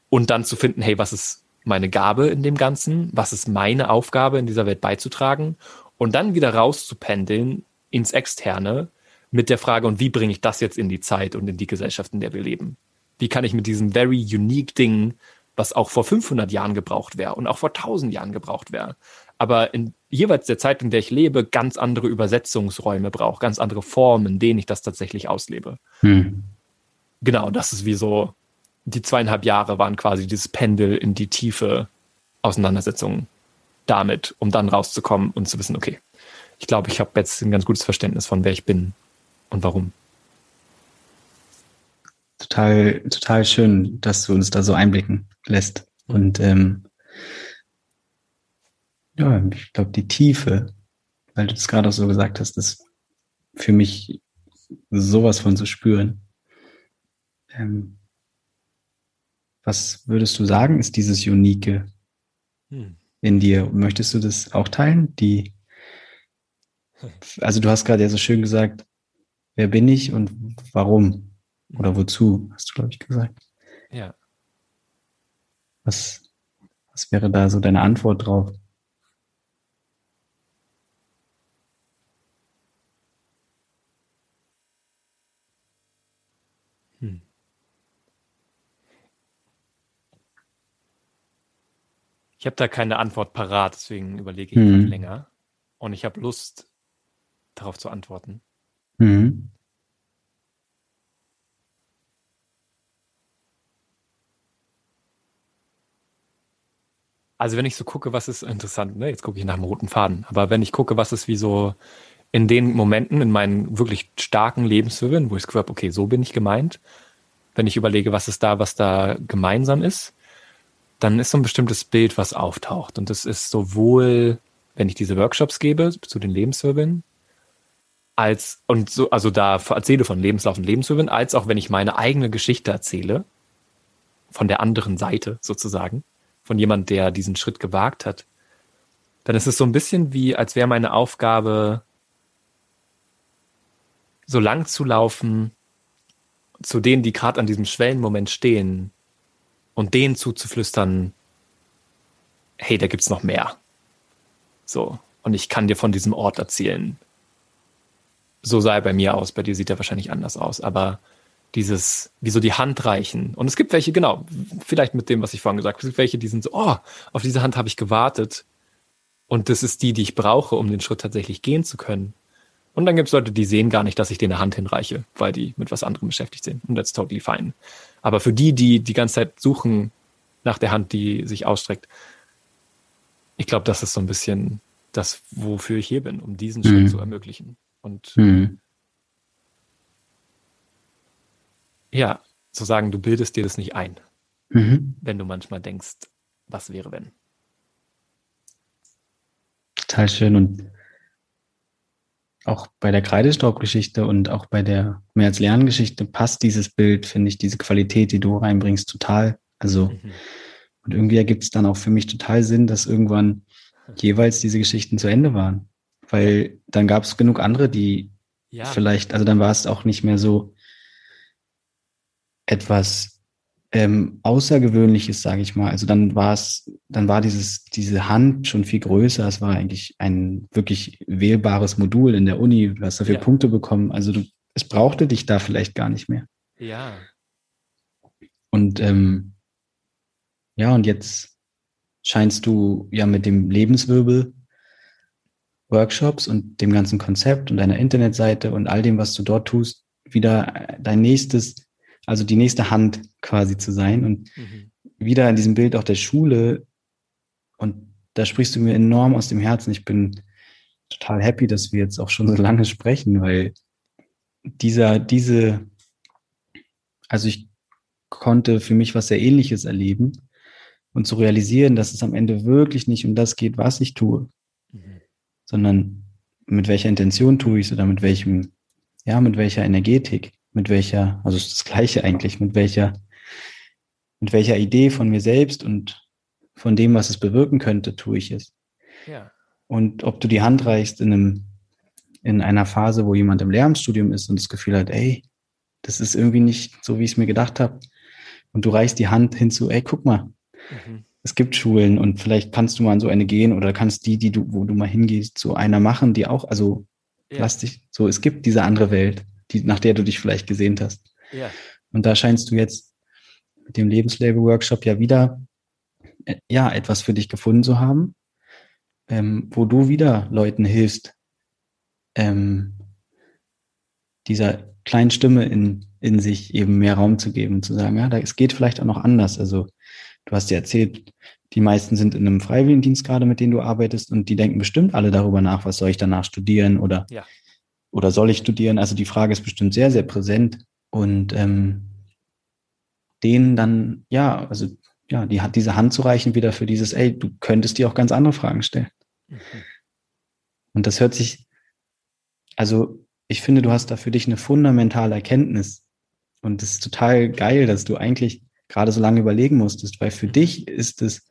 Und dann zu finden, hey, was ist meine Gabe in dem Ganzen? Was ist meine Aufgabe in dieser Welt beizutragen? Und dann wieder rauszupendeln ins Externe mit der Frage, und wie bringe ich das jetzt in die Zeit und in die Gesellschaft, in der wir leben? Wie kann ich mit diesem very unique Ding, was auch vor 500 Jahren gebraucht wäre und auch vor 1000 Jahren gebraucht wäre, aber in jeweils der Zeit, in der ich lebe, ganz andere Übersetzungsräume brauche, ganz andere Formen, in denen ich das tatsächlich auslebe. Hm. Genau, das ist wie so, die zweieinhalb Jahre waren quasi dieses Pendel in die tiefe Auseinandersetzung damit, um dann rauszukommen und zu wissen, okay, ich glaube, ich habe jetzt ein ganz gutes Verständnis von wer ich bin und warum. Total, total schön, dass du uns da so einblicken lässt. Und ähm, ja, ich glaube, die Tiefe, weil du es gerade auch so gesagt hast, ist für mich sowas von zu spüren. Ähm, was würdest du sagen, ist dieses Unique hm. in dir? Möchtest du das auch teilen? Die, also du hast gerade ja so schön gesagt, wer bin ich und warum oder wozu, hast du, glaube ich, gesagt. Ja. Was, was wäre da so deine Antwort drauf? Hm. Ich habe da keine Antwort parat, deswegen überlege ich hm. länger. Und ich habe Lust, darauf zu antworten. Mhm. Also wenn ich so gucke, was ist interessant, ne? jetzt gucke ich nach dem roten Faden, aber wenn ich gucke, was ist wie so in den Momenten, in meinen wirklich starken Lebenswirbeln, wo ich habe, okay, so bin ich gemeint, wenn ich überlege, was ist da, was da gemeinsam ist, dann ist so ein bestimmtes Bild, was auftaucht. Und das ist sowohl, wenn ich diese Workshops gebe zu den Lebenswirbeln, als, und so, also da erzähle von Lebenslauf und Lebenswirbeln, als auch wenn ich meine eigene Geschichte erzähle, von der anderen Seite sozusagen, von jemand, der diesen Schritt gewagt hat, dann ist es so ein bisschen wie, als wäre meine Aufgabe, so lang zu laufen, zu denen, die gerade an diesem Schwellenmoment stehen und denen zuzuflüstern, hey, da gibt's noch mehr. So. Und ich kann dir von diesem Ort erzählen so sah er bei mir aus. Bei dir sieht er wahrscheinlich anders aus. Aber dieses, wie so die Hand reichen. Und es gibt welche, genau, vielleicht mit dem, was ich vorhin gesagt habe, es gibt welche, die sind so, oh, auf diese Hand habe ich gewartet. Und das ist die, die ich brauche, um den Schritt tatsächlich gehen zu können. Und dann gibt es Leute, die sehen gar nicht, dass ich denen eine Hand hinreiche, weil die mit was anderem beschäftigt sind. Und that's totally fine. Aber für die, die die ganze Zeit suchen nach der Hand, die sich ausstreckt, ich glaube, das ist so ein bisschen das, wofür ich hier bin, um diesen Schritt mhm. zu ermöglichen. Und mhm. ja, zu sagen, du bildest dir das nicht ein. Mhm. Wenn du manchmal denkst, was wäre, wenn. Total schön und auch bei der Kreidestaubgeschichte und auch bei der mehr als Lerngeschichte passt dieses Bild, finde ich, diese Qualität, die du reinbringst, total. Also, mhm. und irgendwie ergibt es dann auch für mich total Sinn, dass irgendwann jeweils diese Geschichten zu Ende waren. Weil dann gab es genug andere, die ja. vielleicht, also dann war es auch nicht mehr so etwas ähm, Außergewöhnliches, sage ich mal. Also dann war es, dann war dieses, diese Hand schon viel größer. Es war eigentlich ein wirklich wählbares Modul in der Uni. Du hast dafür ja. Punkte bekommen. Also du, es brauchte dich da vielleicht gar nicht mehr. Ja. Und ähm, ja, und jetzt scheinst du ja mit dem Lebenswirbel Workshops und dem ganzen Konzept und deiner Internetseite und all dem, was du dort tust, wieder dein nächstes also die nächste Hand quasi zu sein und mhm. wieder in diesem Bild auch der Schule. Und da sprichst du mir enorm aus dem Herzen. Ich bin total happy, dass wir jetzt auch schon so lange sprechen, weil dieser, diese, also ich konnte für mich was sehr ähnliches erleben und zu realisieren, dass es am Ende wirklich nicht um das geht, was ich tue. Sondern mit welcher Intention tue ich es oder mit welchem, ja, mit welcher Energetik mit welcher, also ist das Gleiche eigentlich, mit welcher, mit welcher Idee von mir selbst und von dem, was es bewirken könnte, tue ich es. Ja. Und ob du die Hand reichst in einem, in einer Phase, wo jemand im Lehramtsstudium ist und das Gefühl hat, ey, das ist irgendwie nicht so, wie ich es mir gedacht habe. Und du reichst die Hand hinzu, ey, guck mal, mhm. Es gibt Schulen und vielleicht kannst du mal an so eine gehen oder kannst die, die du, wo du mal hingehst, so einer machen, die auch, also ja. lass dich, so, es gibt diese andere Welt die, nach der du dich vielleicht gesehnt hast. Ja. Und da scheinst du jetzt mit dem Lebenslabel-Workshop ja wieder äh, ja, etwas für dich gefunden zu haben, ähm, wo du wieder Leuten hilfst, ähm, dieser kleinen Stimme in, in sich eben mehr Raum zu geben und zu sagen, ja, da, es geht vielleicht auch noch anders. Also du hast ja erzählt, die meisten sind in einem Freiwilligendienst gerade, mit denen du arbeitest und die denken bestimmt alle darüber nach, was soll ich danach studieren oder ja oder soll ich studieren? Also die Frage ist bestimmt sehr, sehr präsent. Und ähm, denen dann, ja, also ja, die, diese Hand zu reichen wieder für dieses, ey, du könntest dir auch ganz andere Fragen stellen. Mhm. Und das hört sich, also ich finde, du hast da für dich eine fundamentale Erkenntnis. Und es ist total geil, dass du eigentlich gerade so lange überlegen musstest, weil für dich ist es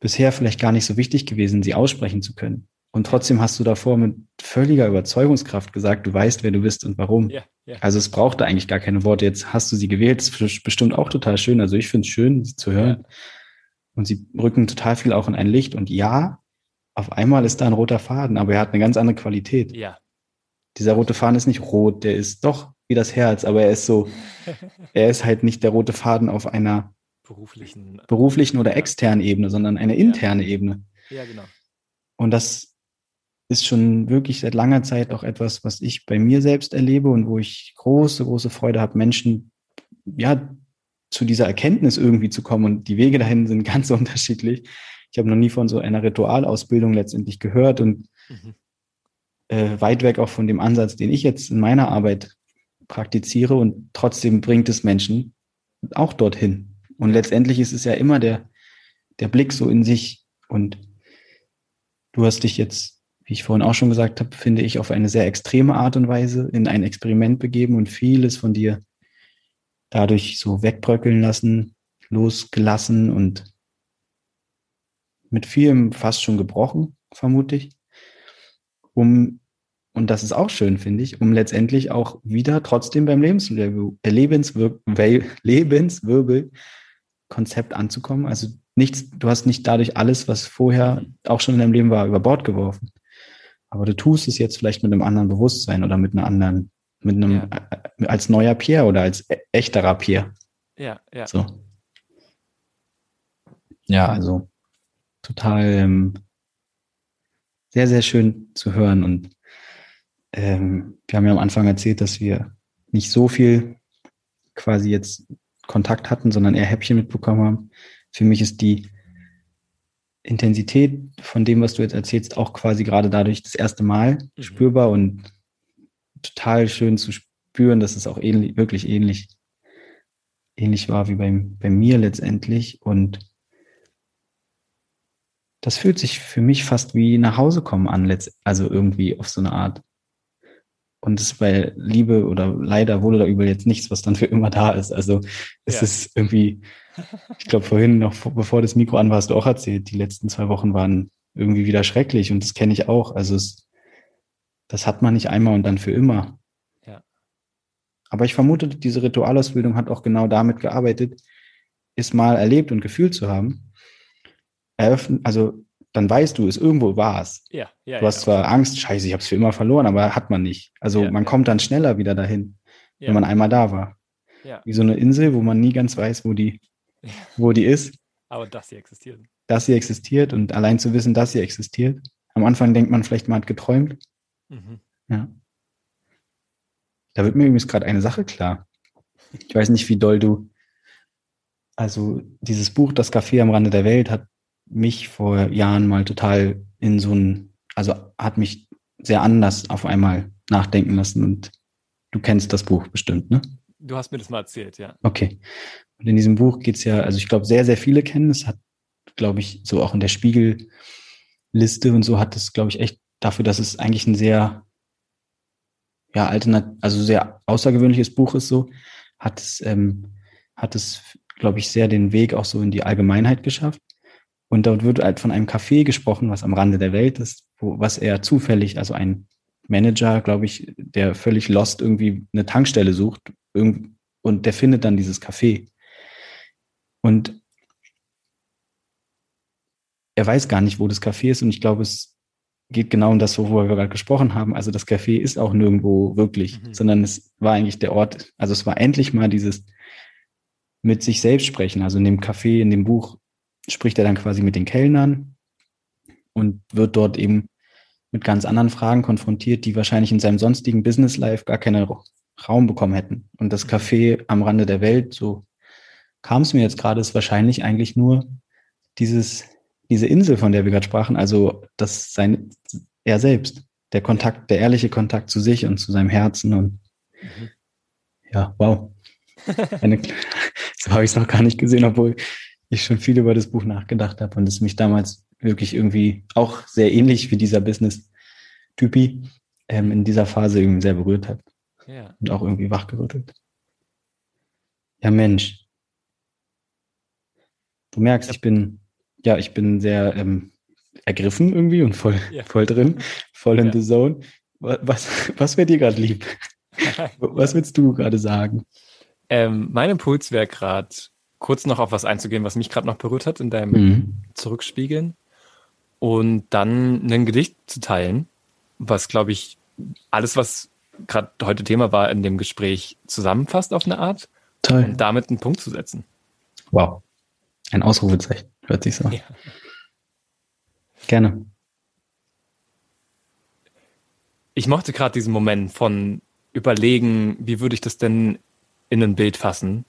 bisher vielleicht gar nicht so wichtig gewesen, sie aussprechen zu können. Und trotzdem hast du davor mit völliger Überzeugungskraft gesagt, du weißt, wer du bist und warum. Ja, ja. Also es brauchte eigentlich gar keine Worte. Jetzt hast du sie gewählt. Das ist bestimmt auch total schön. Also ich finde es schön, sie zu hören. Ja. Und sie rücken total viel auch in ein Licht. Und ja, auf einmal ist da ein roter Faden, aber er hat eine ganz andere Qualität. Ja. Dieser rote Faden ist nicht rot, der ist doch wie das Herz, aber er ist so, er ist halt nicht der rote Faden auf einer beruflichen, beruflichen oder externen Ebene, sondern eine interne Ebene. Ja, genau. Und das ist schon wirklich seit langer Zeit auch etwas, was ich bei mir selbst erlebe und wo ich große, große Freude habe, Menschen ja zu dieser Erkenntnis irgendwie zu kommen. Und die Wege dahin sind ganz unterschiedlich. Ich habe noch nie von so einer Ritualausbildung letztendlich gehört und mhm. äh, weit weg auch von dem Ansatz, den ich jetzt in meiner Arbeit praktiziere. Und trotzdem bringt es Menschen auch dorthin. Und letztendlich ist es ja immer der, der Blick so in sich. Und du hast dich jetzt wie ich vorhin auch schon gesagt habe, finde ich auf eine sehr extreme Art und Weise in ein Experiment begeben und vieles von dir dadurch so wegbröckeln lassen, losgelassen und mit vielem fast schon gebrochen, vermute ich, um, und das ist auch schön, finde ich, um letztendlich auch wieder trotzdem beim Lebenswirbel, äh, Lebenswir Lebenswirbel Konzept anzukommen. Also nichts, du hast nicht dadurch alles, was vorher auch schon in deinem Leben war, über Bord geworfen. Aber du tust es jetzt vielleicht mit einem anderen Bewusstsein oder mit einer anderen, mit einem, ja. äh, als neuer Pierre oder als e echterer Pierre. Ja, ja. So. Ja, also total ähm, sehr, sehr schön zu hören. Und ähm, wir haben ja am Anfang erzählt, dass wir nicht so viel quasi jetzt Kontakt hatten, sondern eher Häppchen mitbekommen haben. Für mich ist die Intensität von dem, was du jetzt erzählst, auch quasi gerade dadurch das erste Mal mhm. spürbar und total schön zu spüren, dass es auch ähnlich, wirklich ähnlich, ähnlich war wie bei, bei mir letztendlich. Und das fühlt sich für mich fast wie nach Hause kommen an, also irgendwie auf so eine Art. Und es ist bei Liebe oder leider wohl oder übel jetzt nichts, was dann für immer da ist. Also es ja. ist irgendwie, ich glaube vorhin noch, bevor das Mikro an war, hast du auch erzählt, die letzten zwei Wochen waren irgendwie wieder schrecklich und das kenne ich auch. Also es, das hat man nicht einmal und dann für immer. Ja. Aber ich vermute, diese Ritualausbildung hat auch genau damit gearbeitet, es mal erlebt und gefühlt zu haben. Eröffnen, also dann weißt du, es irgendwo war es. Ja, ja, du hast ja, zwar okay. Angst, scheiße, ich habe es für immer verloren, aber hat man nicht. Also ja, man kommt dann schneller wieder dahin, wenn man einmal da war. Wie so eine Insel, wo man nie ganz weiß, wo die, wo die ist. Aber dass sie existiert. Dass sie existiert und allein zu wissen, dass sie existiert. Am Anfang denkt man vielleicht, man hat geträumt. Mhm. Ja. Da wird mir übrigens gerade eine Sache klar. Ich weiß nicht, wie doll du. Also dieses Buch Das Café am Rande der Welt hat mich vor Jahren mal total in so ein, also hat mich sehr anders auf einmal nachdenken lassen und du kennst das Buch bestimmt, ne? Du hast mir das mal erzählt, ja. Okay. Und in diesem Buch geht's ja, also ich glaube, sehr, sehr viele kennen es, hat, glaube ich, so auch in der Spiegelliste und so hat es, glaube ich, echt dafür, dass es eigentlich ein sehr, ja, alternat, also sehr außergewöhnliches Buch ist so, hat es, ähm, hat es, glaube ich, sehr den Weg auch so in die Allgemeinheit geschafft. Und dort wird halt von einem Café gesprochen, was am Rande der Welt ist, wo, was er zufällig, also ein Manager, glaube ich, der völlig lost irgendwie eine Tankstelle sucht und der findet dann dieses Café. Und er weiß gar nicht, wo das Café ist und ich glaube, es geht genau um das, worüber wir gerade gesprochen haben. Also das Café ist auch nirgendwo wirklich, mhm. sondern es war eigentlich der Ort, also es war endlich mal dieses mit sich selbst sprechen. Also in dem Café, in dem Buch spricht er dann quasi mit den Kellnern und wird dort eben mit ganz anderen Fragen konfrontiert, die wahrscheinlich in seinem sonstigen Business Life gar keinen Raum bekommen hätten. Und das Café am Rande der Welt, so kam es mir jetzt gerade, ist wahrscheinlich eigentlich nur dieses, diese Insel, von der wir gerade sprachen, also das sein, er selbst, der Kontakt, der ehrliche Kontakt zu sich und zu seinem Herzen und mhm. ja, wow. Eine, so habe ich es noch gar nicht gesehen, obwohl ich schon viel über das Buch nachgedacht habe und es mich damals wirklich irgendwie auch sehr ähnlich wie dieser Business-Typi ähm, in dieser Phase irgendwie sehr berührt hat. Ja. Und auch irgendwie wachgerüttelt. Ja, Mensch. Du merkst, ich bin, ja, ich bin sehr ähm, ergriffen irgendwie und voll, ja. voll drin, voll in ja. the zone. Was, was wäre dir gerade lieb? was willst du gerade sagen? Ähm, mein Impuls wäre gerade, kurz noch auf was einzugehen, was mich gerade noch berührt hat in deinem mhm. Zurückspiegeln. Und dann ein Gedicht zu teilen, was, glaube ich, alles, was gerade heute Thema war in dem Gespräch, zusammenfasst auf eine Art. Toll. Und damit einen Punkt zu setzen. Wow. Ein Ausrufezeichen, hört sich so. Ja. Gerne. Ich mochte gerade diesen Moment von überlegen, wie würde ich das denn in ein Bild fassen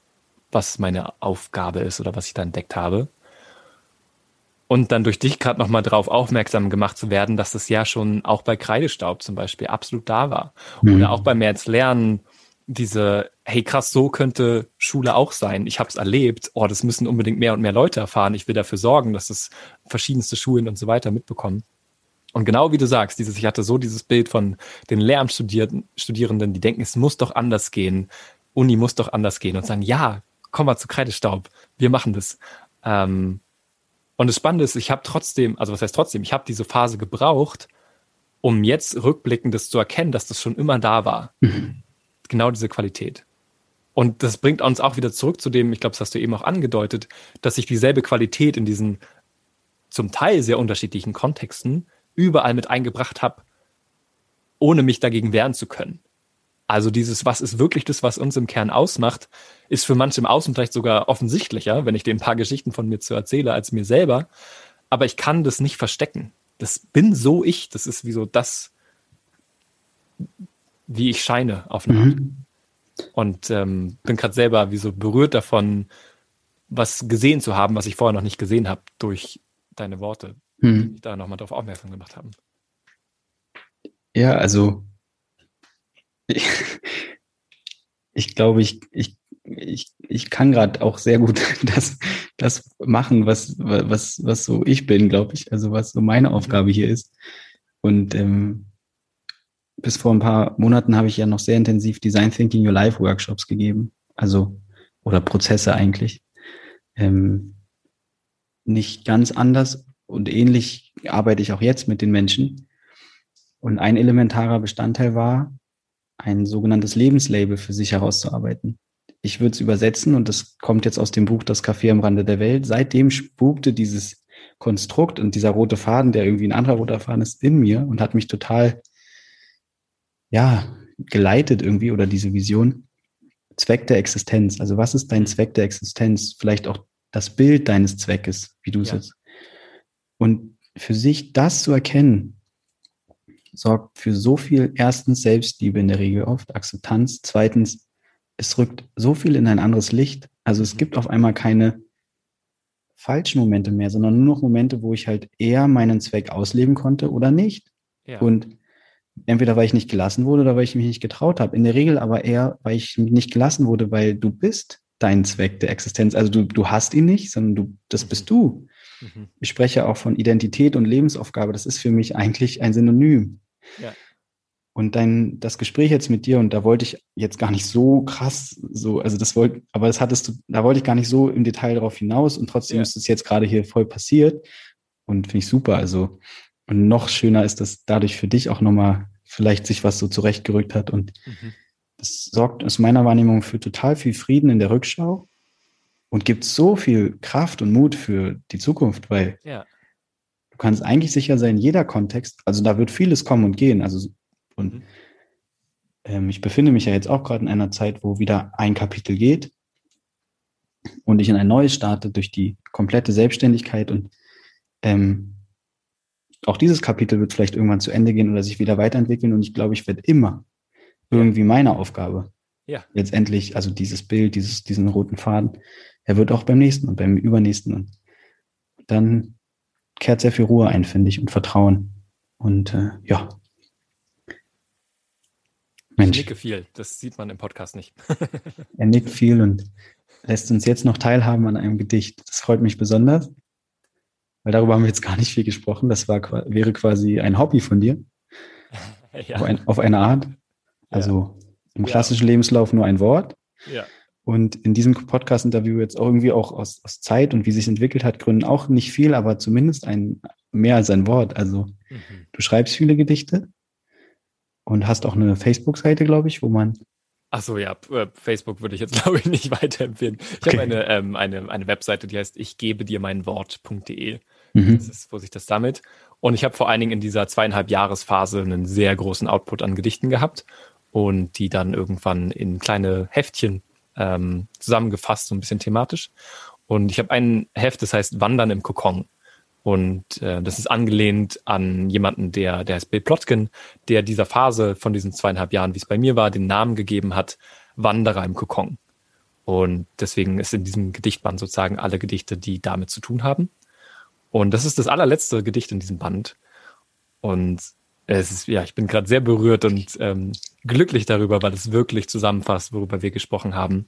was meine Aufgabe ist oder was ich da entdeckt habe. Und dann durch dich gerade nochmal drauf aufmerksam gemacht zu werden, dass das ja schon auch bei Kreidestaub zum Beispiel absolut da war. Mhm. Oder auch bei März Lernen diese, hey krass, so könnte Schule auch sein. Ich habe es erlebt. Oh, das müssen unbedingt mehr und mehr Leute erfahren. Ich will dafür sorgen, dass das verschiedenste Schulen und so weiter mitbekommen. Und genau wie du sagst, dieses, ich hatte so dieses Bild von den Lehramtsstudierenden, die denken, es muss doch anders gehen. Uni muss doch anders gehen und sagen, ja, komm mal zu Kreidestaub, wir machen das. Ähm, und das Spannende ist, ich habe trotzdem, also was heißt trotzdem, ich habe diese Phase gebraucht, um jetzt rückblickend das zu erkennen, dass das schon immer da war. Mhm. Genau diese Qualität. Und das bringt uns auch wieder zurück zu dem, ich glaube, das hast du eben auch angedeutet, dass ich dieselbe Qualität in diesen zum Teil sehr unterschiedlichen Kontexten überall mit eingebracht habe, ohne mich dagegen wehren zu können. Also dieses, was ist wirklich das, was uns im Kern ausmacht, ist für manche im Außen vielleicht sogar offensichtlicher, wenn ich dir ein paar Geschichten von mir zu erzähle, als mir selber. Aber ich kann das nicht verstecken. Das bin so ich. Das ist wie so das, wie ich scheine auf eine Art. Mhm. Und ähm, bin gerade selber wie so berührt davon, was gesehen zu haben, was ich vorher noch nicht gesehen habe, durch deine Worte, mhm. die mich da nochmal drauf aufmerksam gemacht haben. Ja, also ich, ich glaube, ich, ich ich, ich kann gerade auch sehr gut das, das machen, was, was, was so ich bin, glaube ich. Also was so meine Aufgabe hier ist. Und ähm, bis vor ein paar Monaten habe ich ja noch sehr intensiv Design Thinking Your Life Workshops gegeben. Also, oder Prozesse eigentlich. Ähm, nicht ganz anders und ähnlich arbeite ich auch jetzt mit den Menschen. Und ein elementarer Bestandteil war, ein sogenanntes Lebenslabel für sich herauszuarbeiten. Ich würde es übersetzen und das kommt jetzt aus dem Buch Das Café am Rande der Welt. Seitdem spukte dieses Konstrukt und dieser rote Faden, der irgendwie ein anderer roter Faden ist, in mir und hat mich total, ja, geleitet irgendwie oder diese Vision. Zweck der Existenz. Also was ist dein Zweck der Existenz? Vielleicht auch das Bild deines Zweckes, wie du es ja. jetzt. Und für sich das zu erkennen, sorgt für so viel, erstens Selbstliebe in der Regel oft, Akzeptanz, zweitens, es rückt so viel in ein anderes Licht. Also es mhm. gibt auf einmal keine falschen Momente mehr, sondern nur noch Momente, wo ich halt eher meinen Zweck ausleben konnte oder nicht. Ja. Und entweder weil ich nicht gelassen wurde oder weil ich mich nicht getraut habe. In der Regel aber eher, weil ich nicht gelassen wurde, weil du bist dein Zweck der Existenz. Also du, du hast ihn nicht, sondern du, das bist mhm. du. Mhm. Ich spreche auch von Identität und Lebensaufgabe. Das ist für mich eigentlich ein Synonym. Ja. Und dein, das Gespräch jetzt mit dir, und da wollte ich jetzt gar nicht so krass, so, also das wollte, aber das hattest du, da wollte ich gar nicht so im Detail darauf hinaus und trotzdem ja. ist es jetzt gerade hier voll passiert und finde ich super. Also, und noch schöner ist, dass dadurch für dich auch nochmal vielleicht sich was so zurechtgerückt hat und mhm. das sorgt aus meiner Wahrnehmung für total viel Frieden in der Rückschau und gibt so viel Kraft und Mut für die Zukunft, weil ja. du kannst eigentlich sicher sein, jeder Kontext, also da wird vieles kommen und gehen, also und mhm. ähm, ich befinde mich ja jetzt auch gerade in einer Zeit, wo wieder ein Kapitel geht und ich in ein neues starte durch die komplette Selbstständigkeit und ähm, auch dieses Kapitel wird vielleicht irgendwann zu Ende gehen oder sich wieder weiterentwickeln und ich glaube, ich werde immer irgendwie meine Aufgabe ja. letztendlich, also dieses Bild, dieses, diesen roten Faden, er wird auch beim nächsten und beim übernächsten und dann kehrt sehr viel Ruhe ein, finde ich, und Vertrauen. Und äh, ja, Mensch. Ich nicke viel, das sieht man im Podcast nicht. er nickt viel und lässt uns jetzt noch teilhaben an einem Gedicht. Das freut mich besonders, weil darüber haben wir jetzt gar nicht viel gesprochen. Das war, wäre quasi ein Hobby von dir. Ja. Auf, ein, auf, eine Art. Also ja. Im klassischen ja. Lebenslauf nur ein Wort. Ja. Und in diesem Podcast-Interview jetzt auch irgendwie auch aus, aus Zeit und wie sich entwickelt hat, Gründen auch nicht viel, aber zumindest ein mehr als ein Wort. Also mhm. du schreibst viele Gedichte und hast auch eine Facebook-Seite, glaube ich, wo man. Ach so, ja, äh, Facebook würde ich jetzt, glaube ich, nicht weiterempfehlen. Ich okay. habe eine, ähm, eine, eine Webseite, die heißt ich gebe dir mein Wort.de. Mhm. Das ist, wo sich das sammelt. Und ich habe vor allen Dingen in dieser zweieinhalb Jahresphase einen sehr großen Output an Gedichten gehabt und die dann irgendwann in kleine Heftchen ähm, zusammengefasst, so ein bisschen thematisch. Und ich habe ein Heft, das heißt Wandern im Kokon. Und äh, das ist angelehnt an jemanden, der, der heißt Bill Plotkin, der dieser Phase von diesen zweieinhalb Jahren, wie es bei mir war, den Namen gegeben hat, Wanderer im Kokon. Und deswegen ist in diesem Gedichtband sozusagen alle Gedichte, die damit zu tun haben. Und das ist das allerletzte Gedicht in diesem Band. Und es ist, ja, ich bin gerade sehr berührt und ähm, glücklich darüber, weil es wirklich zusammenfasst, worüber wir gesprochen haben.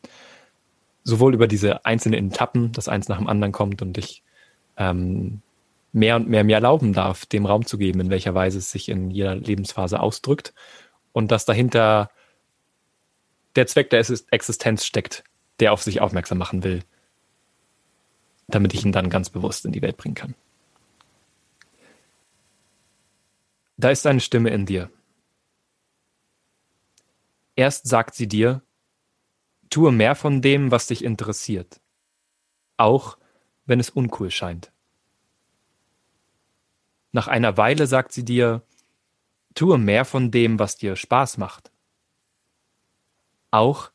Sowohl über diese einzelnen Etappen, dass eins nach dem anderen kommt und ich ähm, mehr und mehr mir erlauben darf, dem Raum zu geben, in welcher Weise es sich in jeder Lebensphase ausdrückt und dass dahinter der Zweck der Existenz steckt, der auf sich aufmerksam machen will, damit ich ihn dann ganz bewusst in die Welt bringen kann. Da ist eine Stimme in dir. Erst sagt sie dir, tue mehr von dem, was dich interessiert, auch wenn es uncool scheint. Nach einer Weile sagt sie dir, tue mehr von dem, was dir Spaß macht. Auch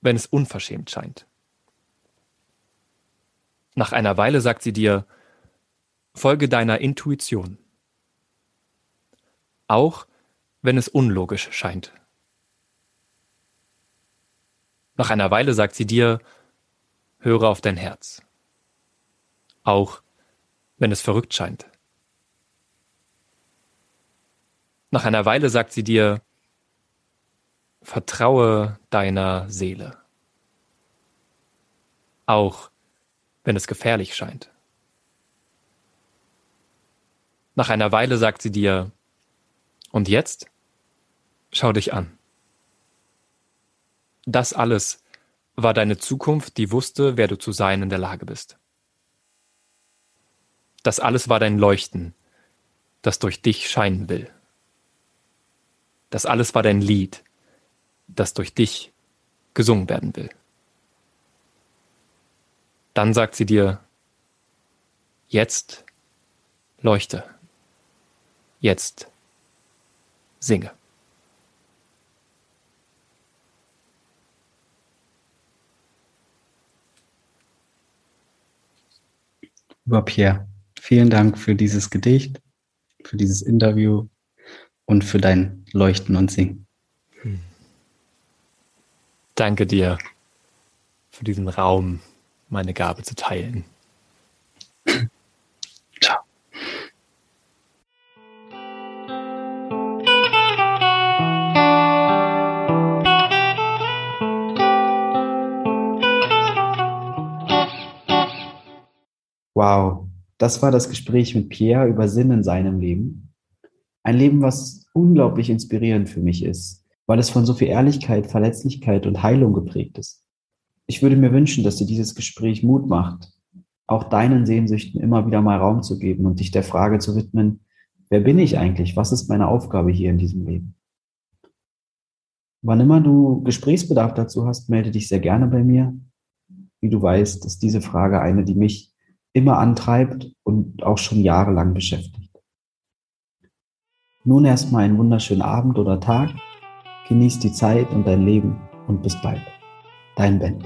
wenn es unverschämt scheint. Nach einer Weile sagt sie dir, folge deiner Intuition. Auch wenn es unlogisch scheint. Nach einer Weile sagt sie dir, höre auf dein Herz. Auch wenn es verrückt scheint. Nach einer Weile sagt sie dir, vertraue deiner Seele. auch wenn es gefährlich scheint. Nach einer Weile sagt sie dir, und jetzt? Schau dich an. Das alles war deine Zukunft, die wusste, wer du zu sein in der Lage bist. Das alles war dein Leuchten, das durch dich scheinen will. Das alles war dein Lied, das durch dich gesungen werden will. Dann sagt sie dir, jetzt leuchte, jetzt singe. Lieber Pierre, vielen Dank für dieses Gedicht, für dieses Interview und für dein Leuchten und Singen. Hm. Danke dir für diesen Raum, meine Gabe zu teilen. Wow, das war das Gespräch mit Pierre über Sinn in seinem Leben. Ein Leben, was unglaublich inspirierend für mich ist, weil es von so viel Ehrlichkeit, Verletzlichkeit und Heilung geprägt ist. Ich würde mir wünschen, dass dir dieses Gespräch Mut macht, auch deinen Sehnsüchten immer wieder mal Raum zu geben und dich der Frage zu widmen, wer bin ich eigentlich? Was ist meine Aufgabe hier in diesem Leben? Wann immer du Gesprächsbedarf dazu hast, melde dich sehr gerne bei mir. Wie du weißt, ist diese Frage eine, die mich immer antreibt und auch schon jahrelang beschäftigt. Nun erstmal einen wunderschönen Abend oder Tag. Genieß die Zeit und dein Leben und bis bald. Dein Ben.